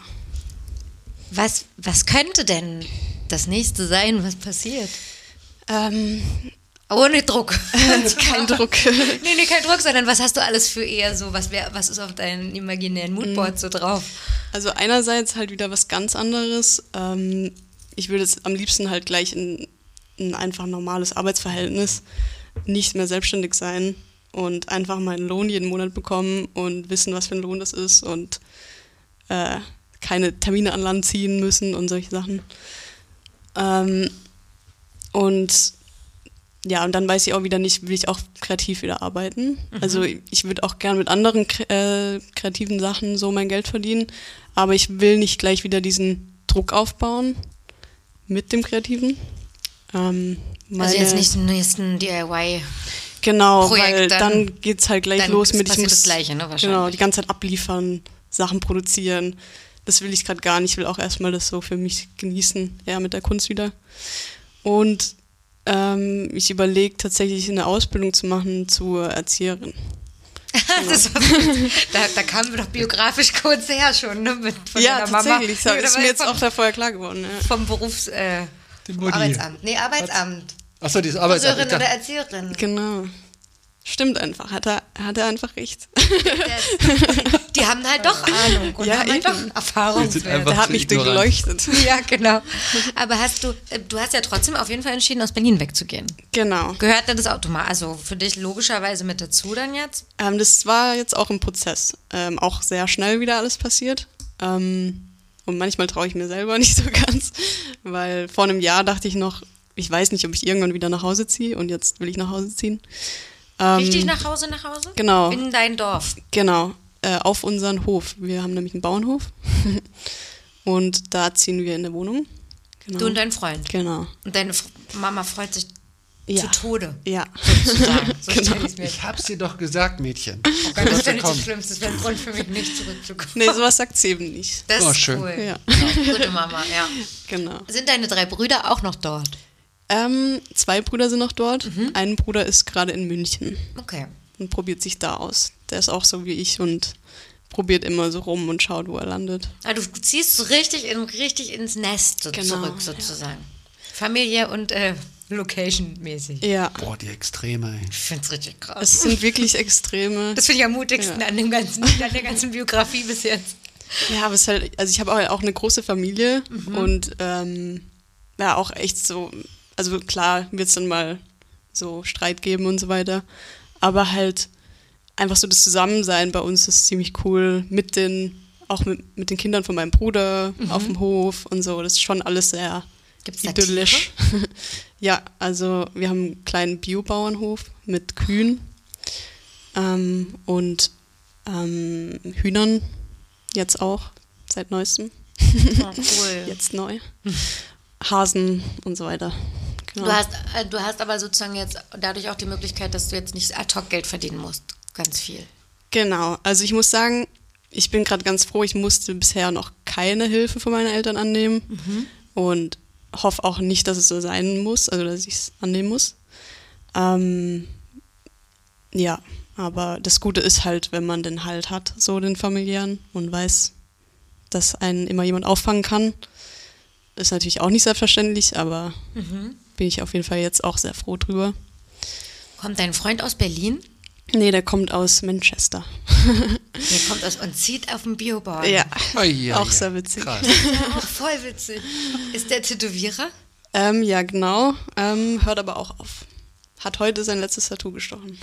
Was, was könnte denn das nächste sein, was passiert? Ähm, Ohne Druck. kein Druck. nee, nee, kein Druck, sondern was hast du alles für eher so, was, wär, was ist auf deinem imaginären Moodboard so drauf? Also einerseits halt wieder was ganz anderes. Ähm, ich würde jetzt am liebsten halt gleich in ein einfach normales Arbeitsverhältnis nicht mehr selbstständig sein und einfach meinen Lohn jeden Monat bekommen und wissen, was für ein Lohn das ist und äh, keine Termine an Land ziehen müssen und solche Sachen. Ähm, und ja, und dann weiß ich auch wieder nicht, will ich auch kreativ wieder arbeiten. Also ich würde auch gern mit anderen äh, kreativen Sachen so mein Geld verdienen, aber ich will nicht gleich wieder diesen Druck aufbauen mit dem Kreativen. Ähm, Also jetzt nicht den nächsten DIY. Genau, Projekt, weil dann- dann, geht's halt gleich los mit ich muss das Gleiche, ne, wahrscheinlich. genau die ganze Zeit abliefern, Sachen produzieren. Das will ich gerade gar nicht. Ich will auch erstmal das so für mich genießen, ja mit der Kunst wieder. Und ähm, ich überlege tatsächlich eine Ausbildung zu machen zur Erzieherin. das war, da, da kamen wir doch biografisch kurz her schon, ne? Mit, von ja, deiner Mama. tatsächlich. Das Nee, ist mir jetzt vom, auch da vorher klar geworden. Ja. vom Berufs... Äh, Die vom. Arbeitsamt. Nee, Arbeitsamt. Achso, dieses Arbeitsamt. Ich Friseurin oder Erzieherin. Genau. Stimmt einfach. Hat er, hat er einfach recht. Die haben halt doch Ahnung und Ja, haben halt eben. doch Erfahrungswerte. einfach Der hat mich ignorant. durchleuchtet. Ja, genau. Aber hast du, äh, du hast ja trotzdem auf jeden Fall entschieden, aus Berlin wegzugehen. Genau. Gehört denn das automatisch, also für dich logischerweise mit dazu dann jetzt? Ähm, das war jetzt auch im Prozess. Ähm, auch sehr schnell wieder alles passiert. Ähm, und manchmal traue ich mir selber nicht so ganz, weil vor einem Jahr dachte ich noch, ich weiß nicht, ob ich irgendwann wieder nach Hause ziehe und jetzt will ich nach Hause ziehen. Ähm, Richtig nach Hause, nach Hause? Genau. In dein Dorf. Genau, äh, auf unseren Hof. Wir haben nämlich einen Bauernhof und da ziehen wir in eine Wohnung. Genau. Du und dein Freund. Genau. Und deine F Mama freut sich Ja. zu Tode, Ja. sozusagen. So Genau. mir ich hab's dir doch gesagt, Mädchen. Oh Gott, das wäre nicht so kommt. schlimm. Das wäre ein Grund für mich, nicht zurückzukommen. Nee, sowas sagt sie eben nicht. Das Oh, ist schön. cool. Ja. Gute Mama, ja. Genau. Sind deine drei Brüder auch noch dort? Ähm, zwei Brüder sind noch dort. Mhm. Ein Bruder ist gerade in München. Okay. und probiert sich da aus. Der ist auch so wie ich und probiert immer so rum und schaut, wo er landet. Ah, du ziehst so richtig, in, richtig ins Nest so Genau, zurück, sozusagen. Familie und äh, Location-mäßig. Ja, Boah, die Extreme, ey. Ich find's richtig krass. es sind wirklich extreme. Das finde ich am mutigsten Ja. an, dem ganzen, an der ganzen Biografie bis jetzt. Ja, aber es ist halt, also ich habe auch, auch eine große Familie Mhm. und ähm, ja, auch echt so, also klar wird es dann mal so Streit geben und so weiter, aber halt einfach so das Zusammensein bei uns ist ziemlich cool mit den, auch mit, mit den Kindern von meinem Bruder Mhm. auf dem Hof und so. Das ist schon alles sehr Gibt's idyllisch. ja, also wir haben einen kleinen Biobauernhof mit Kühen ähm, und ähm, Hühnern jetzt auch seit neuestem. Oh, cool. Jetzt neu. Hasen und so weiter. Genau. Du, hast, äh, du hast aber sozusagen jetzt dadurch auch die Möglichkeit, dass du jetzt nicht ad hoc Geld verdienen musst. Ganz viel. Genau, also ich muss sagen, ich bin gerade ganz froh, ich musste bisher noch keine Hilfe von meinen Eltern annehmen und hoffe auch nicht, dass es so sein muss, also dass ich es annehmen muss. Ähm, ja, aber das Gute ist halt, wenn man den Halt hat, so den familiären und weiß, dass einen immer jemand auffangen kann. Ist natürlich auch nicht selbstverständlich, aber bin ich auf jeden Fall jetzt auch sehr froh drüber. Kommt dein Freund aus Berlin? Nee, der kommt aus Manchester. Der kommt aus und zieht auf dem Biobauern. Ja, Oh, ja, auch ja. sehr witzig. Krass. Ja, auch voll witzig. Ist der Tätowierer? Ähm, ja, genau. Ähm, hört aber auch auf. Hat heute sein letztes Tattoo gestochen.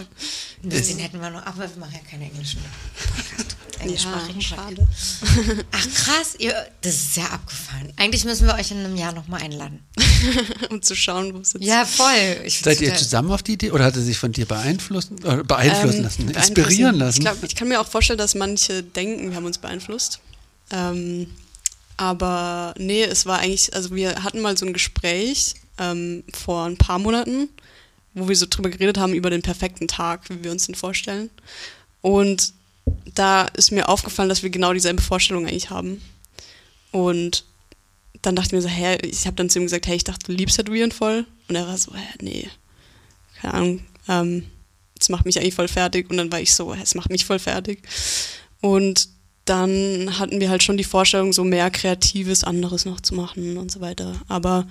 Den hätten wir noch, aber wir machen ja keine englischen. Englischsprachigen ja, schade. Ach krass, ihr, das ist sehr abgefahren. Eigentlich müssen wir euch in einem Jahr nochmal einladen. um zu schauen, wo es jetzt Ja, voll. Ich Seid ihr zusammen auf die Idee oder hat er sich von dir beeinflussen, äh, beeinflussen Ähm, lassen, beeinflussen. inspirieren lassen? Ich, glaub, ich kann mir auch vorstellen, dass manche denken, wir haben uns beeinflusst. Ähm, aber nee, es war eigentlich, also wir hatten mal so ein Gespräch ähm, vor ein paar Monaten, wo wir so drüber geredet haben, über den perfekten Tag, wie wir uns den vorstellen. Und da ist mir aufgefallen, dass wir genau dieselbe Vorstellung eigentlich haben. Und dann dachte ich mir so, hä, ich habe dann zu ihm gesagt, hey, ich dachte, du liebst Tätowieren voll. Und er war so, hä, nee, keine Ahnung, ähm, das macht mich eigentlich voll fertig. Und dann war ich so, hä, es macht mich voll fertig. Und dann hatten wir halt schon die Vorstellung, so mehr Kreatives, anderes noch zu machen und so weiter. Aber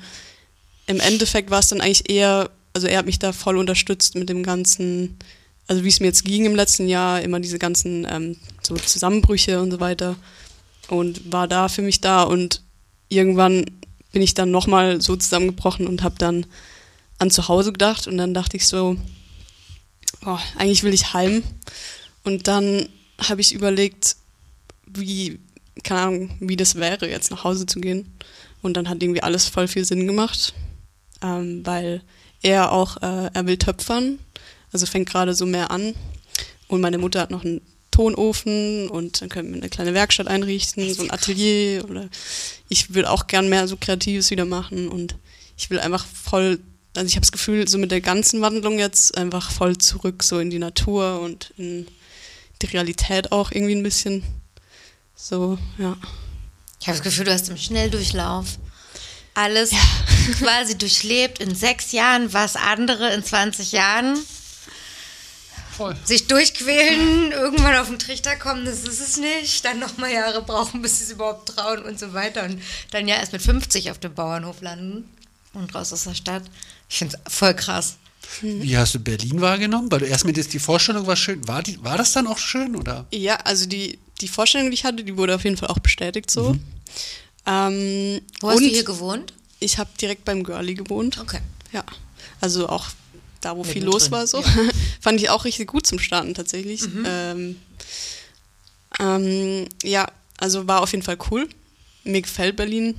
im Endeffekt war es dann eigentlich eher, also er hat mich da voll unterstützt mit dem ganzen, also wie es mir jetzt ging im letzten Jahr, immer diese ganzen ähm, so Zusammenbrüche und so weiter. Und war da für mich da und irgendwann bin ich dann nochmal so zusammengebrochen und habe dann an zu Hause gedacht und dann dachte ich so, oh, eigentlich will ich heim. Und dann habe ich überlegt, wie, keine Ahnung, wie das wäre, jetzt nach Hause zu gehen. Und dann hat irgendwie alles voll viel Sinn gemacht, ähm, weil er auch, äh, er will töpfern, also fängt gerade so mehr an. Und meine Mutter hat noch einen Tonofen und dann können wir eine kleine Werkstatt einrichten, so ein Atelier oder ich will auch gern mehr so Kreatives wieder machen und ich will einfach voll, also ich habe das Gefühl, so mit der ganzen Wandlung jetzt einfach voll zurück so in die Natur und in die Realität auch irgendwie ein bisschen. So, ja. Ich habe das Gefühl, du hast im Schnelldurchlauf alles quasi durchlebt in sechs Jahren, was andere in 20 Jahren Voll. sich durchquälen, irgendwann auf den Trichter kommen, das ist es nicht, dann nochmal Jahre brauchen, bis sie es überhaupt trauen und so weiter und dann ja erst mit 50 auf dem Bauernhof landen und raus aus der Stadt. Ich finde es voll krass. Wie hast du Berlin wahrgenommen? Weil du erst mit die Vorstellung war schön. War, die, war das dann auch schön? Oder? Ja, also die, die Vorstellung, die ich hatte, die wurde auf jeden Fall auch bestätigt so. Mhm. Ähm, Wo hast du hier gewohnt? ich habe direkt beim Girlie gewohnt. Okay. Ja, also auch da, wo viel Mittendrin, los war, so. Fand ich auch richtig gut zum Starten tatsächlich. Ähm, ähm, ja, also war auf jeden Fall cool. Mir gefällt Berlin.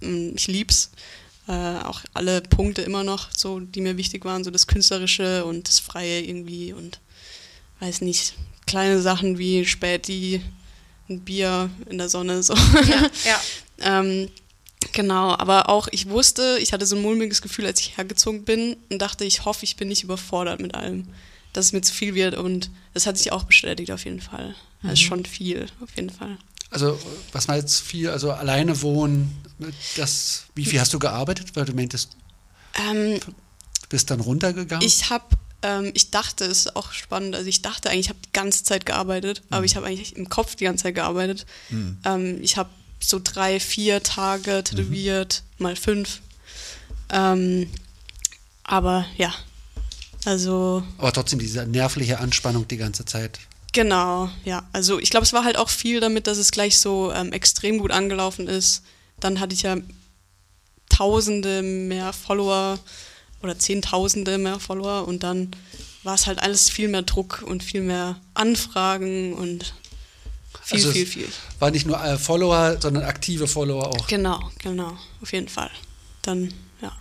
Mm, Ich lieb's. Äh, auch alle Punkte immer noch, so, die mir wichtig waren, so das Künstlerische und das Freie irgendwie und weiß nicht, kleine Sachen wie Späti, ein Bier in der Sonne, so. Ja, ja. Ähm, genau, aber auch ich wusste, ich hatte so ein mulmiges Gefühl, als ich hergezogen bin und dachte, ich hoffe, ich bin nicht überfordert mit allem, dass es mir zu viel wird und das hat sich auch bestätigt auf jeden Fall. Das ist schon viel, auf jeden Fall. Also, was war jetzt viel? Also, alleine wohnen, das, wie viel hast du gearbeitet? Weil du meintest, Ähm, bist dann runtergegangen? ich habe, ähm, ich dachte, es ist auch spannend, also ich dachte eigentlich, ich habe die ganze Zeit gearbeitet, aber ich habe eigentlich im Kopf die ganze Zeit gearbeitet. Ähm, ich habe so drei, vier Tage tätowiert, mal fünf. Ähm, aber ja, also Aber trotzdem diese nervliche Anspannung die ganze Zeit. Genau, ja. Also ich glaube, es war halt auch viel damit, dass es gleich so ähm, extrem gut angelaufen ist. Dann hatte ich ja Tausende mehr Follower oder Zehntausende mehr Follower und dann war es halt alles viel mehr Druck und viel mehr Anfragen und viel, Also viel, viel. War nicht nur äh, Follower, sondern aktive Follower auch. Genau, genau, auf jeden Fall. Dann, ja.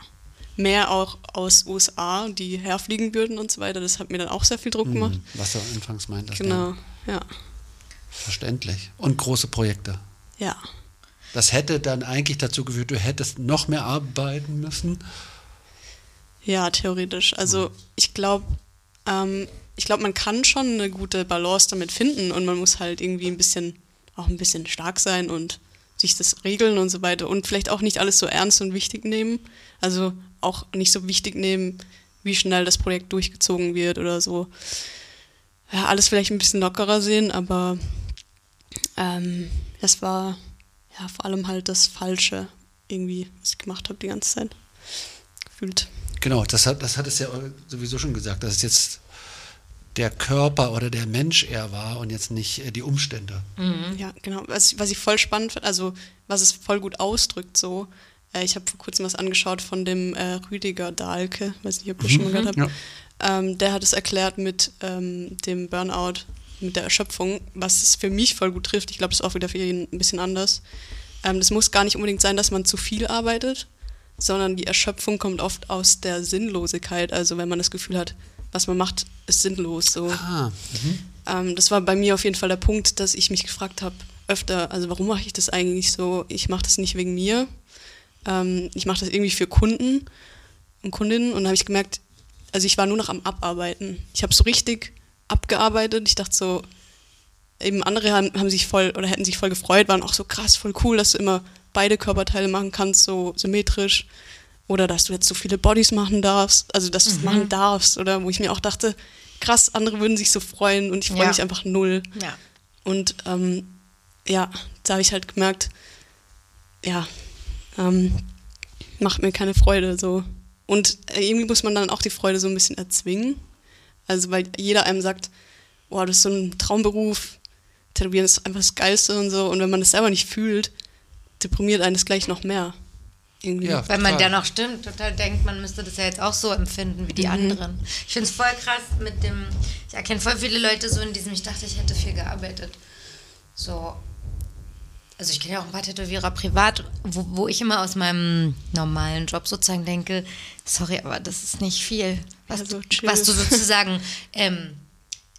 Mehr auch aus USA, die herfliegen würden und so weiter. Das hat mir dann auch sehr viel Druck gemacht. Hm, Was du anfangs meintest. Genau, Ja, ja. verständlich. Und große Projekte. Ja. Das hätte dann eigentlich dazu geführt, du hättest noch mehr arbeiten müssen. Ja, theoretisch. Also ich glaube, ähm, ich glaube, man kann schon eine gute Balance damit finden und man muss halt irgendwie ein bisschen, auch ein bisschen stark sein und sich das regeln und so weiter und vielleicht auch nicht alles so ernst und wichtig nehmen. Also auch nicht so wichtig nehmen, wie schnell das Projekt durchgezogen wird oder so. Ja, alles vielleicht ein bisschen lockerer sehen, aber ähm, das war ja vor allem halt das Falsche irgendwie, was ich gemacht habe die ganze Zeit. Gefühlt. Genau, das hat, das hat es ja sowieso schon gesagt, dass es jetzt der Körper oder der Mensch eher war und jetzt nicht äh, die Umstände. Ja, genau. Was, was ich voll spannend finde, also was es voll gut ausdrückt, so, Äh, ich habe vor kurzem was angeschaut von dem äh, Rüdiger Dahlke, weiß nicht, ob ihr schon mal gehört habt. Ja. Ähm, der hat es erklärt mit ähm, dem Burnout, mit der Erschöpfung, was es für mich voll gut trifft. Ich glaube, das ist auch wieder für jeden ein bisschen anders. Ähm, das muss gar nicht unbedingt sein, dass man zu viel arbeitet, sondern die Erschöpfung kommt oft aus der Sinnlosigkeit. Also wenn man das Gefühl hat, was man macht, ist sinnlos. So. Ah, mhm. Ähm, das war bei mir auf jeden Fall der Punkt, dass ich mich gefragt habe, öfter, also warum mache ich das eigentlich so? Ich mache das nicht wegen mir. Ähm, ich mache das irgendwie für Kunden und Kundinnen. Und habe ich gemerkt, also ich war nur noch am Abarbeiten. Ich habe so richtig abgearbeitet. Ich dachte so, eben andere haben, haben sich voll oder hätten sich voll gefreut, waren auch so krass, voll cool, dass du immer beide Körperteile machen kannst, so symmetrisch. Oder dass du jetzt so viele Bodies machen darfst, also dass du es machen darfst. Oder wo ich mir auch dachte, krass, andere würden sich so freuen und ich freue Ja. mich einfach null. Ja. Und ähm, ja, da habe ich halt gemerkt, ja, ähm, macht mir keine Freude so. Und äh, irgendwie muss man dann auch die Freude so ein bisschen erzwingen. Also weil jeder einem sagt, boah, das ist so ein Traumberuf, Tätowieren ist einfach das Geilste und so. Und wenn man das selber nicht fühlt, deprimiert einen das gleich noch mehr. Irgendwie. Ja. Weil man dann auch stimmt, total denkt, man müsste das ja jetzt auch so empfinden wie die Mhm. anderen. Ich finde es voll krass mit dem, ich erkenne voll viele Leute so in diesem, ich dachte, ich hätte viel gearbeitet. So, also ich kenne ja auch ein paar Tätowierer privat, wo, wo ich immer aus meinem normalen Job sozusagen denke, sorry, aber das ist nicht viel. Was, Also, was du sozusagen, ähm,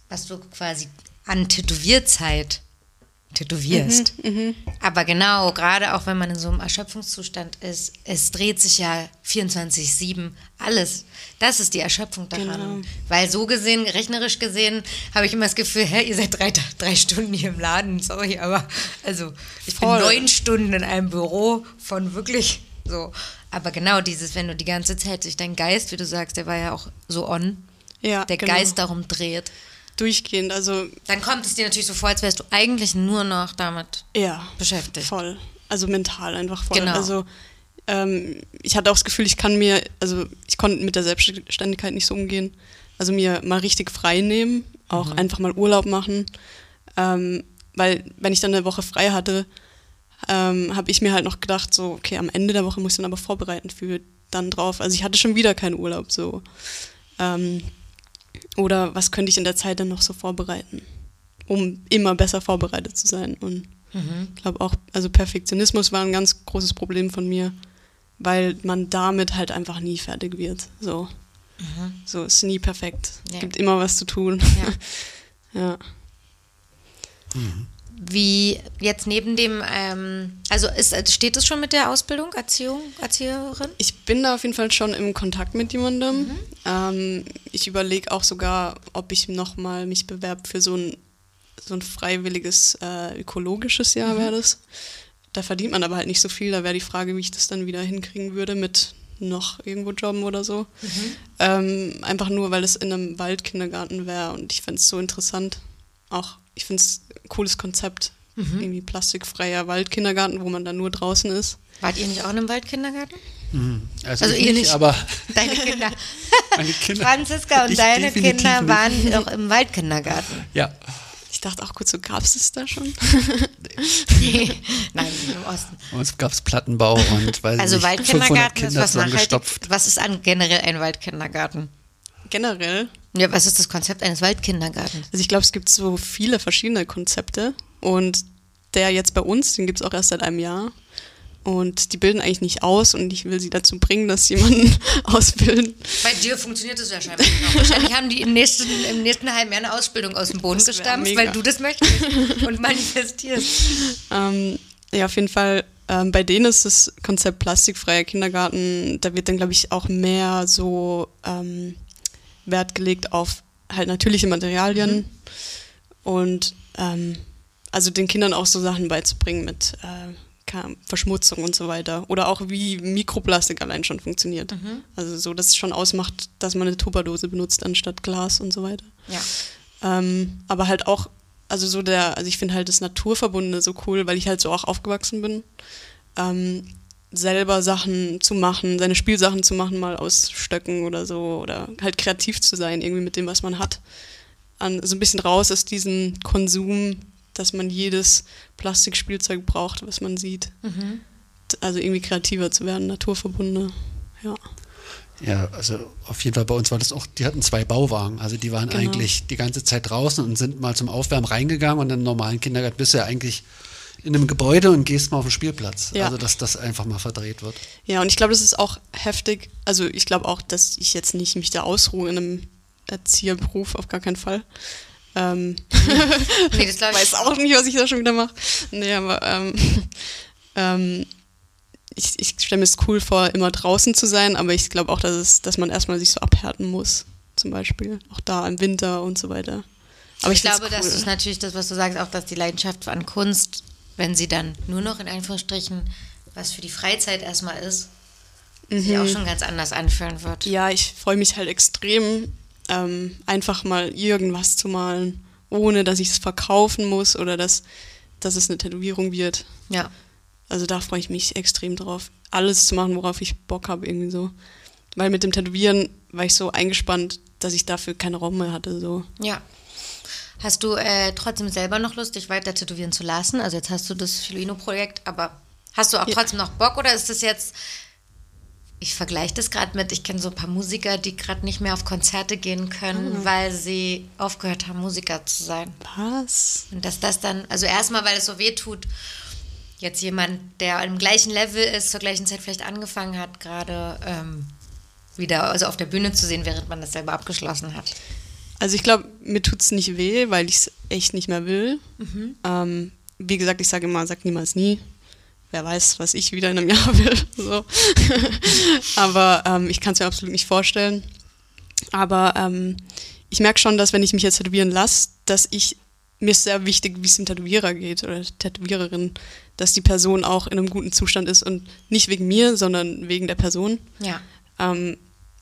was du quasi an Tätowierzeit tätowierst. Aber genau, gerade auch wenn man in so einem Erschöpfungszustand ist, es dreht sich ja 24-7 alles. Das ist die Erschöpfung daran. Genau. Weil so gesehen, rechnerisch gesehen, habe ich immer das Gefühl, hä, ihr seid drei, drei Stunden hier im Laden, sorry, aber also ich Voll. bin neun Stunden in einem Büro von wirklich so. Aber genau dieses, wenn du die ganze Zeit sich dein Geist, wie du sagst, der war ja auch so on, ja, der genau. Geist darum dreht, Durchgehend, also dann kommt es dir natürlich so vor, als wärst du eigentlich nur noch damit ja. beschäftigt. Voll. Also mental einfach voll. Genau. Also ähm, ich hatte auch das Gefühl, ich kann mir, also ich konnte mit der Selbstständigkeit nicht so umgehen. Also mir mal richtig frei nehmen, auch einfach mal Urlaub machen. Ähm, weil wenn ich dann eine Woche frei hatte, ähm, habe ich mir halt noch gedacht, so, okay, am Ende der Woche muss ich dann aber vorbereiten für dann drauf. Also ich hatte schon wieder keinen Urlaub so. Ähm, oder was könnte ich in der Zeit dann noch so vorbereiten, um immer besser vorbereitet zu sein. Und ich glaube auch, also Perfektionismus war ein ganz großes Problem von mir, weil man damit halt einfach nie fertig wird. So, so ist nie perfekt. Ja. Gibt immer was zu tun. Ja. ja. Wie jetzt neben dem, ähm, also ist, steht es schon mit der Ausbildung, Erziehung, Erzieherin? Ich bin da auf jeden Fall schon im Kontakt mit jemandem. Mhm. Ähm, ich überlege auch sogar, ob ich nochmal mich bewerbe für so ein, so ein freiwilliges äh, ökologisches Mhm. Jahr wäre das. Da verdient man aber halt nicht so viel. Da wäre die Frage, wie ich das dann wieder hinkriegen würde mit noch irgendwo jobben oder so. Mhm. Ähm, einfach nur, weil es in einem Waldkindergarten wäre und ich fände es so interessant. Auch, ich finde es cooles Konzept. Mhm. Irgendwie plastikfreier Waldkindergarten, wo man dann nur draußen ist. Wart ihr nicht auch in einem Waldkindergarten? Also, Also ich ihr nicht, nicht. aber Deine Kinder. meine Kinder. Franziska und Ich deine Kinder nicht. waren auch im Waldkindergarten. Ja. Ich dachte auch kurz so, gab es das da schon? Nein, im Osten. Und es gab Plattenbau und weiß Also nicht, 500 Waldkindergarten ist Kinder was nachhaltig. Was ist an generell ein Waldkindergarten? Generell. Ja, was ist das Konzept eines Waldkindergartens? Also ich glaube, es gibt so viele verschiedene Konzepte und der jetzt bei uns, den gibt es auch erst seit einem Jahr. Und die bilden eigentlich nicht aus und ich will sie dazu bringen, dass sie jemanden ausbilden. Bei dir funktioniert es ja scheinbar noch. Wahrscheinlich haben die im nächsten, im nächsten halben Jahr eine Ausbildung aus dem Boden Das gestampft, mega. weil du das möchtest und manifestierst. Ähm, ja, auf jeden Fall. Ähm, bei denen ist das Konzept plastikfreier Kindergarten, da wird dann, glaube ich, auch mehr so ähm, Wert gelegt auf halt natürliche Materialien und ähm, also den Kindern auch so Sachen beizubringen mit äh, Verschmutzung und so weiter. Oder auch wie Mikroplastik allein schon funktioniert. Also so, dass es schon ausmacht, dass man eine Tupperdose benutzt anstatt Glas und so weiter. Ja. Ähm, aber halt auch, also so der, also ich finde halt das Naturverbundene so cool, weil ich halt so auch aufgewachsen bin. Ähm, selber Sachen zu machen, seine Spielsachen zu machen, mal aus Stöcken oder so, oder halt kreativ zu sein, irgendwie mit dem, was man hat. An, so ein bisschen raus aus diesem Konsum, dass man jedes Plastikspielzeug braucht, was man sieht. also irgendwie kreativer zu werden, naturverbundener. Ja. Ja, also auf jeden Fall bei uns war das auch, die hatten zwei Bauwagen. Also die waren Genau. eigentlich die ganze Zeit draußen und sind mal zum Aufwärmen reingegangen und im normalen Kindergarten bist du ja eigentlich in einem Gebäude und gehst mal auf den Spielplatz. Ja. Also dass das einfach mal verdreht wird. Ja, und ich glaube, das ist auch heftig. Also ich glaube auch, dass ich jetzt nicht mich da ausruhe in einem Erzieherberuf, auf gar keinen Fall. Ähm, Nee, das ich. weiß auch nicht, was ich da schon wieder mache. Nee, aber ähm, ähm, ich, ich stelle mir es cool vor, immer draußen zu sein, aber ich glaube auch, dass, es, dass man erstmal sich so abhärten muss, zum Beispiel. Auch da im Winter und so weiter. Aber ich, find's glaube, das ist natürlich das, was du sagst, auch dass die Leidenschaft an Kunst, wenn sie dann nur noch in Anführungsstrichen was für die Freizeit erstmal ist, sich auch schon ganz anders anfühlen wird. Ja, ich freue mich halt extrem, ähm, einfach mal irgendwas zu malen, ohne dass ich es verkaufen muss oder dass, dass es eine Tätowierung wird. Ja. Also da freue ich mich extrem drauf, alles zu machen, worauf ich Bock habe, irgendwie so. Weil mit dem Tätowieren war ich so eingespannt, dass ich dafür keinen Raum mehr hatte. So. Ja. Hast du äh, trotzdem selber noch Lust, dich weiter tätowieren zu lassen? Also jetzt hast du das Filuino-Projekt, aber hast du auch Ja. trotzdem noch Bock oder ist das jetzt, ich vergleiche das gerade mit, ich kenne so ein paar Musiker, die gerade nicht mehr auf Konzerte gehen können, weil sie aufgehört haben, Musiker zu sein. Was? Und dass das dann, also erstmal, weil es so weh tut, jetzt jemand, der im gleichen Level ist, zur gleichen Zeit vielleicht angefangen hat, gerade ähm, wieder also auf der Bühne zu sehen, während man das selber abgeschlossen hat. Also ich glaube, mir tut es nicht weh, weil ich es echt nicht mehr will. Ähm, wie gesagt, ich sage immer, sag niemals nie. Wer weiß, was ich wieder in einem Jahr will. So. Aber ähm, ich kann es mir absolut nicht vorstellen. Aber ähm, ich merke schon, dass wenn ich mich jetzt tätowieren lasse, dass ich mir ist sehr wichtig, wie es dem Tätowierer geht oder Tätowiererin, dass die Person auch in einem guten Zustand ist und nicht wegen mir, sondern wegen der Person. Ja. Ähm,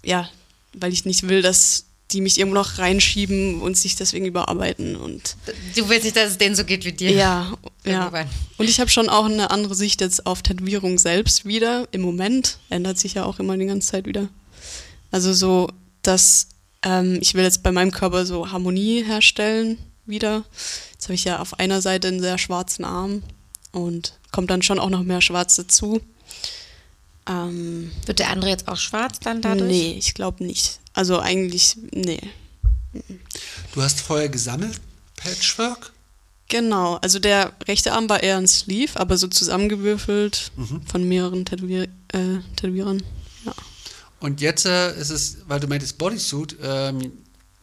ja, weil ich nicht will, dass die mich irgendwo noch reinschieben und sich deswegen überarbeiten und Du willst nicht, dass es denen so geht wie dir. ja, ja. Irgendwann. Und ich habe schon auch eine andere Sicht jetzt auf Tätowierung selbst wieder. Im Moment ändert sich ja auch immer die ganze Zeit wieder. Also so, dass ähm, ich will jetzt bei meinem Körper so Harmonie herstellen wieder. Jetzt habe ich ja auf einer Seite einen sehr schwarzen Arm und kommt dann schon auch noch mehr Schwarz dazu. Ähm, Wird der andere jetzt auch schwarz dann dadurch? nee, ich glaube nicht. Also eigentlich, nee. Du hast vorher gesammelt, Patchwork? Genau, also der rechte Arm war eher ein Sleeve, aber so zusammengewürfelt von mehreren Tätowier äh, Tätowierern. Ja. Und jetzt äh, ist es, weil du meintest Bodysuit, ähm,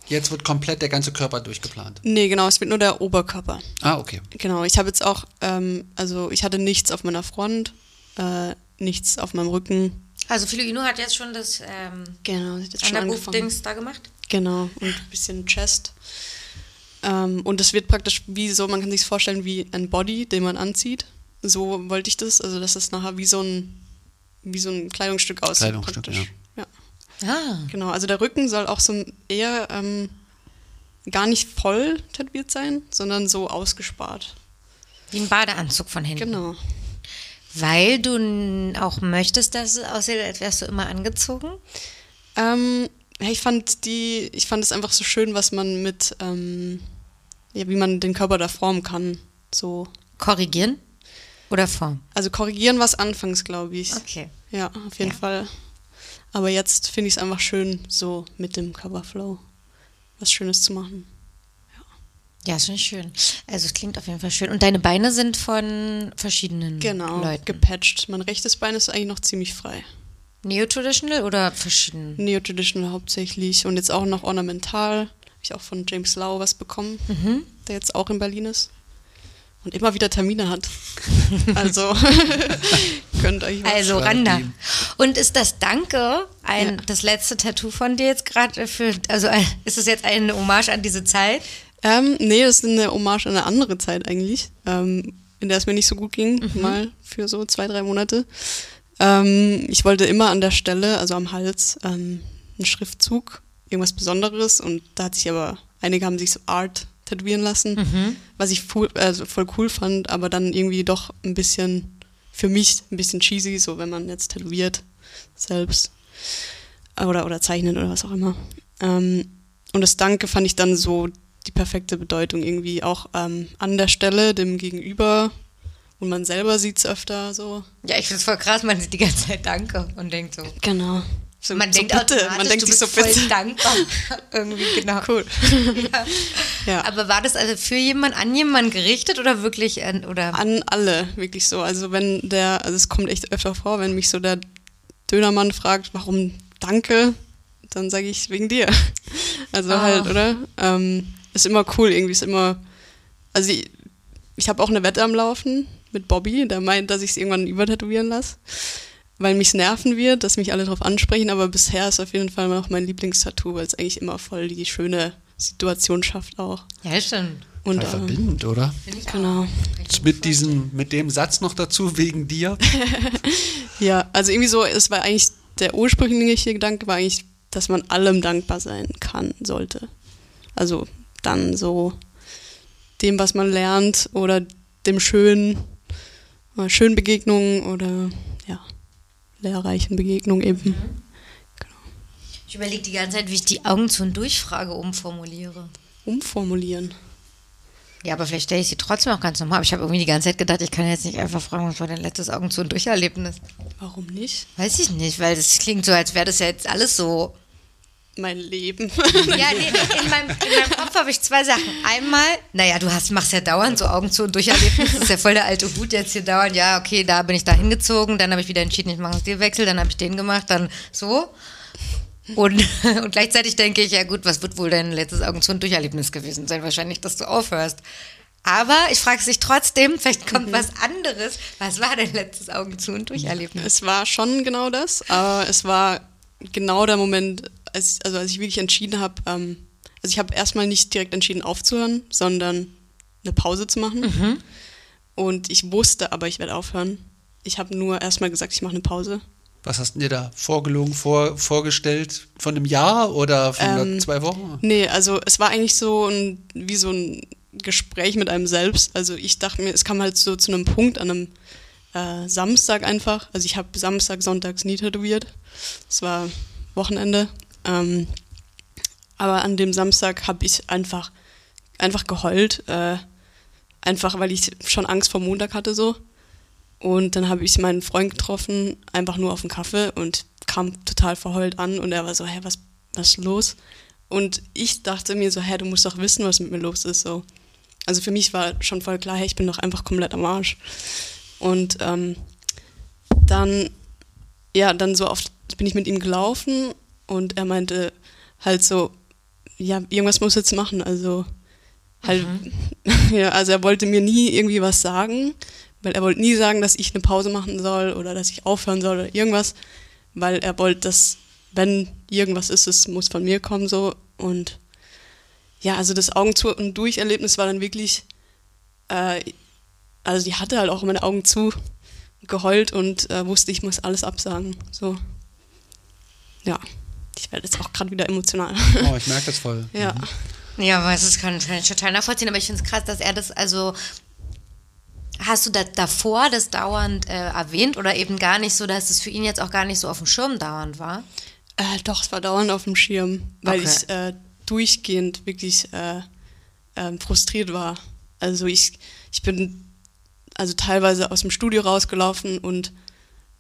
jetzt wird komplett der ganze Körper durchgeplant. Nee, genau, es wird nur der Oberkörper. Ah, okay. Genau, ich habe jetzt auch, ähm, also ich hatte nichts auf meiner Front, äh, nichts auf meinem Rücken. Also Filuino hat jetzt schon das ähm, Genau, das schon. Underboof-Dings da gemacht. Genau, und ein bisschen Chest. Ähm, und es wird praktisch wie so, man kann sich vorstellen wie ein Body, den man anzieht. So wollte ich das, also dass es nachher wie so ein, wie so ein Kleidungsstück aussieht. Kleidungsstück, praktisch. ja. Ah. Genau, also der Rücken soll auch so eher ähm, gar nicht voll tätowiert sein, sondern so ausgespart. Wie ein Badeanzug von hinten. Genau. Weil du auch möchtest, dass es aussieht, als wärst du immer angezogen. Ähm, ich fand die, ich fand es einfach so schön, was man mit, ähm, ja, wie man den Körper da formen kann. So. Korrigieren oder Form? Also korrigieren war es anfangs, glaube ich. Okay. Ja, auf jeden Ja. Fall. Aber jetzt finde ich es einfach schön, so mit dem Coverflow was Schönes zu machen. Ja, ist schon schön. Also es klingt auf jeden Fall schön. Und deine Beine sind von verschiedenen Genau, Leuten. gepatcht. Mein rechtes Bein ist eigentlich noch ziemlich frei. Neo-Traditional oder verschieden? Neo-Traditional hauptsächlich und jetzt auch noch ornamental. Habe ich auch von James Lau was bekommen, Mhm. der jetzt auch in Berlin ist. Und immer wieder Termine hat. Also könnt euch was. Also Randa. Und ist das Danke ein, Ja. das letzte Tattoo von dir jetzt gerade für, also ist es jetzt eine Hommage an diese Zeit? Ähm, nee, das ist eine Hommage an eine andere Zeit eigentlich, ähm, in der es mir nicht so gut ging, mal für so zwei, drei Monate. Ähm, ich wollte immer an der Stelle, also am Hals, ähm, einen Schriftzug, irgendwas Besonderes und da hat sich aber, einige haben sich so Art tätowieren lassen, was ich voll, also voll cool fand, aber dann irgendwie doch ein bisschen, für mich ein bisschen cheesy, so wenn man jetzt tätowiert selbst oder, oder zeichnet oder was auch immer. Ähm, und das Danke fand ich dann so die perfekte Bedeutung irgendwie auch ähm, an der Stelle dem Gegenüber Und man selber sieht es öfter so. Ja, ich finde es voll krass, man sieht die ganze Zeit Danke und denkt so. Genau. So, Man so denkt bitte, man denkt du sich bist so voll bitte. dankbar. Irgendwie, genau. Cool. Ja. Ja. Aber war das also für jemanden, an jemanden gerichtet oder wirklich, an, oder? An alle, wirklich so. Also wenn der, also es kommt echt öfter vor, wenn mich so der Dönermann fragt, warum danke, dann sage ich wegen dir. Also Ah. halt, oder? Ähm, ist immer cool, irgendwie ist immer. Also ich, ich habe auch eine Wette am Laufen mit Bobby, der meint, dass ich es irgendwann übertätowieren lasse. Weil mich nerven wird, dass mich alle drauf ansprechen, aber bisher ist auf jeden Fall noch mein Lieblingstattoo, weil es eigentlich immer voll die schöne Situation schafft auch. Ja, stimmt. Und äh, verbindend, oder? Genau. Mit diesem, mit dem Satz noch dazu, wegen dir. Ja, also irgendwie so, es war eigentlich, der ursprüngliche Gedanke war eigentlich, dass man allem dankbar sein kann, sollte. Also dann so dem, was man lernt oder dem schönen, äh, schönen Begegnungen oder ja, lehrreichen Begegnungen eben. Ich überlege die ganze Zeit, wie ich die Augen zu und Durchfrage umformuliere. Umformulieren. Ja, aber vielleicht stelle ich sie trotzdem auch ganz normal. Aber ich habe irgendwie die ganze Zeit gedacht, ich kann jetzt nicht einfach fragen, was war dein letztes Augen zu und Durcherlebnis? Warum nicht? Weiß ich nicht, weil das klingt so, als wäre das ja jetzt alles so. Mein Leben. Ja, nee, in meinem, in meinem Kopf habe ich zwei Sachen. Einmal, naja, du hast, machst ja dauernd so Augen zu und Durcherlebnis. Das ist ja voll der alte Hut jetzt hier dauernd. Ja, okay, da bin ich da hingezogen. Dann habe ich wieder entschieden, ich mache einen Stilwechsel. Dann habe ich den gemacht. Dann so. Und, und gleichzeitig denke ich, ja gut, was wird wohl dein letztes Augen zu und Durcherlebnis gewesen sein? Wahrscheinlich, dass du aufhörst. Aber ich frage dich trotzdem, vielleicht kommt was anderes. Was war dein letztes Augen zu und Durcherlebnis? Es war schon genau das, aber es war genau der Moment, als, also als ich wirklich entschieden habe, ähm, also ich habe erstmal nicht direkt entschieden aufzuhören, sondern eine Pause zu machen. Und ich wusste aber, ich werde aufhören. Ich habe nur erstmal gesagt, ich mache eine Pause. Was hast du dir da vorgelogen, vor, vorgestellt? Von einem Jahr oder von Ähm, zwei Wochen? Nee, also es war eigentlich so ein, wie so ein Gespräch mit einem selbst. Also ich dachte mir, es kam halt so zu einem Punkt an einem äh, Samstag einfach. Also ich habe Samstag, Sonntags nie tätowiert. Es war Wochenende. Ähm, aber an dem Samstag habe ich einfach, einfach geheult. Äh, einfach, weil ich schon Angst vor Montag hatte so. Und dann habe ich meinen Freund getroffen, einfach nur auf einen Kaffee und kam total verheult an und er war so, hä, was, was ist los? Und ich dachte mir so, hä, du musst doch wissen, was mit mir los ist. So. Also für mich war schon voll klar, hey, ich bin doch einfach komplett am Arsch. Und ähm, dann, ja, dann so oft bin ich mit ihm gelaufen und er meinte halt so, ja, irgendwas muss jetzt machen. Also halt, ja, also er wollte mir nie irgendwie was sagen, weil er wollte nie sagen, dass ich eine Pause machen soll oder dass ich aufhören soll oder irgendwas, weil er wollte, dass wenn irgendwas ist, es muss von mir kommen so und ja, also das Augen zu und durch Erlebnis war dann wirklich, äh, also die hatte halt auch meine Augen zu geheult und äh, wusste, ich muss alles absagen. So, ja, ich werde jetzt auch gerade wieder emotional. Oh, ich merke das voll. ja. Ja, aber das kann, kann ich total nachvollziehen, aber ich finde es krass, dass er das, also hast du das davor das dauernd äh, erwähnt oder eben gar nicht so, dass es für ihn jetzt auch gar nicht so auf dem Schirm dauernd war? Äh, doch, es war dauernd auf dem Schirm, weil Okay. ich äh, durchgehend wirklich äh, ähm, frustriert war. Also ich, ich bin also teilweise aus dem Studio rausgelaufen und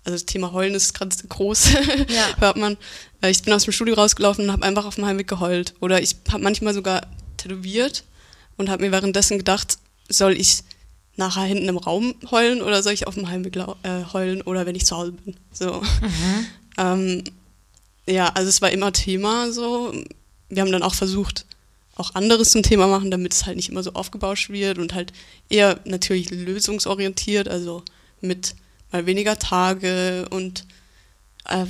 also das Thema Heulen ist gerade groß, Ja. hört man. Äh, ich bin aus dem Studio rausgelaufen und habe einfach auf dem Heimweg geheult. Oder ich habe manchmal sogar tätowiert und habe mir währenddessen gedacht, soll ich nachher hinten im Raum heulen oder soll ich auf dem Heimweg äh, heulen oder wenn ich zu Hause bin. So. Ähm, ja, also es war immer Thema so. Wir haben dann auch versucht, auch anderes zum Thema machen, damit es halt nicht immer so aufgebauscht wird und halt eher natürlich lösungsorientiert, also mit mal weniger Tage und äh,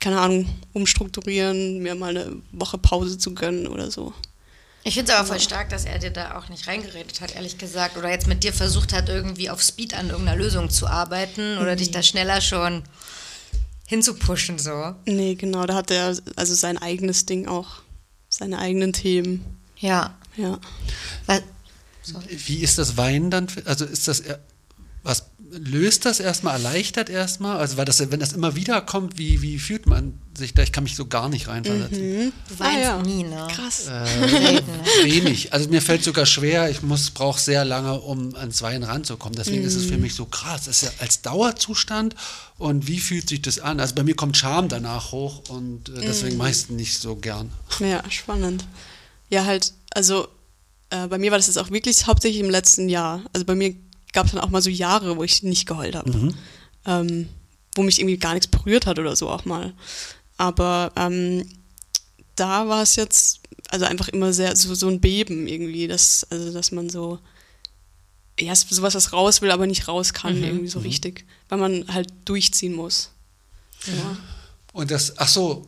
keine Ahnung, umstrukturieren, mir mal eine Woche Pause zu gönnen oder so. Ich finde es aber voll stark, dass er dir da auch nicht reingeredet hat, ehrlich gesagt. Oder jetzt mit dir versucht hat, irgendwie auf Speed an irgendeiner Lösung zu arbeiten oder dich da schneller schon hinzupushen, so. Nee, genau, da hat er also sein eigenes Ding auch, seine eigenen Themen. Ja. Ja. Was, Wie ist das Weinen dann? für- Also ist das, löst das erstmal, erleichtert erstmal? Also weil das, wenn das immer wieder kommt, wie, wie fühlt man sich da, ich kann mich so gar nicht reinversetzen. Du weinst Ah, ja. nie, ne? Krass. Selten. Wenig. Also mir fällt sogar schwer, ich muss, brauche sehr lange, um ans Weinen ranzukommen. Deswegen ist es für mich so krass. Das ist ja als Dauerzustand und wie fühlt sich das an? Also bei mir kommt Scham danach hoch und äh, deswegen ich es nicht so gern. Ja, spannend. Ja, halt, also äh, bei mir war das jetzt auch wirklich hauptsächlich im letzten Jahr. Also bei mir gab es dann auch mal so Jahre, wo ich nicht geheult habe. Ähm, wo mich irgendwie gar nichts berührt hat oder so auch mal. Aber ähm, da war es jetzt, also einfach immer sehr, so, so ein Beben irgendwie, dass, also dass man so, ja, sowas, was raus will, aber nicht raus kann, irgendwie so richtig. Weil man halt durchziehen muss. Ja. Und das, ach so,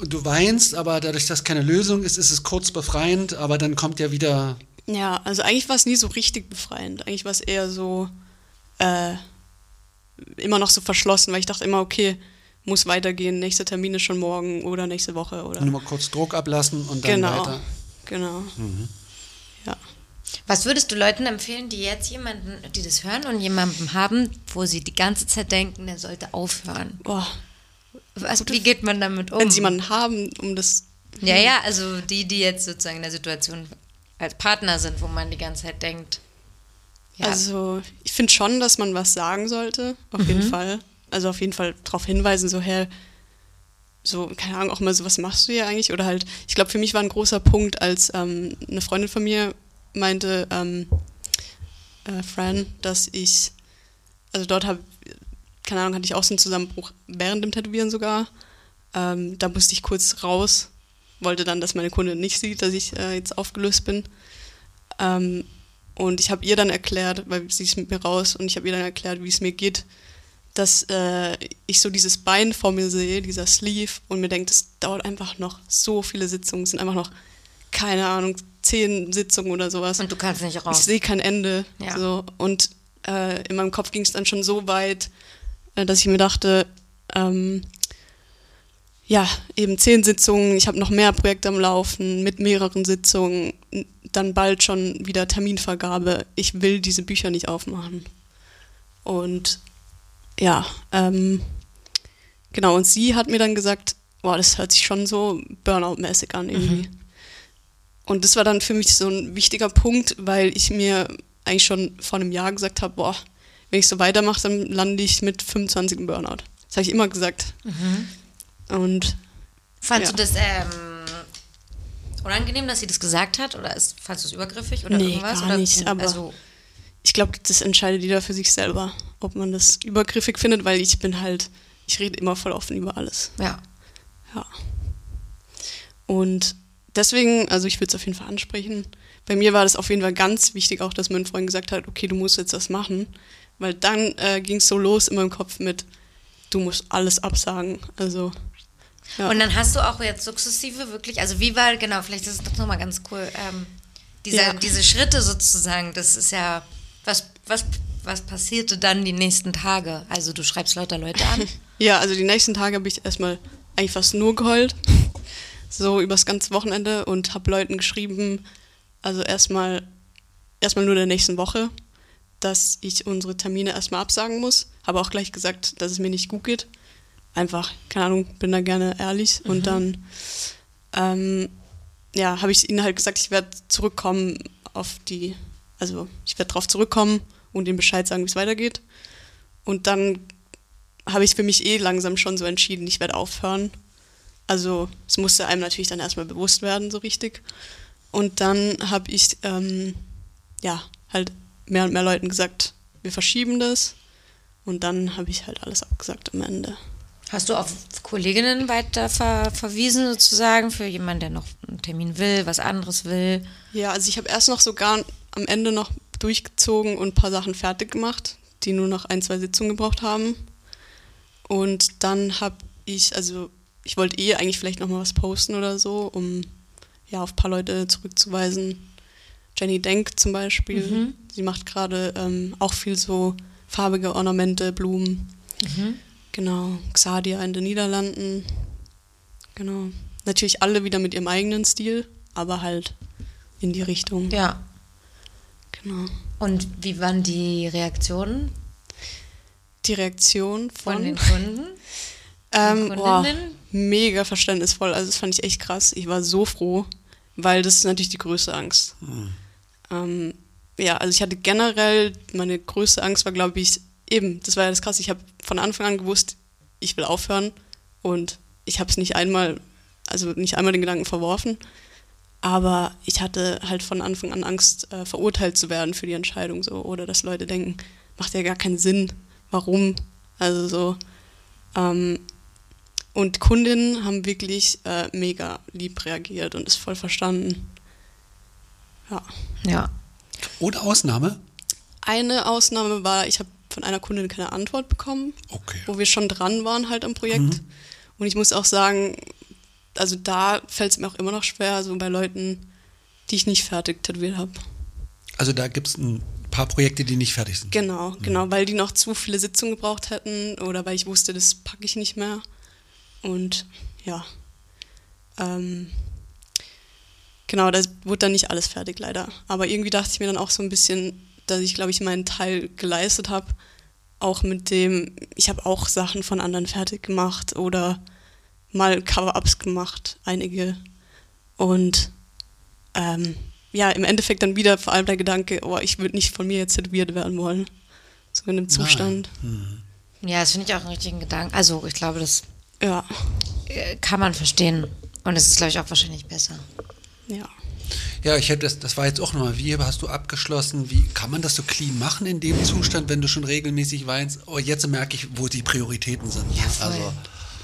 du weinst, aber dadurch, dass keine Lösung ist, ist es kurz befreiend, aber dann kommt ja wieder Ja, also eigentlich war es nie so richtig befreiend. Eigentlich war es eher so äh, immer noch so verschlossen, weil ich dachte immer, okay, muss weitergehen, nächster Termin ist schon morgen oder nächste Woche oder. nur mal kurz Druck ablassen und dann genau, weiter. genau. Ja. Was würdest du Leuten empfehlen, die jetzt jemanden, die das hören und jemanden haben, wo sie die ganze Zeit denken, der sollte aufhören? Boah, Was, wie geht man damit um? wenn sie jemanden haben, um das. Ja, ja, also die, die jetzt sozusagen in der Situation als Partner sind, wo man die ganze Zeit denkt. Ja, Also ich finde schon, dass man was sagen sollte, auf jeden Fall. Also auf jeden Fall darauf hinweisen, so, hey, so, keine Ahnung, auch mal so, was machst du hier eigentlich? Oder halt, ich glaube, für mich war ein großer Punkt, als ähm, eine Freundin von mir meinte, ähm, äh, Fran, dass ich, also dort habe, keine Ahnung, hatte ich auch so einen Zusammenbruch während dem Tätowieren sogar. Ähm, da musste ich kurz raus, wollte dann, dass meine Kundin nicht sieht, dass ich äh, jetzt aufgelöst bin. Ähm, und ich habe ihr dann erklärt, weil sie ist mit mir raus und ich habe ihr dann erklärt, wie es mir geht, dass äh, ich so dieses Bein vor mir sehe, dieser Sleeve und mir denkt, es dauert einfach noch so viele Sitzungen, es sind einfach noch, keine Ahnung, zehn Sitzungen oder sowas. und du kannst nicht Ich raus. sehe kein Ende. Ja. So. Und äh, in meinem Kopf ging es dann schon so weit, äh, dass ich mir dachte, ähm, ja, eben zehn Sitzungen, ich habe noch mehr Projekte am Laufen mit mehreren Sitzungen, dann bald schon wieder Terminvergabe. Ich will diese Bücher nicht aufmachen. Und ja, ähm, genau, und sie hat mir dann gesagt, boah, das hört sich schon so Burnout-mäßig an irgendwie. Und das war dann für mich so ein wichtiger Punkt, weil ich mir eigentlich schon vor einem Jahr gesagt habe, boah, wenn ich so weitermache, dann lande ich mit 25 im Burnout. Das habe ich immer gesagt. Und Fandst Ja. du das ähm, unangenehm, dass sie das gesagt hat? Oder ist, fandst du es übergriffig oder Nee, irgendwas? gar oder nicht, gut? aber- also, ich glaube, das entscheidet jeder für sich selber, ob man das übergriffig findet, weil ich bin halt, ich rede immer voll offen über alles. ja. Ja. Und deswegen, also ich würde es auf jeden Fall ansprechen. Bei mir war das auf jeden Fall ganz wichtig auch, dass mein Freund gesagt hat, okay, du musst jetzt das machen. Weil dann äh, ging es so los in meinem Kopf mit, du musst alles absagen. Also, ja. Und dann hast du auch jetzt sukzessive wirklich, also wie war, genau, vielleicht ist es doch nochmal ganz cool, ähm, diese, Ja. diese Schritte sozusagen, das ist ja, was, was, was passierte dann die nächsten Tage? Also du schreibst lauter Leute an. Ja, also die nächsten Tage habe ich erstmal eigentlich fast nur geheult. So übers ganze Wochenende und habe Leuten geschrieben, also erstmal erstmal nur der nächsten Woche, dass ich unsere Termine erstmal absagen muss. Habe auch gleich gesagt, dass es mir nicht gut geht. Einfach, keine Ahnung, bin da gerne ehrlich. Und dann ähm, ja, habe ich ihnen halt gesagt, ich werde zurückkommen auf die, also ich werde darauf zurückkommen und ihnen Bescheid sagen, wie es weitergeht. Und dann habe ich für mich eh langsam schon so entschieden, ich werde aufhören. Also es musste einem natürlich dann erstmal bewusst werden, so richtig. Und dann habe ich, ähm, ja, halt mehr und mehr Leuten gesagt, wir verschieben das. Und dann habe ich halt alles abgesagt am Ende. Hast du auf Kolleginnen weiter ver verwiesen sozusagen für jemanden, der noch einen Termin will, was anderes will? Ja, also ich habe erst noch sogar am Ende noch durchgezogen und ein paar Sachen fertig gemacht, die nur noch ein, zwei Sitzungen gebraucht haben. Und dann habe ich, also ich wollte eh eigentlich vielleicht noch mal was posten oder so, um ja auf ein paar Leute zurückzuweisen. Jenny Denk zum Beispiel, sie macht gerade ähm, auch viel so farbige Ornamente, Blumen. Genau, Xadia in den Niederlanden. Genau. Natürlich alle wieder mit ihrem eigenen Stil, aber halt in die Richtung. Ja. Genau. Und wie waren die Reaktionen Die Reaktion von von, den Kunden? ähm, Kundinnen? mega verständnisvoll. Also das fand ich echt krass. Ich war so froh, weil das ist natürlich die größte Angst. Ähm, ja, also ich hatte generell, meine größte Angst war, glaube ich, eben, das war ja das krass. Ich habe von Anfang an gewusst, ich will aufhören und ich habe es nicht einmal, also nicht einmal den Gedanken verworfen, aber ich hatte halt von Anfang an Angst, äh, verurteilt zu werden für die Entscheidung so oder dass Leute denken, macht ja gar keinen Sinn, warum? Also so. Ähm, und Kundinnen haben wirklich äh, mega lieb reagiert und es voll verstanden. Ja. Ja. Ohne Ausnahme? Eine Ausnahme war, ich habe von einer Kundin keine Antwort bekommen, Okay. wo wir schon dran waren halt am Projekt. Und ich muss auch sagen, also da fällt es mir auch immer noch schwer, so bei Leuten, die ich nicht fertig tätowiert habe. Also da gibt es ein paar Projekte, die nicht fertig sind. Genau, genau, weil die noch zu viele Sitzungen gebraucht hätten oder weil ich wusste, das packe ich nicht mehr. Und ja, ähm, genau, da wurde dann nicht alles fertig leider. Aber irgendwie dachte ich mir dann auch so ein bisschen, dass ich, glaube ich, meinen Teil geleistet habe. Auch mit dem, ich habe auch Sachen von anderen fertig gemacht oder mal Cover-Ups gemacht, einige. Und ähm, ja, im Endeffekt dann wieder vor allem der Gedanke, oh, ich würde nicht von mir jetzt tätowiert werden wollen. So in dem Zustand. Ja, das finde ich auch einen richtigen Gedanken. Also, ich glaube, das Ja, äh, kann man verstehen. Und es ist, glaube ich, auch wahrscheinlich besser. ja. Ja, ich hätte das, das war jetzt auch nochmal, wie hast du abgeschlossen? Wie kann man das so clean machen in dem Zustand, wenn du schon regelmäßig weinst? Oh, jetzt merke ich, wo die Prioritäten sind. Ja, voll. Also,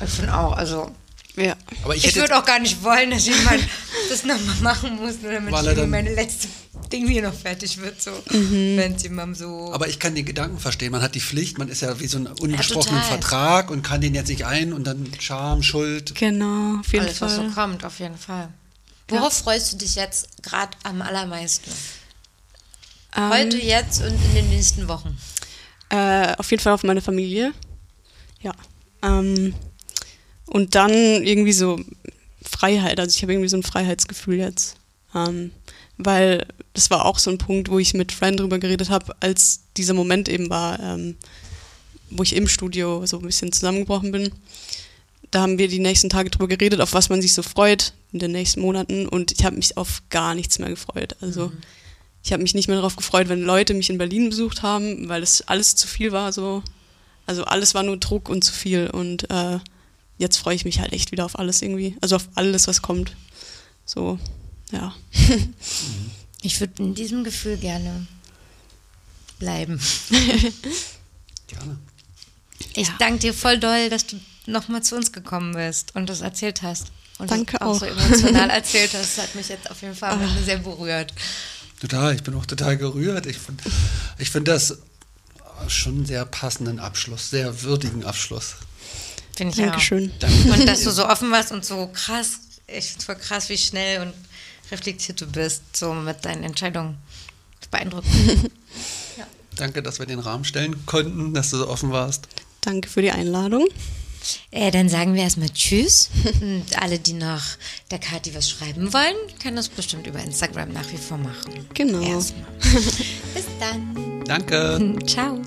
Ich finde auch, also. Ja. aber ich Ich, würde auch gar nicht wollen, dass jemand das nochmal machen muss, nur damit ich meine letzte Ding hier noch fertig wird, so. Wenn es jemandem so. Aber ich kann den Gedanken verstehen. Man hat die Pflicht, man ist ja wie so ein unbesprochenen total. Vertrag und kann den jetzt nicht ein und dann Scham, Schuld. Genau, auf jeden alles, was so Fall. kommt, auf jeden Fall. Worauf freust du dich jetzt gerade am allermeisten? Ähm, Heute, jetzt und in den nächsten Wochen. Äh, auf jeden Fall auf meine Familie. Ja. Ähm, und dann irgendwie so Freiheit. Also ich habe irgendwie so ein Freiheitsgefühl jetzt. Ähm, weil das war auch so ein Punkt, wo ich mit Friend drüber geredet habe, als dieser Moment eben war, ähm, wo ich im Studio so ein bisschen zusammengebrochen bin. Da haben wir die nächsten Tage drüber geredet, auf was man sich so freut in den nächsten Monaten. Und ich habe mich auf gar nichts mehr gefreut. Also ich habe mich nicht mehr darauf gefreut, wenn Leute mich in Berlin besucht haben, weil es alles zu viel war. So. Also alles war nur Druck und zu viel. Und äh, jetzt freue ich mich halt echt wieder auf alles irgendwie. Also auf alles, was kommt. So, ja. Ich würde in diesem Gefühl gerne bleiben. Gerne. Ich danke dir voll doll, dass du nochmal zu uns gekommen bist und das erzählt hast. Und Danke das auch auch. so emotional erzählt hast. Das hat mich jetzt auf jeden Fall Ende sehr berührt. Total, ich bin auch total gerührt. Ich finde ich find das schon einen sehr passenden Abschluss, sehr würdigen Abschluss. Finde ich Dankeschön. auch. Und dass du so offen warst und so krass, ich finde es voll krass, wie schnell und reflektiert du bist, so mit deinen Entscheidungen. Beeindruckend. Danke, dass wir den Rahmen stellen konnten, dass du so offen warst. Danke für die Einladung. Äh, dann sagen wir erstmal Tschüss. Und alle, die noch der Kathi was schreiben wollen, können das bestimmt über Instagram nach wie vor machen. Genau. Erstmal. Bis dann. Danke. Ciao.